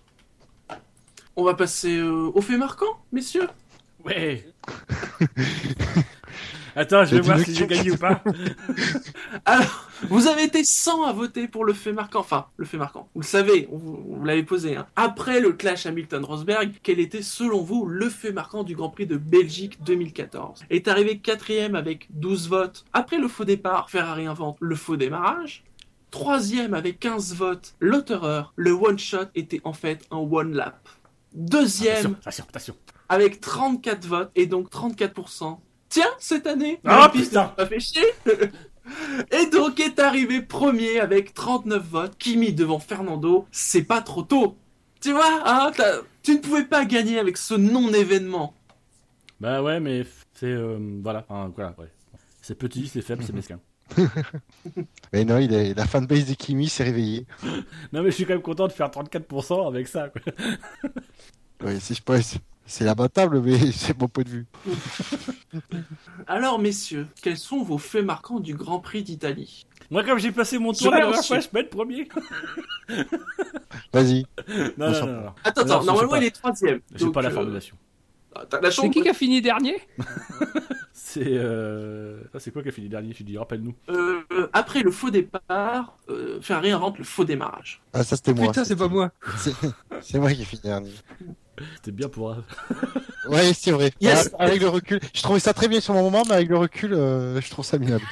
On va passer euh, au fait marquant, messieurs. Ouais. Attends, je vais voir si j'ai gagné ou pas. Alors, vous avez été 100 à voter pour le fait marquant. Enfin, le fait marquant. Vous le savez, on vous, vous l'avez posé. hein. Après le clash Hamilton-Rosberg, quel était selon vous le fait marquant du Grand Prix de Belgique 2014 Est arrivé quatrième avec 12 votes. Après le faux départ, Ferrari invente le faux démarrage. Troisième avec 15 votes, l'auteur, le one-shot était en fait un one-lap. Deuxième Attention, attention, attention. avec 34 votes et donc 34%. Tiens, cette année, Ah, putain. pas fait chier. et donc est arrivé premier avec 39 votes, Kimi devant Fernando. C'est pas trop tôt. Tu vois, hein, tu ne pouvais pas gagner avec ce non-événement. Bah ouais, mais c'est euh, voilà, Enfin, voilà, ouais. C'est petit, c'est faible, c'est mesquin. Mais non, il est, la fanbase de Kimi s'est réveillée. Non, mais je suis quand même content de faire 34% avec ça. Quoi. Ouais, si je peux, c'est- lamentable, mais c'est mon point de vue. Alors, messieurs, quels sont vos faits marquants du Grand Prix d'Italie? Moi, comme j'ai passé mon Je tour la vais dernière fois, je peux être premier. Vas-y. Non, non, non, non. Attends, Non, attends, je normalement il est troisième. J'ai Donc, pas la euh, formulation. La C'est qui qui a fini dernier? C'est. Euh... ça, c'est quoi qui a fini dernier Tu dis, rappelle-nous. Euh, après le faux départ, euh, Ferrari invente le faux démarrage. Ah, ça c'était moi. Putain, c'est pas moi. C'est- C'est moi qui ai fini dernier. C'était bien pour. un- Ouais, c'est vrai. Yes. Ah, Avec le recul, je trouvais ça très bien sur mon moment, mais avec le recul, euh, je trouve ça minable.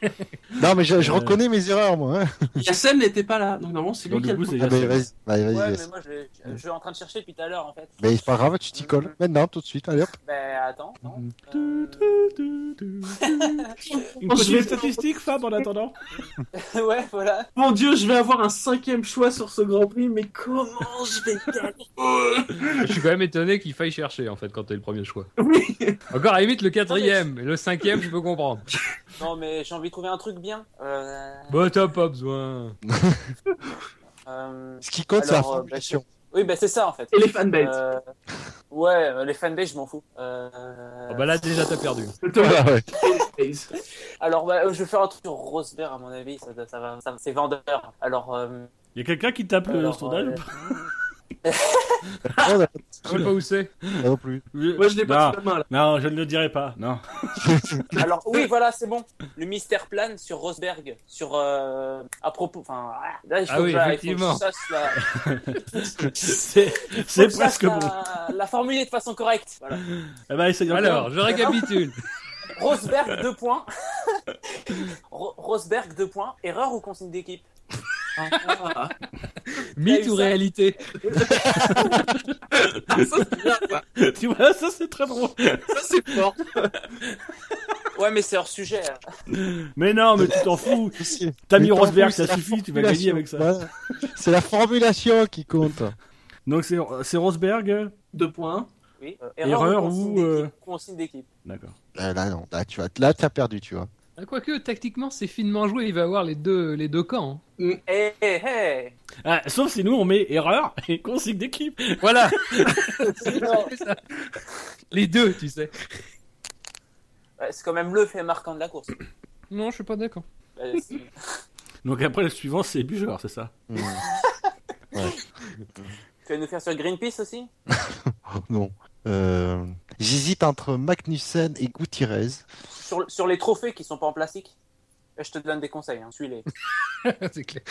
non, mais je, je Euh. reconnais mes erreurs, moi. Hein. Yassem n'était pas là, donc normalement c'est lui qui a le coup, Ah, vas-y, vas-y, vas-y. Ouais, mais moi, je, je, je suis en train de chercher depuis tout à l'heure, en fait. Mais c'est pas grave, tu t'y colles. Maintenant, tout de suite, allez hop. Ben, attends. non. Euh, tu. Une petite statistique, Fab, en attendant ouais, voilà. Mon dieu, je vais avoir un cinquième choix sur ce Grand Prix, mais comment je vais gagner? Je suis quand même étonné qu'il faille chercher en fait quand t'es le premier choix. Oui. Encore à la limite le quatrième, mais le cinquième je peux comprendre. Non, mais j'ai envie de trouver un truc bien. Euh, Bah t'as pas besoin. euh, Ce qui compte, c'est la euh, formulation. Oui, ben c'est ça, en fait. Et les fanbases. Euh, Ouais, les fanbases, je m'en fous. Euh, Ah bah là déjà t'as perdu. Ah, ouais. Alors, bah, je vais faire un truc sur Rosberg, à mon avis. Ça, ça va, ça- c'est vendeur. Alors, euh, Il y a quelqu'un qui tape le sondage euh, ou pas? Je sais pas où c'est. Moi non plus. Moi je l'ai pas non, là. non, je ne le dirai pas. Non. alors, oui, voilà, c'est bon. Le mystère plane sur Rosberg, sur euh, à propos. Enfin, là, il faut Ah oui, que effectivement. C'est presque bon. la, la formuler de façon correcte. Voilà. Eh ben. Alors, je récapitule. Rosberg, deux points. Ro- Rosberg, deux points. Erreur ou consigne d'équipe? Ah, Mythe ou ça réalité ah, ça c'est bien ça. tu vois, ça c'est très drôle. Ça c'est fort. Ouais, mais c'est hors sujet. hein. Mais non, mais tu t'en fous. T'as mis Rosberg, ça suffit, tu vas gagner avec ça. Voilà. C'est la formulation qui compte. Donc c'est c'est Rosberg. Deux points. Oui. euh, Erreur ou, d'équipe euh, Consigne d'équipe. D'accord. Là, là, non. Là, tu vas, là, t'as perdu, tu vois. Ah, Quoique tactiquement c'est finement joué, il va avoir les deux les deux camps. hein. Eh, eh, eh Ah, sauf si nous on met erreur et consigne d'équipe. Voilà. Les deux, tu sais. ouais, C'est quand même le fait marquant de la course. Non, je suis pas d'accord. C'est- Donc après le suivant c'est Bugeur, c'est ça? Hmm. Tu vas nous faire sur Greenpeace aussi? Non. Euh, J'hésite entre Magnussen et Gutiérrez. sur, sur les trophées qui sont pas en plastique Et Je te donne des conseils, hein. suis-les. c'est clair.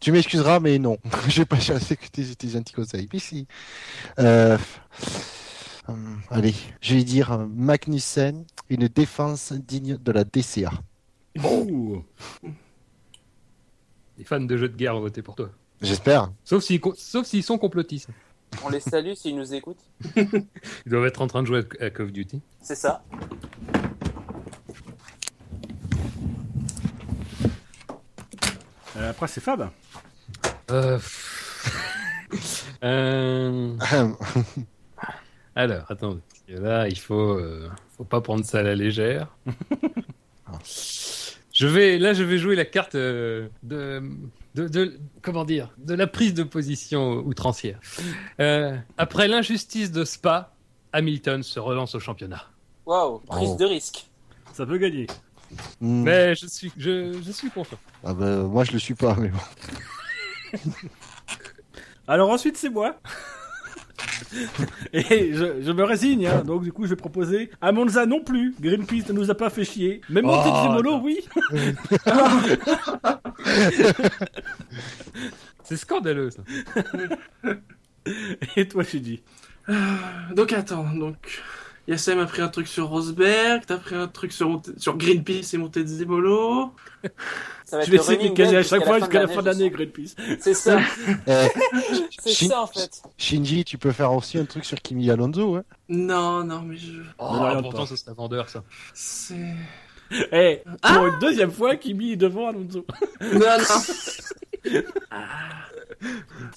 Tu m'excuseras, mais non. Je vais pas chercher que tes, tes gentils conseils. Mais si. Euh, hum, allez, je vais dire euh, Magnussen, une défense digne de la DCA. Ouh. Les fans de jeux de guerre ont voté pour toi. J'espère. Sauf s'ils co- sauf s'ils sont complotistes. On les salue s'ils nous écoutent. Ils doivent être en train de jouer à Call of Duty. C'est ça. Euh, après c'est Fab. Euh... euh, Alors, attendez. Parce que Là, il faut, euh, faut pas prendre ça à la légère. je vais, là, je vais jouer la carte euh, de, de, de- comment dire, de la prise de position outrancière. Euh, après l'injustice de Spa, Hamilton se relance au championnat. Waouh, prise Oh. de risque. Ça peut gagner. Hmm. Mais je suis, je, je suis confiant. Ah bah, moi, je le suis pas, mais bon. Alors ensuite c'est moi. Et je, je me résigne, hein. donc du coup je vais proposer à Monza non plus. Greenpeace ne nous a pas fait chier. Même Oh, Montezemolo, attends. oui. C'est scandaleux, ça. Et toi, j'ai dit. Donc attends, donc Yassem a pris un truc sur Rosberg, t'as pris un truc sur, sur Greenpeace et Montezemolo. Ça va Je vais être le essayer de gagner à chaque fois jusqu'à la fin de l'année, Greenpeace. C'est ça, Eh, c'est Shin- ça en fait. Shinji, tu peux faire aussi un truc sur Kimi Alonso, hein Non, non, mais je... Oh, regarde pourtant, pas. ce serait vendeur, ça. C'est... Eh, pour une deuxième fois, Kimi est devant Alonso. Non, non. Ah.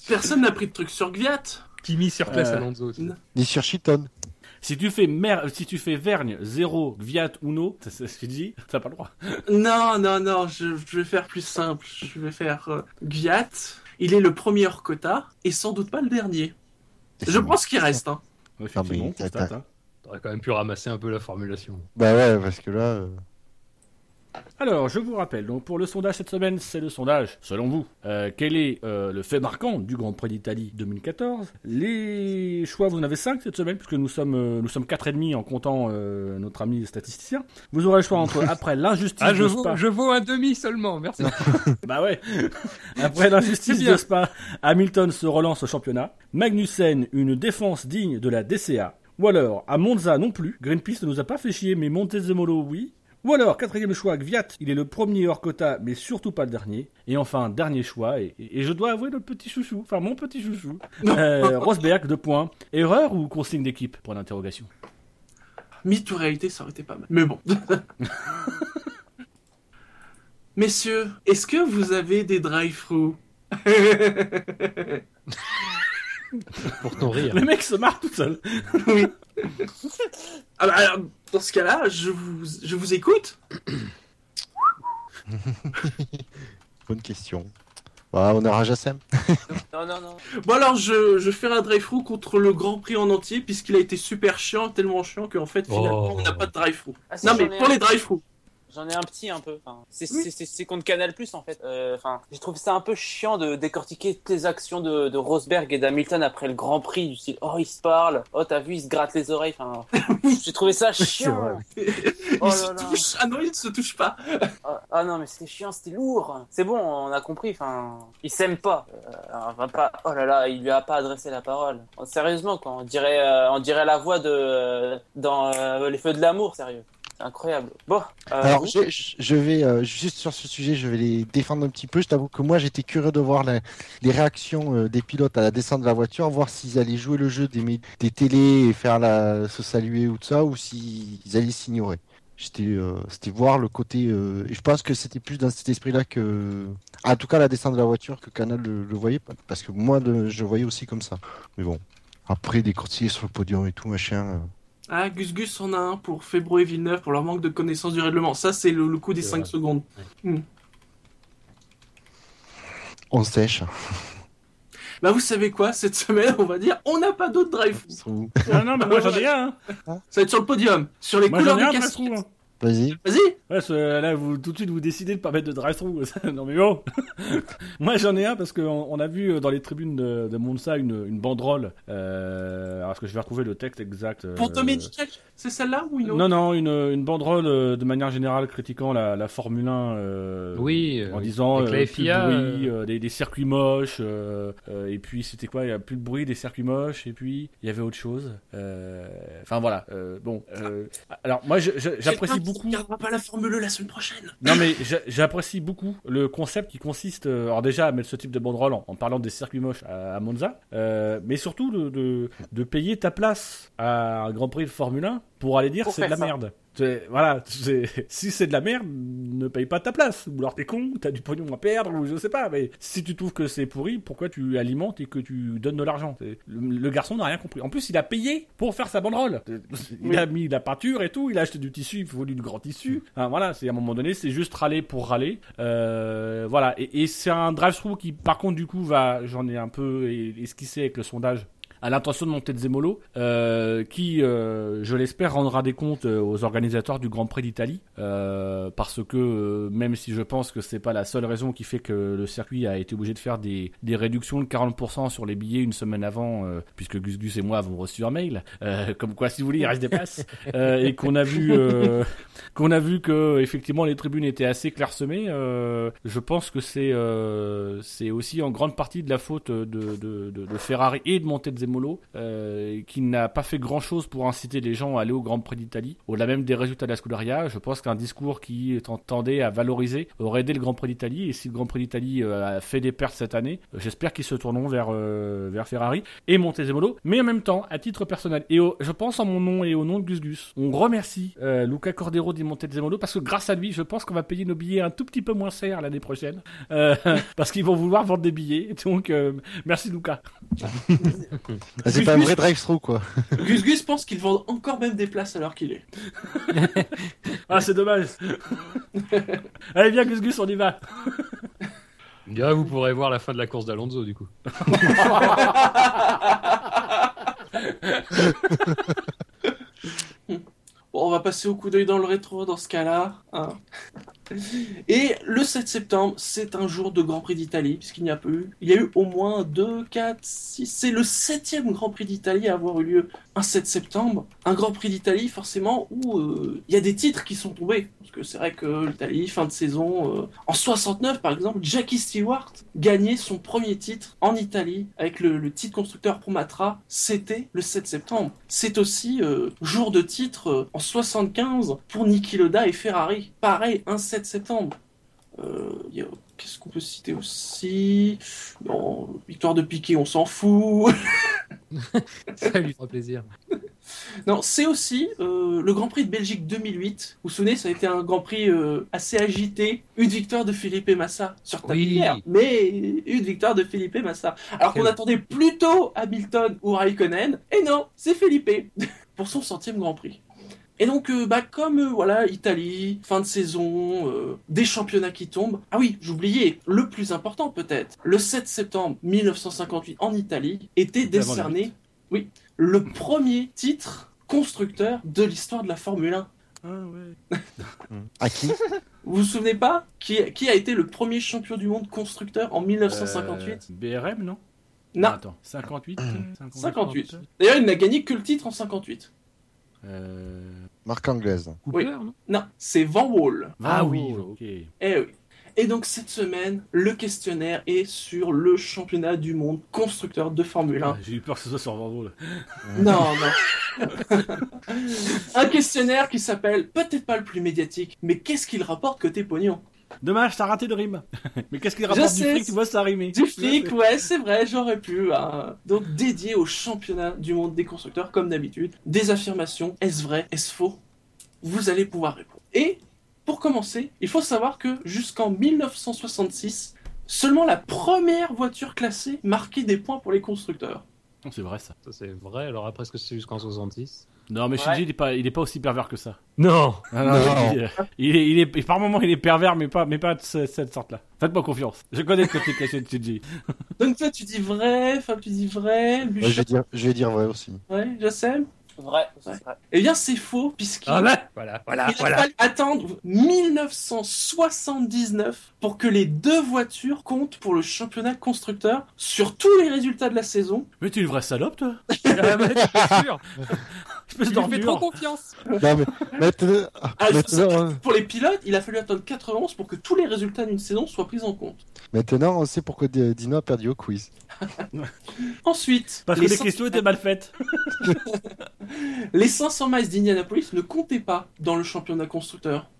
Personne n'a pris de truc sur Gviat. Kimi sur place Euh, Alonso. aussi. non. Ni sur Cheaton. Si tu fais mer, si tu fais Vergne, 0, Gviat, Uno, c'est c'est ce qu'il dit, t'as pas le droit. Non, non, non, je, je vais faire plus simple. Je vais faire euh, Gviat. Il est le premier hors quota et sans doute pas le dernier. Je pense qu'il reste. Hein. Effectivement, mais on constate, t'as- hein. T'aurais quand même pu ramasser un peu la formulation. Bah ouais, parce que là. euh, Alors, je vous rappelle, donc pour le sondage cette semaine, c'est le sondage, selon vous, euh, quel est euh, le fait marquant du Grand Prix d'Italie 2014 Les choix, vous en avez 5 cette semaine, puisque nous sommes, euh, nous sommes quatre et demi en comptant notre ami statisticien. Vous aurez le choix entre, après l'injustice Ah, je de Spa... je vaux un demi seulement, merci. Bah ouais Après l'injustice de Spa, Hamilton se relance au championnat. Magnussen, une défense digne de la DCA. Ou alors, à Monza non plus, Greenpeace ne nous a pas fait chier, mais Montezemolo oui. Ou alors, quatrième choix, Gviat, il est le premier hors quota, mais surtout pas le dernier. Et enfin, dernier choix, et, et je dois avouer notre petit chouchou, enfin mon petit chouchou, euh, Rosberg, deux points. Erreur ou consigne d'équipe Point d'interrogation. Mythe ou réalité, ça aurait été pas mal. Mais bon. Messieurs, est-ce que vous avez des drive-thru Pour ton rire. Le mec se marre tout seul. Oui. Ah bah alors, dans ce cas-là, je vous, je vous écoute. Bonne question. Bah, on a Rajasem. Non, non, non. Bon alors, je, je fais un drive-thru contre le Grand Prix en entier, puisqu'il a été super chiant, tellement chiant qu'en fait, finalement, Oh. on n'a pas de drive-thru. Ah, Non mais ai pour les drive-thru. J'en ai un petit un peu. Enfin, c'est Oui. contre Canal Plus en fait. Euh, Enfin, j'ai trouvé ça un peu chiant de décortiquer toutes les actions de, de Rosberg et d'Hamilton après le Grand Prix du style oh ils se parlent, oh t'as vu ils se grattent les oreilles. Enfin, j'ai trouvé ça chiant. Oh Ils se là là. touchent. Ah non, ils ne se touchent pas. Ah, ah non mais c'était chiant, c'était lourd. C'est bon, on a compris. Enfin, ils s'aiment pas. Euh, va pas. Oh là là, il lui a pas adressé la parole. Sérieusement quoi, on dirait, euh, on dirait la voix de euh, dans euh, les feux de l'amour, sérieux. Incroyable. Bon. euh, Alors, je, vais euh, juste sur ce sujet, je vais les défendre un petit peu. Je t'avoue que moi, j'étais curieux de voir la- les réactions euh, des pilotes à la descente de la voiture, voir s'ils allaient jouer le jeu des, des télés et faire la, se saluer ou tout ça, ou s'ils allaient s'ignorer. J'étais, c'était voir le côté. et je pense que c'était plus dans cet esprit-là que, en tout cas, la descente de la voiture que Canal le, le voyait, parce que moi, le- je le voyais aussi comme ça. Mais bon, après des courtiers sur le podium et tout machin. Ah, Gus Gus en a un pour Febro et Villeneuve pour leur manque de connaissance du règlement. Ça, c'est le, le coup des C'est 5 vrai. secondes. on sèche. Bah, vous savez quoi, cette semaine, on va dire, on n'a pas d'autres drive-thru. Ah non, mais moi j'en ai un. hein. Ça va être sur le podium. Sur les Moi couleurs j'en ai Vas-y. Vas-y. Ouais, ce- là, vous, tout de suite, vous décidez de pas mettre de drive-thru. non, mais bon. Moi, j'en ai un parce qu'on on a vu euh, dans les tribunes de, de Monza une, une banderole. Euh, alors, est-ce que je vais retrouver le texte exact euh, Pour Dominique, c'est celle-là ou une autre? Non, non, une, une banderole euh, de manière générale critiquant la, la Formule 1. euh, Oui, euh, En disant avec la euh, plus de FIA, bruit, euh, euh, des, des circuits moches, euh, euh, et puis c'était quoi Il y a plus de bruit, des circuits moches, et puis il y avait autre chose. Euh, Enfin voilà. euh, bon, euh, alors moi j'apprécie Beaucoup. regardera pas la Formule 1 la semaine prochaine. Non mais j'a- j'apprécie beaucoup le concept qui consiste, euh, alors déjà à mettre ce type de banderole en, en parlant des circuits moches à, à Monza, euh, mais surtout de, de, de payer ta place à un Grand Prix de Formule 1 pour aller dire c'est de la ça. merde. Voilà, si c'est de la merde, ne paye pas ta place. Ou alors t'es con, t'as du pognon à perdre, ou je sais pas. Mais si tu trouves que c'est pourri, pourquoi tu alimentes et que tu donnes de l'argent? Le, le garçon n'a rien compris. En plus, il a payé pour faire sa banderole. Il Oui. a mis la peinture et tout, il a acheté du tissu, il faut du grand tissu. Enfin, voilà, c'est à un moment donné, c'est juste râler pour râler. Euh, voilà, et, et c'est un drive-thru qui, par contre, du coup, va, j'en ai un peu es- esquissé avec le sondage à l'intention de monter de Zemolo, euh, qui, euh, je l'espère, rendra des comptes euh, aux organisateurs du Grand Prix d'Italie, euh, parce que même si je pense que c'est pas la seule raison qui fait que le circuit a été obligé de faire des, des réductions de 40% sur les billets une semaine avant, puisque Gus Gus et moi avons reçu un mail, comme quoi si vous voulez il reste des places, et qu'on a vu qu'on a vu que effectivement les tribunes étaient assez clairsemées, je pense que c'est c'est aussi en grande partie de la faute de, de, de, de Ferrari et de Montezemolo euh, qui n'a pas fait grand chose pour inciter les gens à aller au Grand Prix d'Italie. Au-delà même des résultats de la Scuderia, je pense qu'un discours qui tendait à valoriser aurait aidé le Grand Prix d'Italie. Et si le Grand Prix d'Italie euh, a fait des pertes cette année, euh, j'espère qu'ils se tourneront vers, Ferrari et Montezemolo. Mais en même temps, à titre personnel, et je pense en mon nom et au nom de Gus Gus, on remercie Luca Cordero di Montezemolo parce que grâce à lui, je pense qu'on va payer nos billets un tout petit peu moins cher l'année prochaine. Parce qu'ils vont vouloir vendre des billets. Donc, merci Luca. Ah, c'est Gus pas un Gus- vrai drive-through, quoi. Gus Gus pense qu'ils vendent encore même des places à l'heure qu'il est. Ah, c'est dommage. Allez, viens, Gus Gus, on y va. Là, vous pourrez voir la fin de la course d'Alonso, du coup. On va passer au coup d'œil dans le rétro dans ce cas-là. hein. Et le 7 septembre, c'est un jour de Grand Prix d'Italie, puisqu'il n'y a pas eu. Il y a eu au moins 2, 4, 6. C'est le septième Grand Prix d'Italie à avoir eu lieu un 7 septembre. Un Grand Prix d'Italie, forcément, où euh, il y a des titres qui sont tombés. Que c'est vrai que l'Italie, fin de saison. euh, En 69, par exemple, Jackie Stewart gagnait son premier titre en Italie avec le, le titre constructeur Promatra. C'était le 7 septembre. C'est aussi euh, jour de titre euh, en 75 pour Niki Loda et Ferrari. Pareil, un 7 septembre. Il y a- Qu'est-ce qu'on peut citer aussi? Bon, victoire de Piquet, on s'en fout. Ça lui fera plaisir. Non, c'est aussi euh, le Grand Prix de Belgique 2008. Vous vous souvenez, ça a été un Grand Prix euh, assez agité. Une victoire de Felipe Massa sur Oui. tablière, mais une victoire de Felipe Massa. Alors qu'on attendait plutôt Hamilton ou Raikkonen, et non, c'est Felipe pour son centième Grand Prix. Et donc, euh, bah, comme euh, voilà, Italie, fin de saison, euh, des championnats qui tombent. Ah oui, j'oubliais, le plus important peut-être. Le 7 septembre 1958 en Italie était décerné, oui, le premier titre constructeur de l'histoire de la Formule 1. Ah, ouais. À qui? Vous vous souvenez pas qui, qui a été le premier champion du monde constructeur en 1958 Euh, BRM, non? Non, Ah, Attends, 58 euh, 58. D'ailleurs, il n'a gagné que le titre en 58. Euh... Marque anglaise. Cooper, Oui. non? Non, c'est Van Wall. Ah, Ah oui, oui. ok. Eh oui. Et donc cette semaine, le questionnaire est sur le championnat du monde constructeur de Formule 1. Ah, J'ai eu peur que ce soit sur Van Wall. Non, non. Un questionnaire qui s'appelle peut-être pas le plus médiatique, mais qu'est-ce qu'il rapporte côté pognon? Dommage, t'as raté le rime. Mais qu'est-ce qu'il rapporte du fric? Tu vois, ça a rimé. Du fric, ouais, c'est vrai, j'aurais pu. hein. Donc dédié au championnat du monde des constructeurs, comme d'habitude. Des affirmations, est-ce vrai, est-ce faux? Vous allez pouvoir répondre. Et pour commencer, il faut savoir que jusqu'en 1966, seulement la première voiture classée marquait des points pour les constructeurs. Non, C'est vrai, ça. Ça, c'est vrai. Alors après, est-ce que c'est jusqu'en 66 Non, mais Ouais. Shinji, il est pas, il est pas aussi pervers que ça. Non Ah, non, Non. Il, est, il est, il est- par moment, il est pervers, mais pas, mais pas de ce- cette sorte-là. Faites-moi confiance. Je connais le côté caché de Shinji. Donc toi, tu dis vrai, Fab, tu dis vrai, Ouais, je, vais dire, je vais dire vrai aussi. ouais, Jassem? Vrai, c'est Ouais. vrai. Eh bien, c'est faux, puisqu'il Ah là Voilà, voilà, il a voilà. fallu attendre 1979 pour que les deux voitures comptent pour le championnat constructeur sur tous les résultats de la saison. Mais tu es une vraie salope, toi Ah, t'es Espèce Tu lui fais trop confiance Non, mais maintenant, Ah, je maintenant, que pour les pilotes, il a fallu attendre 91 pour que tous les résultats d'une saison soient pris en compte. maintenant, on sait pourquoi Di- Dino a perdu au quiz. Ensuite, Parce que les, les 500 questions étaient mal faites. les 500 miles d'Indianapolis ne comptaient pas dans le championnat constructeur.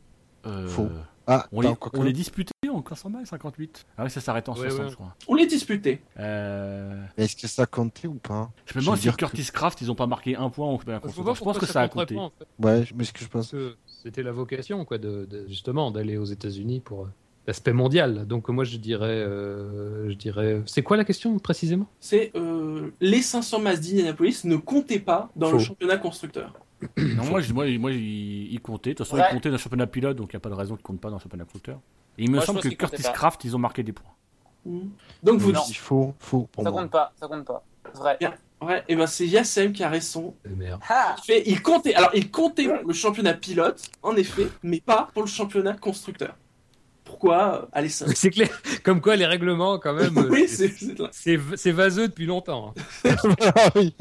Euh, Faux. Ah, On les, quoi on que- les disputait en 500 miles, 58 Ah oui, ça s'arrête en Ouais, 60, ouais. je crois. On les disputait. Euh... Est-ce que ça comptait ou pas? Je me demande si Curtis Craft, ils ont pas marqué un point au championnat Je Je pense que ça a compté. pas, en fait. Ouais, mais ce que je pense. Que c'était la vocation, quoi, de, de- justement, d'aller aux États-Unis pour euh, l'aspect mondial. Donc moi, je dirais, euh, je dirais, c'est quoi la question précisément? C'est euh, les 500 miles d'Indianapolis ne comptaient pas dans le Faux. championnat constructeur. Non, moi, je- moi, moi il, il comptait. De toute façon, Ouais. il comptait dans le championnat pilote, donc il n'y a pas de raison qu'il compte pas dans le championnat constructeur. Et il me Moi, semble que comptait Curtis. Craft, ils ont marqué des points. Mhm. Donc vous Non. dites, Il faut, faut pour Ça moi. compte pas, ça compte pas. Vrai. Bien. ouais, et ben c'est Yassem qui a raison. Merde. Ah Il, comptait, alors il comptait pour le championnat pilote, en effet, mais pas pour le championnat constructeur. Pourquoi Allez ça. C'est clair. Comme quoi, les règlements, quand même, euh, oui, c'est- c'est vaseux depuis longtemps. hein. Ah oui.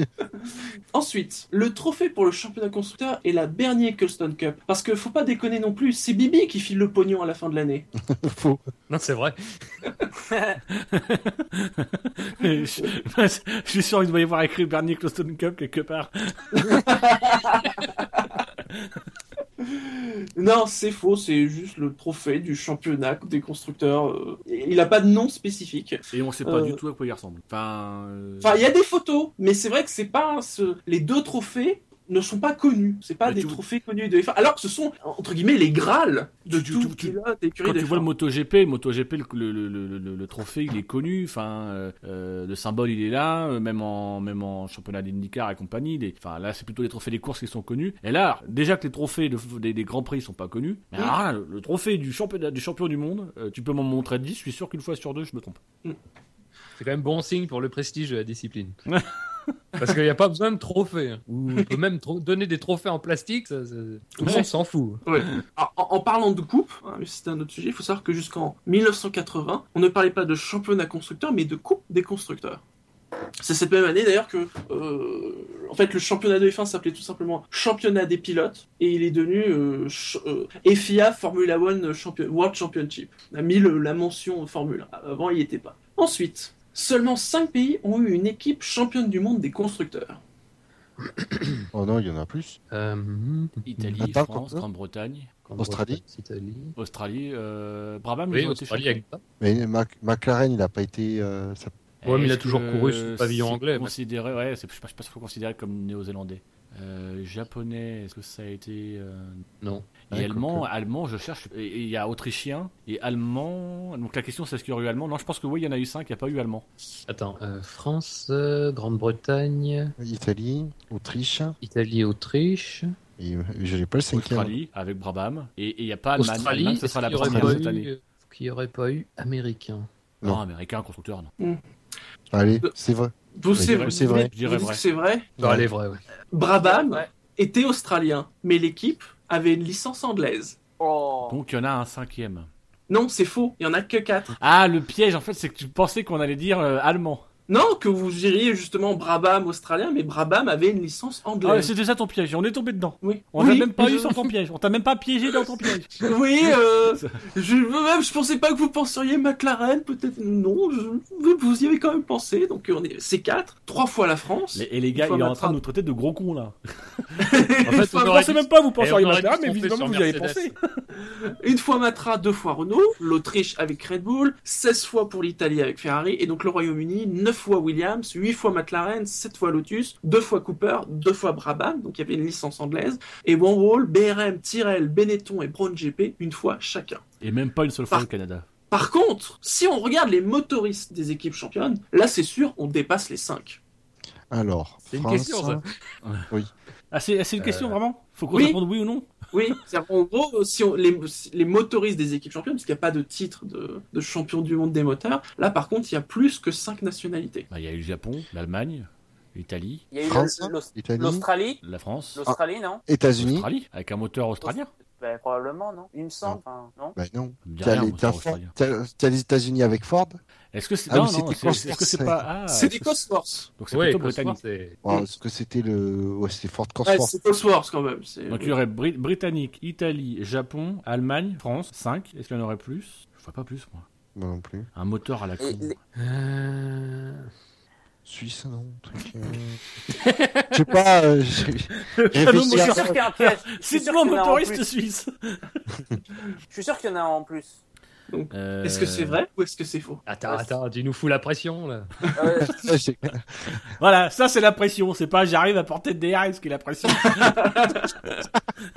Ensuite, le trophée pour le championnat constructeur est la Bernier Colston Cup. Parce que faut pas déconner non plus, c'est Bibi qui file le pognon à la fin de l'année. Faux. Non, c'est vrai. je, je suis sûr qu'il doit y avoir écrit Bernie Closton Cup quelque part. Non, c'est faux, c'est juste le trophée du championnat des constructeurs. euh, Il a pas de nom spécifique. Et on sait pas Euh. du tout à quoi il ressemble. Enfin. euh, Enfin, il y a des photos, mais c'est vrai que c'est pas ce- les deux trophées ne sont pas connus. C'est pas Mais des tu- trophées connus de F1, alors que ce sont entre guillemets les grâles de Tu- tout tu- pilote écurie Quand tu vois F1. le MotoGP, le MotoGP, le, le, le, le, le trophée, il est connu. Enfin, euh, euh, le symbole, il est là. euh, Même en, même en championnat d'IndyCar et compagnie. les- Enfin, là, c'est plutôt les trophées des courses qui sont connus. Et là, déjà que les trophées de- des, des grands prix sont pas connus. Mais là, le, trophée du championnat du champion du monde, euh, tu peux m'en montrer 10. Je suis sûr qu'une fois sur deux, je me trompe. C'est quand même bon signe pour le prestige de la discipline. Parce qu'il n'y a pas besoin de trophées. hein. Ou on peut même donner des trophées en plastique, ça- ça- tout le monde s'en fout. Ouais. Alors, en, en parlant de coupe, hein, mais c'est un autre sujet, il faut savoir que jusqu'en 1980, on ne parlait pas de championnat constructeur, mais de coupe des constructeurs. C'est cette même année d'ailleurs que, euh, en fait, le championnat de F1 s'appelait tout simplement championnat des pilotes et il est devenu euh, ch- euh, FIA Formula One Champion- World Championship. On a mis le- la mention Formule 1. Avant, il n'y était pas. Ensuite, seulement 5 pays ont eu une équipe championne du monde des constructeurs. Oh non, il y en a plus. Euh, Italie, Attends, France, Grande-Bretagne, Australie Italie. Australie, euh, Brabham. Oui, ils ont été Australie avec. Mais Mac- McLaren, il a pas été. euh, ça- Ouais, mais il a toujours couru sous le pavillon anglais, Considéré, ouais, c'est- je je sais pas si faut considérer comme néo-zélandais. Euh, japonais, est-ce que ça a été euh, Non. Et Ouais, allemand, allemand, je cherche. Et et il y a autrichien et allemand. Donc la question c'est est-ce qu'il y aurait eu allemand? Non, je pense que oui, il y en a eu cinq. Il n'y a pas eu allemand. Attends, euh, France, euh, Grande-Bretagne, Italie, Autriche, Italie, Autriche. et euh, je n'ai pas le cinquième. Australie avec Brabham. Et et il n'y a pas Allemagne. Australie, Allemagne, ce sera la première cette année. qu'il n'y aurait pas eu américain? Non, Non. américain, constructeur, non. Allez, c'est vrai. Vous, c'est vrai, c'est vrai. Je dirais vrai. que c'est vrai Ouais. vraie, ouais. Brabham Ouais. était australien, mais l'équipe avait une licence anglaise. Oh. Donc il y en a un cinquième. Non, c'est faux, il y en a que 4. Ah, le piège en fait, c'est que tu pensais qu'on allait dire euh, allemand. Non, que vous diriez justement Brabham australien, mais Brabham avait une licence Ah, ouais, anglaise. c'était ça ton piège. On est tombé dedans. oui. On oui, t'a même pas je- eu sur ton piège. On t'a même pas piégé dans ton piège. Oui, euh, je, même, je pensais pas que vous penseriez McLaren, peut-être. Non, je, vous, y avez quand même pensé. Donc on est, c'est 4, trois fois la France. Et les gars, il est en train de nous traiter de gros cons là. En fait, on pensais dû- même pas vous penseriez McLaren, mais tromper vous y avez pensé. Une fois Matra, deux fois Renault, l'Autriche avec Red Bull, 16 fois pour l'Italie avec Ferrari, et donc le Royaume-Uni, 9 fois Williams, 8 fois McLaren, 7 fois Lotus, 2 fois Cooper, 2 fois Brabham, donc il y avait une licence anglaise, et One BRM, Tyrrell, Benetton et Brown GP, une fois chacun. Et même pas une seule fois Par- au Canada. Par contre, si on regarde les motoristes des équipes championnes, là c'est sûr, on dépasse les 5. Alors, C'est une France, question, ça. Ah, c'est c'est une question vraiment? Faut qu'on oui. réponde oui ou non? Oui, c'est-à-dire, en gros, si on, les, les motoristes des équipes championnes, parce qu'il n'y a pas de titre de, de champion du monde des moteurs, là par contre, il y a plus que 5 nationalités. Bah, Il y a eu le Japon, l'Allemagne, l'Italie, l'Australie. la France, L'Australie, non? États-Unis. l'Australie, avec un moteur australien. Ben, probablement, non Il me semble. enfin, non? Non. Me dit T'as rien, les, moteur t'as australien. t'as- t'as les États-Unis avec Ford. Est-ce que c'est Ah non, oui, non, c'était c'est- est-ce que c'est Cosworth, pas ah, c'est Cosworth. Donc c'est Ouais, plutôt Cosworth, britannique. c'est- Ouais, Est-ce que c'était le. Ouais, c'était Ford Ouais, Cosworth. c'est Cosworth quand même. Donc il y aurait Bri- Britannique, Italie, Japon, Allemagne, France, 5. Est-ce qu'il y en aurait plus? Je vois pas plus moi. Moi non plus. Un moteur à la con. les- Euh, Suisse, non. truc, euh, Je sais pas. euh, Ah Je suis sûr qu'il y a un piège. Je suis sûr Cite-moi un qu'il y en a en motoriste plus. suisse. Je suis sûr qu'il y en a en plus. Euh, Est-ce que c'est vrai ou est-ce que c'est faux? Attends, attends, tu nous fous la pression là. J'ai- Voilà, ça c'est la pression. C'est pas j'arrive à porter des DRS qui est la pression.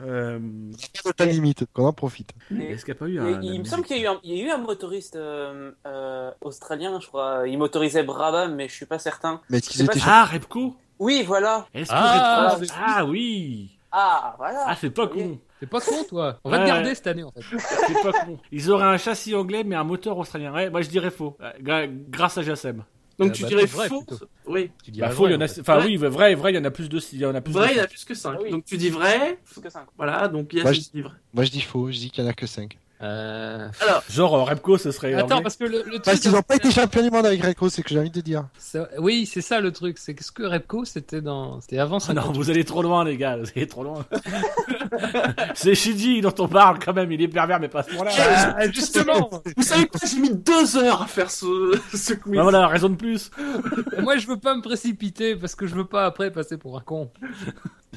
euh, de ta limite, qu'on en profite. Est-ce qu'il n'y a pas eu il, un. il me semble qu'il y, a eu un- il y a eu un motoriste euh, euh, australien, je crois. Il motorisait Brabham, mais je suis pas certain. Mais est-ce qu'ils étaient Ah, Repco? Oui, voilà. Est-ce que Ah, Repco- Ah oui Ah, voilà. Ah, c'est pas con. C'est pas con, toi. On va Ouais. te garder cette année, en fait. C'est pas con. Ils auraient un châssis anglais mais un moteur australien. Ouais, moi je dirais faux. Grâce à Jassem. Donc Euh, tu bah, dirais vrai, faux plutôt. Oui. Tu Bah, faux, il y en a. en fait. Enfin, Ouais. oui, vrai, vrai, il y en a plus de. Il y en a plus Vrai, il y en a plus que 5. Ah oui. Donc tu dis vrai. Plus que cinq. Voilà, donc Yass Moi, je- dit vrai. Moi je dis faux, je dis qu'il y en a que 5. Euh, Genre euh, Repco, ce serait. Attends, anglais. parce que le, le truc. Parce qu'ils n'ont pas été champions du monde avec Reco, c'est que j'ai envie de dire. ça- Oui, c'est ça le truc. C'est que ce que Repco, c'était dans. C'était avant Ah non, vous allez trop loin, les gars. Vous allez trop loin. c'est Shiji dont on parle quand même. Il est pervers, mais pas à ce moment-là. Ah, justement Vous savez quoi J'ai mis deux heures à faire ce, ce quiz. Bah voilà, raison de plus. Moi, je veux pas me précipiter parce que je veux pas après passer pour un con.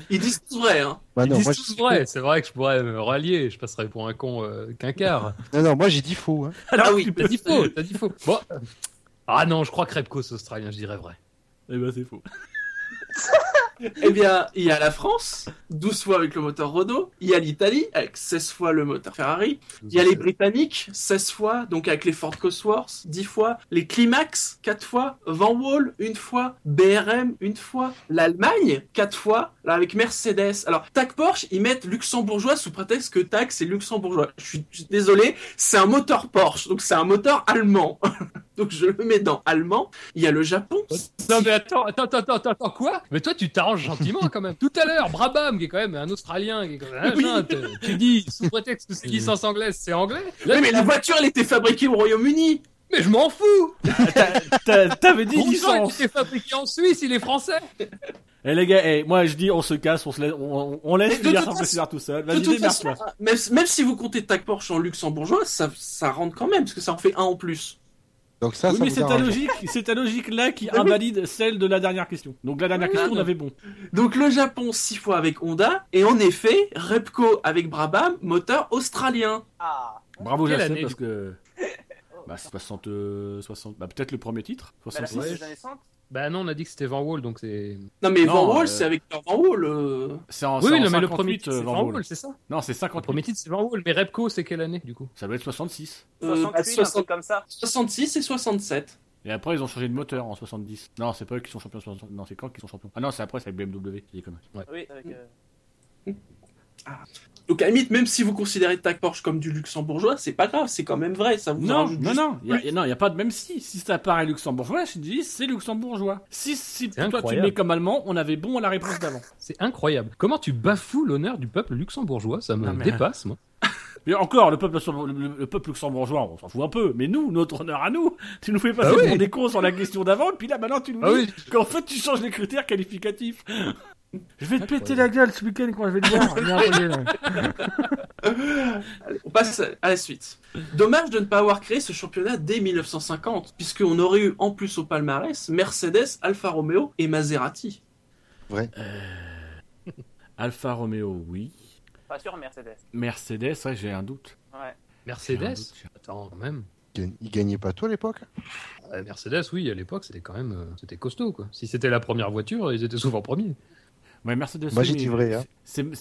Ils disent tous vrai. Hein. Bah Ils disent moi, tous je- vrai. C'est vrai que je pourrais me rallier. Je passerais pour un con euh, qu'un quart. non, non, moi j'ai dit faux. Hein. Alors, Ah oui. T'as dit faux. T'as dit faux. Bon. Ah non, je crois que Repco, c'est australien. Je dirais vrai. Eh ben, c'est faux. Eh bien, il y a la France, 12 fois avec le moteur Renault. Il y a l'Italie, avec 16 fois le moteur Ferrari. Il y a les Britanniques, 16 fois, donc avec les Ford Cosworth, 10 fois. Les Climax, 4 fois. Van Wall, une fois. BRM, une fois. L'Allemagne, 4 fois. Là, avec Mercedes. Alors, TAC Porsche, ils mettent luxembourgeois sous prétexte que TAC, c'est luxembourgeois. Je suis désolé, c'est un moteur Porsche, donc c'est un moteur allemand. donc je le mets dans allemand. Il y a le Japon. Non mais attends, attends, attends, attends, attends, quoi? Mais toi tu t'arranges gentiment quand même. Tout à l'heure, Brabham, qui est quand même un Australien, qui est quand même Oui. te- tu dis sous prétexte que c'est licence anglaise, c'est anglais. Là, Oui, mais la voiture, elle était fabriquée au Royaume-Uni. mais je m'en fous. T'avais dit Bonjour, il licence. était fabriqué en Suisse, il est français. Eh les gars, eh, moi je dis on se casse, on se laisse, on, on laisse les s'en façon- faire tout seul. De Vas-y, toute façon, démerde-toi. même, même si vous comptez TAC Porsche en luxembourgeois, ça, ça rentre quand même, parce que ça en fait un en plus. Donc ça, Oui, ça mais c'est ta logique, c'est ta logique là qui oui. invalide celle de la dernière question. Donc la dernière question, on avait bon. Donc le Japon, 6 fois avec Honda, et en effet, Repco avec Brabham, moteur australien. Ah. Bravo Jacek parce que bah 60 euh, 60 bah peut-être le premier titre, Bah, la 66. Suisse, c'est les années 60. Bah non, on a dit que c'était Van Wall, donc c'est. Non mais Non, Van Wall, euh, c'est avec Van Wall. euh. C'est en, Oui, oui, en non, mais le 58, premier titre euh, c'est Van Van Wall. Wall, c'est ça. Non, c'est Le 58. premier titre c'est Van Wall, mais Repco c'est quelle année du coup Ça doit être 66. Euh, 68, bah, un 60 truc comme ça. 66 et 67. Et après ils ont changé de moteur en 70. Non, c'est pas eux qui sont champions. 60. Non, c'est quand qui sont champions Ah non, c'est après c'est avec BMW. C'est des conneries. Oui, avec. euh, Donc à la limite, même si vous considérez TAC Porsche comme du luxembourgeois, c'est pas grave, c'est quand même vrai. Ça vous en Non, rajoute non, non, y a, plus. y a- non, y a pas de même si. Si ça paraît luxembourgeois, je dis c'est luxembourgeois. Si, si toi tu le incroyable. mets comme allemand, on avait bon à la réponse d'avant. C'est incroyable. Comment tu bafoues l'honneur du peuple luxembourgeois? Ça me Non, mais- dépasse, moi. Mais encore, le peuple, le, le- le peuple luxembourgeois, on s'en fout un peu. Mais nous, notre honneur à nous, tu nous fais passer Ah oui. pour des cons sur la question d'avant, et puis là, maintenant, tu nous Ah dis oui. qu'en fait, tu changes les critères qualificatifs. Je vais te Incroyable. péter la gueule ce week-end quand je vais te voir. Viens, reviens, là. Allez, on passe à la suite. Dommage de ne pas avoir créé ce championnat dès 1950, puisqu'on aurait eu en plus au palmarès Mercedes, Alfa Romeo et Maserati. Alfa Romeo, oui. Pas sûr, Mercedes. Mercedes, ouais, j'ai un doute. Ouais. Mercedes J'ai un doute. Attends, quand même. Il il gagnait pas tout à l'époque? Euh, Mercedes, oui, à l'époque, c'était quand même, euh, c'était costaud, quoi. Si c'était la première voiture, ils étaient souvent premiers. Ouais, Mercedes. Moi, oui, j'ai mais dit vrai, hein.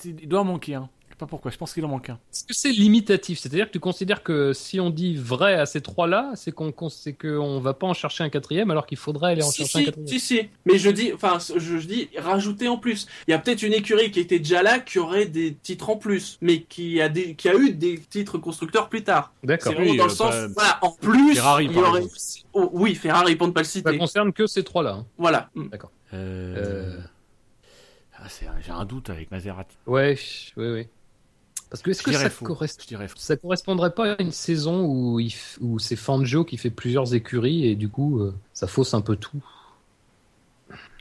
il doit en manquer un. Je sais pas pourquoi, je pense qu'il en manque un. Est-ce que c'est limitatif? C'est-à-dire que tu considères que si on dit vrai à ces trois-là, c'est qu'on qu'on va pas en chercher un quatrième alors qu'il faudrait aller en Si, chercher un quatrième si, si. Mais je dis, enfin, je, je dis, rajouter en plus. Il y a peut-être une écurie qui était déjà là, qui aurait des titres en plus, mais qui a, des, qui a eu des titres constructeurs plus tard. D'accord. C'est vraiment Oui, dans euh, le sens, pas- voilà, en plus, Ferrari, il y aurait. Oh, oui, Ferrari, pour ne pas le Ça citer. concerne que ces trois-là. hein. Voilà. Mm. Euh... Euh. Ah, j'ai un doute avec Maserati. Ouais, oui, oui. Parce que est-ce que ça, correspond ça correspondrait pas à une saison où, il f- où c'est Fangio qui fait plusieurs écuries et du coup euh, ça fausse un peu tout?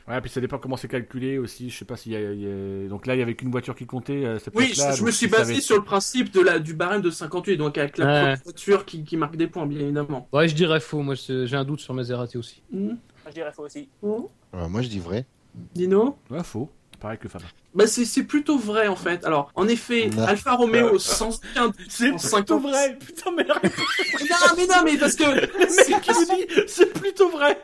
Ouais, puis ça dépend comment c'est calculé aussi. Je sais pas s'il y, y a- Donc là, il y avait qu'une voiture qui comptait. cette Oui, je, me suis basé avait- sur le principe de la, du barème de 58, donc avec la Ouais. première voiture qui, qui marque des points, bien évidemment. Ouais, je dirais faux. Moi, j'ai un doute sur Maserati aussi. Mm. Moi, je dirais faux aussi. Oh. Euh, Moi, je dis vrai. Dino? Ouais, faux. Pareil que Fabien. Bah c'est c'est plutôt vrai en fait. Alors en effet, Non. Alfa Romeo sans aucun doute, C'est plutôt 50. vrai. Putain, mais. Non mais non mais parce que me dit, c'est plutôt vrai.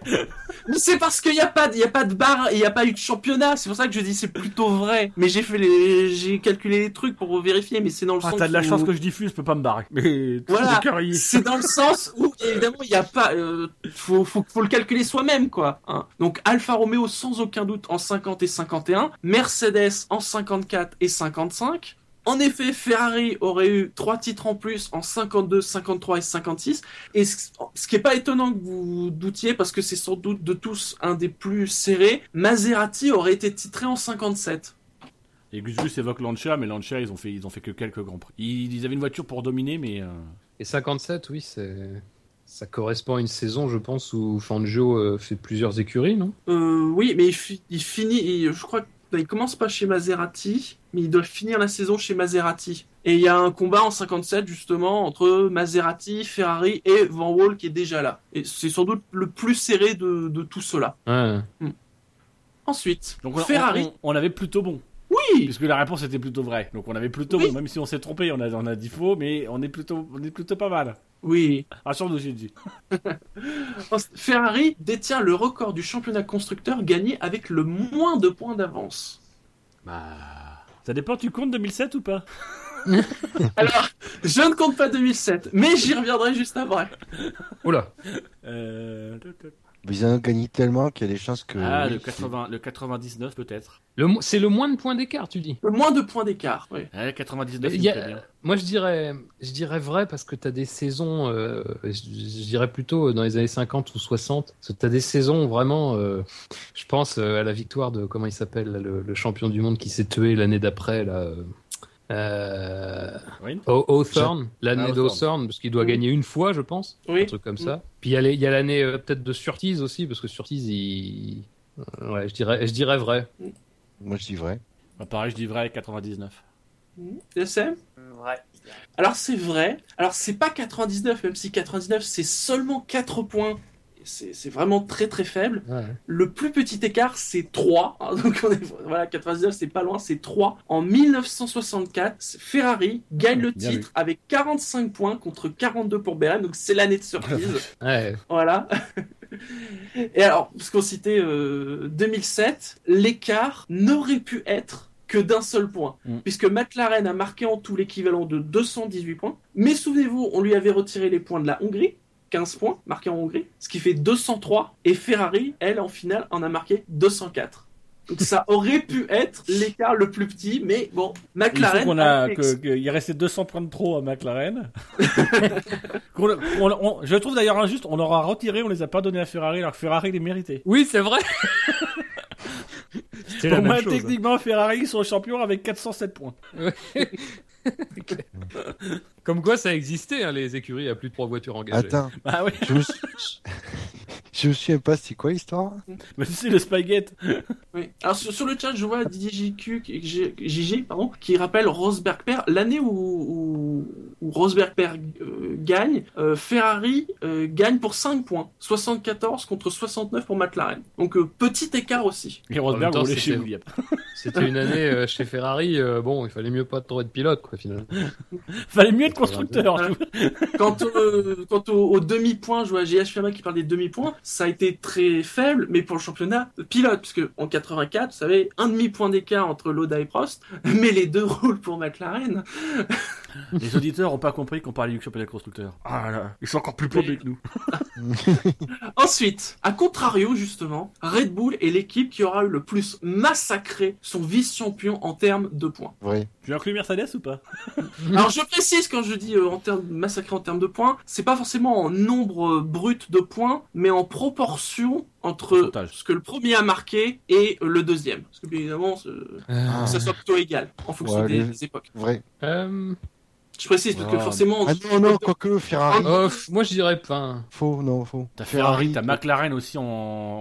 mais c'est parce qu'il y a pas de- il y a pas de barre et il y a pas eu de championnat. C'est pour ça que je dis c'est plutôt vrai. Mais j'ai fait les j'ai calculé les trucs pour vérifier mais c'est dans le Ah, sens t'as de la où- chance que je diffuse, je peux pas me barrer. Mais Voilà. C'est dans le sens où évidemment il y a pas, euh, faut, faut faut le calculer soi-même quoi. hein. Donc Alfa Romeo sans aucun doute en 50 et 51, Mercedes en 54 et 55. En effet, Ferrari aurait eu trois titres en plus en 52, 53 et 56. Et ce, ce qui est pas étonnant que vous doutiez, parce que c'est sans doute de tous un des plus serrés, Maserati aurait été titré en 57. Et Gus Gus évoque Lancia, mais Lancia, ils ont fait, ils ont fait que quelques grands prix. Ils, ils avaient une voiture pour dominer, mais. euh, Et 57, oui, c'est ça correspond à une saison, je pense, où Fangio euh, fait plusieurs écuries, non? Euh, oui, mais il, fi- il finit, il- je crois qu'il commence pas chez Maserati, mais il doit finir la saison chez Maserati. Et il y a un combat en 57 justement entre Maserati, Ferrari et Van Wall qui est déjà là. Et c'est sans doute le plus serré de, de tout cela. Ouais. Ensuite, Donc on, Ferrari. on, on avait plutôt bon. Oui, Puisque la réponse était plutôt vraie. Donc on avait plutôt Oui. bon, même si on s'est trompé, on a, on a dit faux, mais on est plutôt, on est plutôt pas mal. Oui. Rassure-nous, Shinji. Ferrari détient le record du championnat constructeur gagné avec le moins de points d'avance. Bah. Ça dépend, tu comptes 2007 ou pas? Alors, je ne compte pas 2007, mais j'y reviendrai juste après. Oula. euh... Mais Ils en ont gagné tellement qu'il y a des chances que. Ah, oui, le, 80, le 99 peut-être. C'est le moins de points d'écart, tu dis. Le moins de points d'écart, oui. Ouais, 99, Il y a- bien. Moi, je dirais, je dirais vrai parce que tu as des saisons, euh, je, je dirais plutôt dans les années 50 ou 60, parce que tu as des saisons vraiment, euh, je pense euh, à la victoire de, comment il s'appelle, là, le, le champion du monde qui s'est tué l'année d'après, là. Euh, Oui. Hawthorne, l'année Ah, parce qu'il doit Mm. gagner une fois, je pense, Oui. un truc comme ça. Puis il y a l'année euh, peut-être de Surtees aussi, parce que Surtees, il... euh, ouais, je dirais, je dirais vrai. Moi, je dis vrai. Bah, pareil, je dis vrai, 99. TSM Ouais. Alors c'est vrai. Alors c'est pas 99, même si 99 c'est seulement 4 points. C'est vraiment très très faible. Le plus petit écart c'est 3. hein, donc on est, voilà, 99 c'est pas loin, c'est 3. En 1964, Ferrari gagne le titre avec 45 points contre 42 pour BRM. Donc c'est l'année de surprise. Ouais. Voilà. Et alors, parce qu'on citait euh, 2007, l'écart n'aurait pu être que d'un seul point, Mm. puisque McLaren a marqué en tout l'équivalent de 218 points. Mais souvenez-vous, on lui avait retiré les points de la Hongrie, 15 points marqués en Hongrie, ce qui fait 203, et Ferrari, elle, en finale, en a marqué 204. Donc ça aurait pu être l'écart le plus petit, mais bon, Il faut McLaren... qu'on a, que, que- il restait 200 points de trop à McLaren. On- on- je trouve d'ailleurs injuste, on leur a retiré, on les a pas donnés à Ferrari, alors que Ferrari les méritait. Oui, c'est vrai. Pour moi, chose. techniquement, Ferrari, ils sont champions avec 407 points. Comme quoi, ça existait, hein, les écuries à plus de trois voitures engagées. Attends, Bah oui, je me suis... je me souviens pas, c'est quoi l'histoire? Mais c'est le Spygate. Oui. Alors sur, sur le chat, je vois Didier pardon, qui rappelle Rosberg père. L'année où, où, où Rosberg père euh, gagne, euh, Ferrari euh, gagne pour 5 points, 74 contre 69 pour McLaren. Donc euh, petit écart aussi. Et Rosberg temps, roulait chez c'était- Williams. C'était une année euh, chez Ferrari, euh, bon, il fallait mieux pas trop être pilote, quoi, finalement. Fallait mieux être constructeur. Voilà. Quant, euh, quant au, au demi-point, je vois GH Firma qui parle des demi-points, ça a été très faible, mais pour le championnat pilote, puisque en 84, vous savez, un demi-point d'écart entre Loda et Prost, mais les deux roulent pour McLaren. Les auditeurs ont pas compris qu'on parlait du championnat constructeur. Ah là, ils sont encore plus paumés que nous. Ensuite, à contrario justement, Red Bull est l'équipe qui aura eu le plus massacré son vice-champion en termes de points. Vrai. Tu inclus Mercedes ou pas? Alors je précise quand je dis euh, en termes massacré en termes de points, c'est pas forcément en nombre brut de points, mais en proportion entre Pourcentage. ce que le premier a marqué et le deuxième. Parce que bien évidemment, Ah, ça soit plutôt égal en fonction Ouais, des, les- des époques. Vrai. Euh, Je précise parce que forcément, Ah non, non, quoique Ferrari. oh, moi, je dirais pas. Faux, non, faux. T'as Ferrari, t'as McLaren aussi en,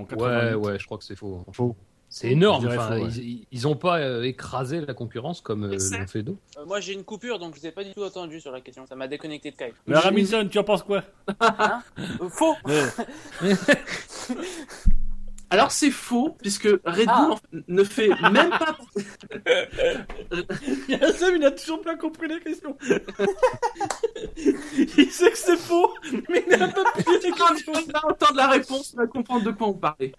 en 88. Ouais, ouais, je crois que c'est faux. Faux. C'est énorme. Je dirais Enfin, faux, ouais. ils, ils ont pas euh, écrasé la concurrence comme euh, l'ont fait d'autres. Euh, moi j'ai une coupure donc je vous ai pas du tout entendu sur la question. Ça m'a déconnecté de Skype. Mais Hamilton, tu en penses quoi? Euh, faux alors c'est faux puisque Red Bull Ah. en fait, ne fait même pas Sam, il a toujours pas compris la question. il sait que c'est faux, mais il n'a pas va entendre la réponse, il va comprendre de quoi on parlait.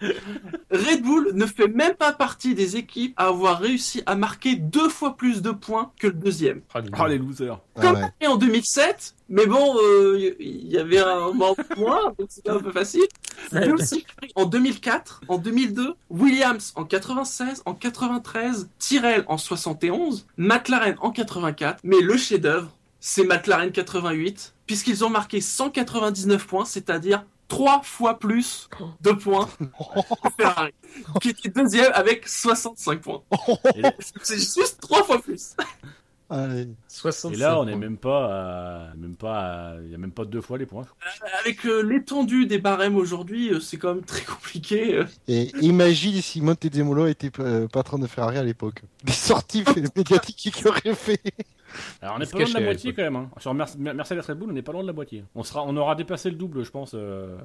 Red Bull ne fait même pas partie des équipes à avoir réussi à marquer deux fois plus de points que le deuxième. Oh les losers. Ah Comme ouais. et en 2007, mais bon, euh, il y avait un membre moins, donc c'était un peu facile. Mais aussi en 2004, en 2002, Williams en 96, en 93, Tyrrell en 71, McLaren en 84, mais le chef-d'œuvre, c'est McLaren 88, puisqu'ils ont marqué 199 points, c'est-à-dire trois fois plus de points que Ferrari, qui était deuxième avec 65 points. Là, C'est juste trois fois plus. Allez. 65 et là, on est points. même pas à, même pas à- il y a même pas deux fois les points. Avec euh, l'étendue des barèmes aujourd'hui, euh, c'est quand même très compliqué. euh. Et imagine si Montezemolo était euh, patron de Ferrari à l'époque. Des sorties médiatiques qu'il aurait fait. Alors on est se pas loin de la moitié quand même. Hein. Sur Mer- Mercedes Red Bull, on n'est pas loin de la moitié. On sera, on aura dépassé le double, je pense. euh,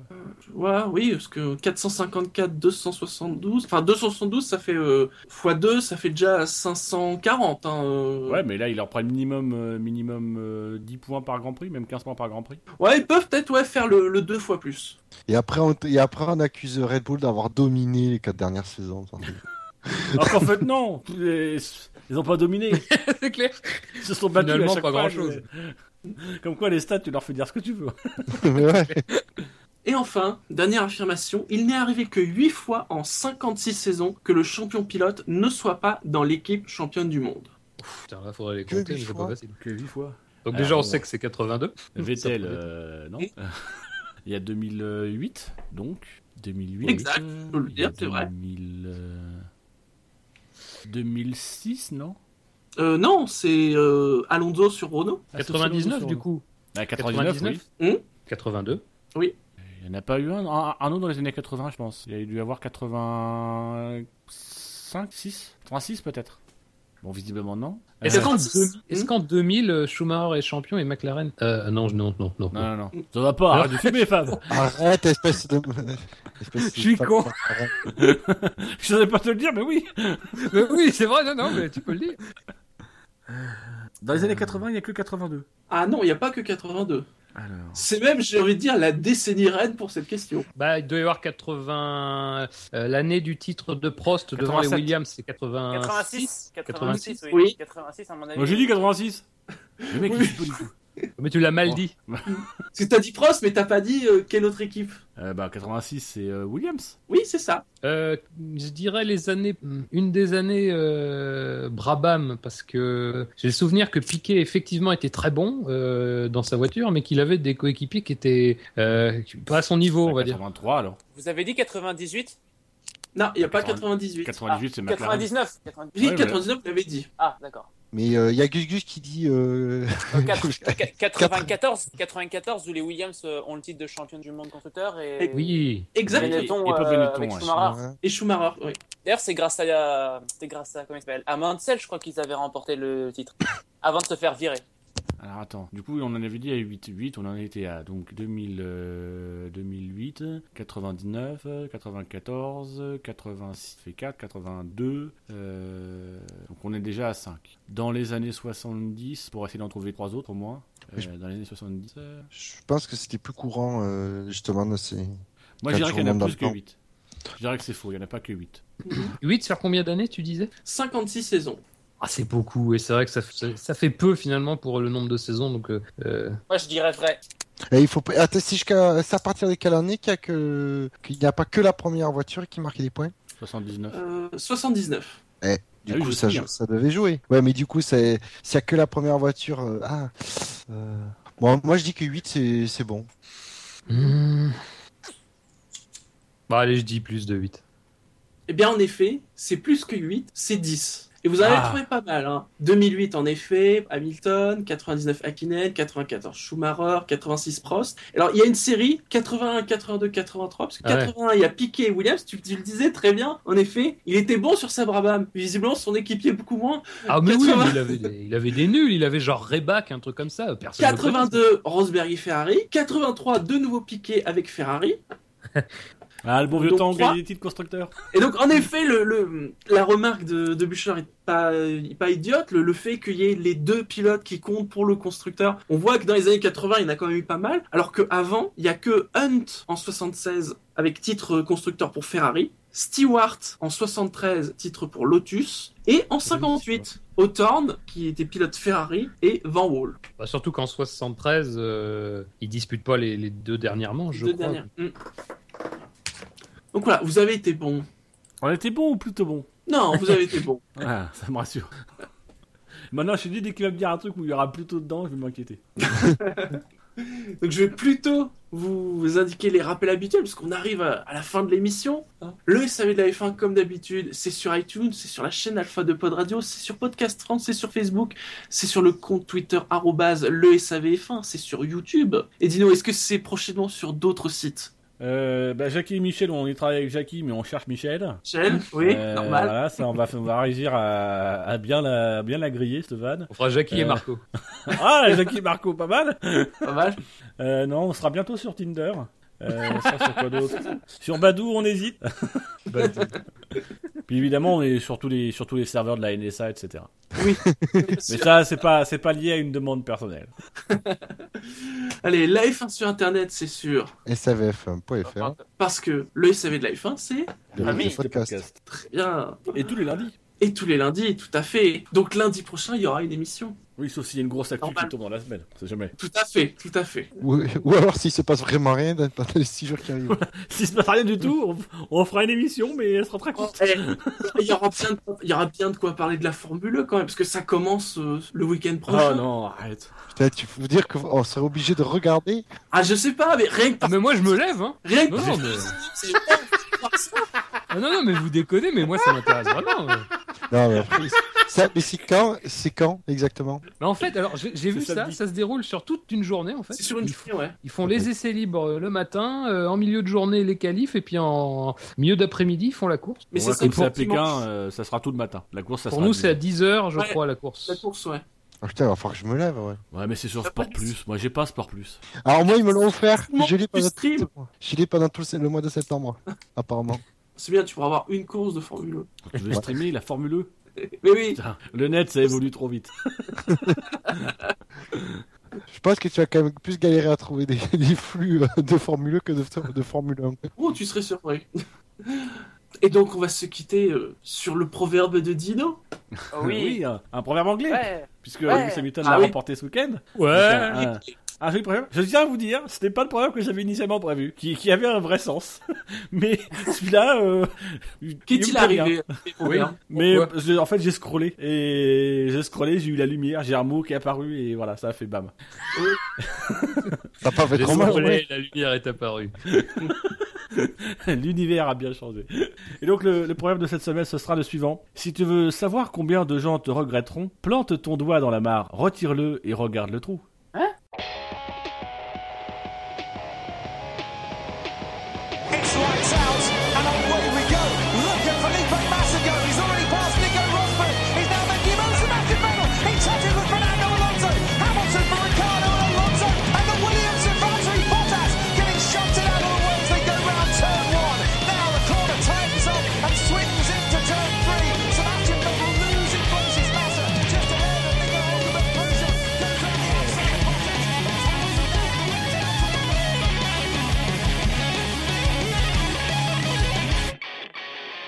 Ouais, oui, parce que 454, 272, enfin 272, ça fait euh, x2, ça fait déjà 540. Hein, euh. Ouais, mais là, il leur prend minimum, euh, minimum euh, 10 points par Grand Prix, même 15 points par Grand Prix. Ouais, ils peuvent peut-être ouais, faire le, le deux fois plus. Et après, on, et après, on accuse Red Bull d'avoir dominé les quatre dernières saisons. Alors qu'en fait, non les- Ils ont pas dominé. c'est clair. Ils se sont battus à Finalement, chaque pas fois, grand-chose. mais- Comme quoi, les stats, tu leur fais dire ce que tu veux. Ouais. Et enfin, dernière affirmation, il n'est arrivé que 8 fois en 56 saisons que le champion pilote ne soit pas dans l'équipe championne du monde. Putain, là, faudrait les Que compter, huit mais c'est fois. pas facile. Que 8 fois. Donc Ah, déjà, on bon. sait que c'est 82. Vettel, euh, non. Il y a 2008, donc. 2008. Exact, euh, faut le dire, c'est vrai. 2000, euh, 2006, non? Euh, non, c'est euh, Alonso sur Renault. Ah, c'est 99 sur- du coup. Ah, 99, 99. oui. 82. Il n'y en a pas eu un, un, un autre dans les années 80, je pense. Il y a dû y avoir 85, 6 86 peut-être. Bon, visiblement non. Est-ce Euh, qu'en 86. 2000, est-ce qu'en 2000, euh, Schumacher est champion et McLaren euh, Non, je- non, non, non. Non, non, non. Ça va pas, arrête de fumer, Fab. Arrête, espèce de. espèce Je suis con. Je savais pas te le dire, mais oui. Mais oui, c'est vrai, non, non, mais tu peux le dire. Dans les années 80, il n'y a que 82. Ah non, il n'y a pas que 82. Alors. C'est même, j'ai envie de dire, la décennie reine pour cette question. Bah, il doit y avoir 80. euh, L'année du titre de Prost devant les 87. Williams, c'est 86. 86, 86, oui. Oui. 86 à mon avis. Moi, j'ai dit 86. Le mec, il Mais tu l'as mal dit. Parce que t'as dit Prost, mais t'as pas dit euh, quelle autre équipe. Euh, bah, 86, c'est euh, Williams. Oui, c'est ça. Euh, je dirais les années, une des années euh, Brabham, parce que j'ai le souvenir que Piquet effectivement était très bon euh, dans sa voiture, mais qu'il avait des coéquipiers qui étaient euh, pas à son niveau, on va dire. 83, alors. Vous avez dit 98 Non, il n'y a pas 90. 98. 98, c'est Ah, McLaren. 99 90. Oui, Ouais, 99, vous l'avez dit. Ah, d'accord. Mais il y a Gus Gus qui dit. Euh... Euh, quatre- qu- 94, 94 où les Williams euh, ont le titre de champion du monde constructeur et Oui. Exact. Benetton, Et pas euh, Benetton, avec ouais. Schumacher. Et Schumacher, oui. D'ailleurs, c'est grâce à, c'est grâce à comment il s'appelle, à Mansell, je crois qu'ils avaient remporté le titre avant de se faire virer. Alors attends, du coup on en avait dit à 8, 8 on en était à donc 2000, euh, 2008, 99, euh, 94, 86 fait 4, 82, euh, donc on est déjà à 5. Dans les années 70, pour essayer d'en trouver trois autres au moins, euh, Je- dans les années 70, euh, Je pense que c'était plus courant, euh, justement, de ces. moi je dirais qu'il y en a plus que temps. 8. Je dirais que c'est faux, il n'y en a pas que 8. 8 sur combien d'années, tu disais? 56 saisons. Ah, c'est beaucoup, et c'est vrai que ça, ça, ça fait peu finalement pour le nombre de saisons, donc euh, euh, Moi, je dirais vrai. Et il faut pas. Attends, c'est jusqu'à. C'est à partir de quelle année qu'il y a que. N'y a pas que la première voiture qui marque des points? 79. Euh, 79. Du Ah coup, je ça, joue- ça devait jouer. Ouais, mais du coup, c'est. S'il y a que la première voiture. euh, Ah. euh, Bon, moi je dis que 8 c'est c'est bon. hmm. Bon, allez, je dis plus de 8. Eh bien, en effet, c'est plus que 8, c'est 10. Et vous en avez Ah. trouvé pas mal. Hein. 2008, en effet, Hamilton, 99 Hakkinen, 94 Schumacher, 86 Prost. Alors, il y a une série, 81, 82, 83, parce que Ah ouais. 81, il y a Piquet et Williams, tu, tu le disais très bien, en effet, il était bon sur sa Brabham. Visiblement, son équipier beaucoup moins. Ah, mais oui, 80. mais il avait, des, il avait des nuls, il avait genre Rebac, un truc comme ça. Personne ne le connaît. 82, Rosberg et Ferrari. 83, de nouveau Piquet avec Ferrari. Ah le bon vieux Donc, temps, trois. des titres constructeurs. Et donc, en effet, le, le- la remarque de, de Buchler est pas, pas idiote. Le, le fait qu'il y ait les deux pilotes qui comptent pour le constructeur, on voit que dans les années 80, il y en a quand même eu pas mal. Alors qu'avant, il y a que Hunt en 76 avec titre constructeur pour Ferrari, Stewart en 73 titre pour Lotus, et en 58, Hawthorne qui était pilote Ferrari et Van Wall. Bah, surtout qu'en 73, euh, il dispute pas les, les deux dernières manches, je Deux crois. dernières. Mm. Donc voilà, vous avez été bon. On était bon ou plutôt bon Non, vous avez été bon. Ah, ça me rassure. Maintenant, je suis dit, dès qu'il va me dire un truc où il y aura plutôt dedans, je vais m'inquiéter. Donc je vais plutôt vous indiquer les rappels habituels parce qu'on arrive à, à la fin de l'émission. hein. Le SAV de la F1 comme d'habitude, c'est sur iTunes, c'est sur la chaîne Alpha de Pod Radio, c'est sur Podcast France, c'est sur Facebook, c'est sur le compte Twitter arrobase le SAVF1, c'est sur YouTube. Et dis-nous, est-ce que c'est prochainement sur d'autres sites? Euh, bah, Jackie et Michel, on y travaille avec Jackie, mais on cherche Michel. Michel Oui, Euh, normal. Voilà, ça, on va, on va réussir à, à bien, la, bien la griller, cette vanne. On fera Jackie et Euh, Marco. Ah, Jackie et Marco, pas mal. Pas mal. Euh, non, on sera bientôt sur Tinder. Euh, ça, sur quoi d'autre Sur Badou, on hésite. Puis évidemment, on est sur tous les, sur tous les serveurs de la NSA, etc. Oui. Mais ça, c'est pas, c'est pas lié à une demande personnelle. Allez, la F1 sur Internet, c'est sûr. savf.fr. Parce que le SAV de la F1, c'est Le Ah oui, podcast. très bien. Et tous les lundis. Et tous les lundis, tout à fait. Donc lundi prochain, il y aura une émission. Oui, sauf s'il y a une grosse actu qui Normal. tombe dans la semaine. C'est jamais. Tout à fait, tout à fait. Ou, ou alors s'il se passe vraiment rien dans les 6 jours qui arrivent. S'il se passe rien du tout, on, on fera une émission, mais elle sera très courte. Il, y aura bien de, il y aura bien de quoi parler de la Formule 1 quand même, parce que ça commence euh, le week-end prochain. Oh non, arrête. Putain, tu veux dire qu'on serait obligé de regarder Ah, je sais pas, mais rien que Ah, mais moi je me lève, hein. rien que non, mais... Ah, non, non, mais vous déconnez, mais moi ça m'intéresse vraiment. Non, mais après, ça, mais c'est quand C'est quand exactement? Mais en fait, alors j'ai vu ça, ça se déroule sur toute une journée en fait. C'est sur une Ils, journée, ouais. ils font les essais libres euh, le matin, euh, en milieu de journée les qualifs, et puis en milieu d'après-midi ils font la course. Mais Bon, c'est ça comme pour c'est à. Pékin, euh, ça sera tout le matin. La course, ça Pour sera nous c'est à 10 10h je Ouais. crois la course. La course, ouais. Ah, Putain, il va falloir que je me lève, ouais. Ouais, mais c'est sur Sport Plus. Moi, j'ai pas Sport Plus. Alors moi, ils me l'ont offert. Non, Je l'ai pendant, stream. je l'ai pendant tout le, le mois de septembre, apparemment. C'est bien, tu pourras avoir une course de Formule Tu veux streamer la Formule 1 1. Mais oui, Putain, Le net, ça évolue trop vite. Je pense que tu vas quand même plus galérer à trouver des, des flux euh, de Formule 1 que de, de Formule 1. oh, tu serais surpris. Et donc, on va se quitter euh, sur le proverbe de Dino. Oui. un, un proverbe anglais. Ouais. Puisque Ouais. Lewis Hamilton Ah l'a oui. remporté ce week-end. Ouais. Donc, un- un joli proverbe. Je tiens à vous dire, c'était pas le proverbe que j'avais initialement prévu, qui, qui avait un vrai sens. Mais celui-là, euh, il Qu'est-il arrivé Oui, mais je- en fait j'ai scrollé et j'ai scrollé, j'ai eu la lumière, j'ai un mot qui est apparu et voilà, ça a fait bam. Ça pas fait J'ai trop mal, ouais. la lumière est apparue. L'univers a bien changé. Et donc le, le proverbe de cette semaine, ce sera le suivant. Si tu veux savoir combien de gens te regretteront, plante ton doigt dans la mare, retire-le et regarde le trou.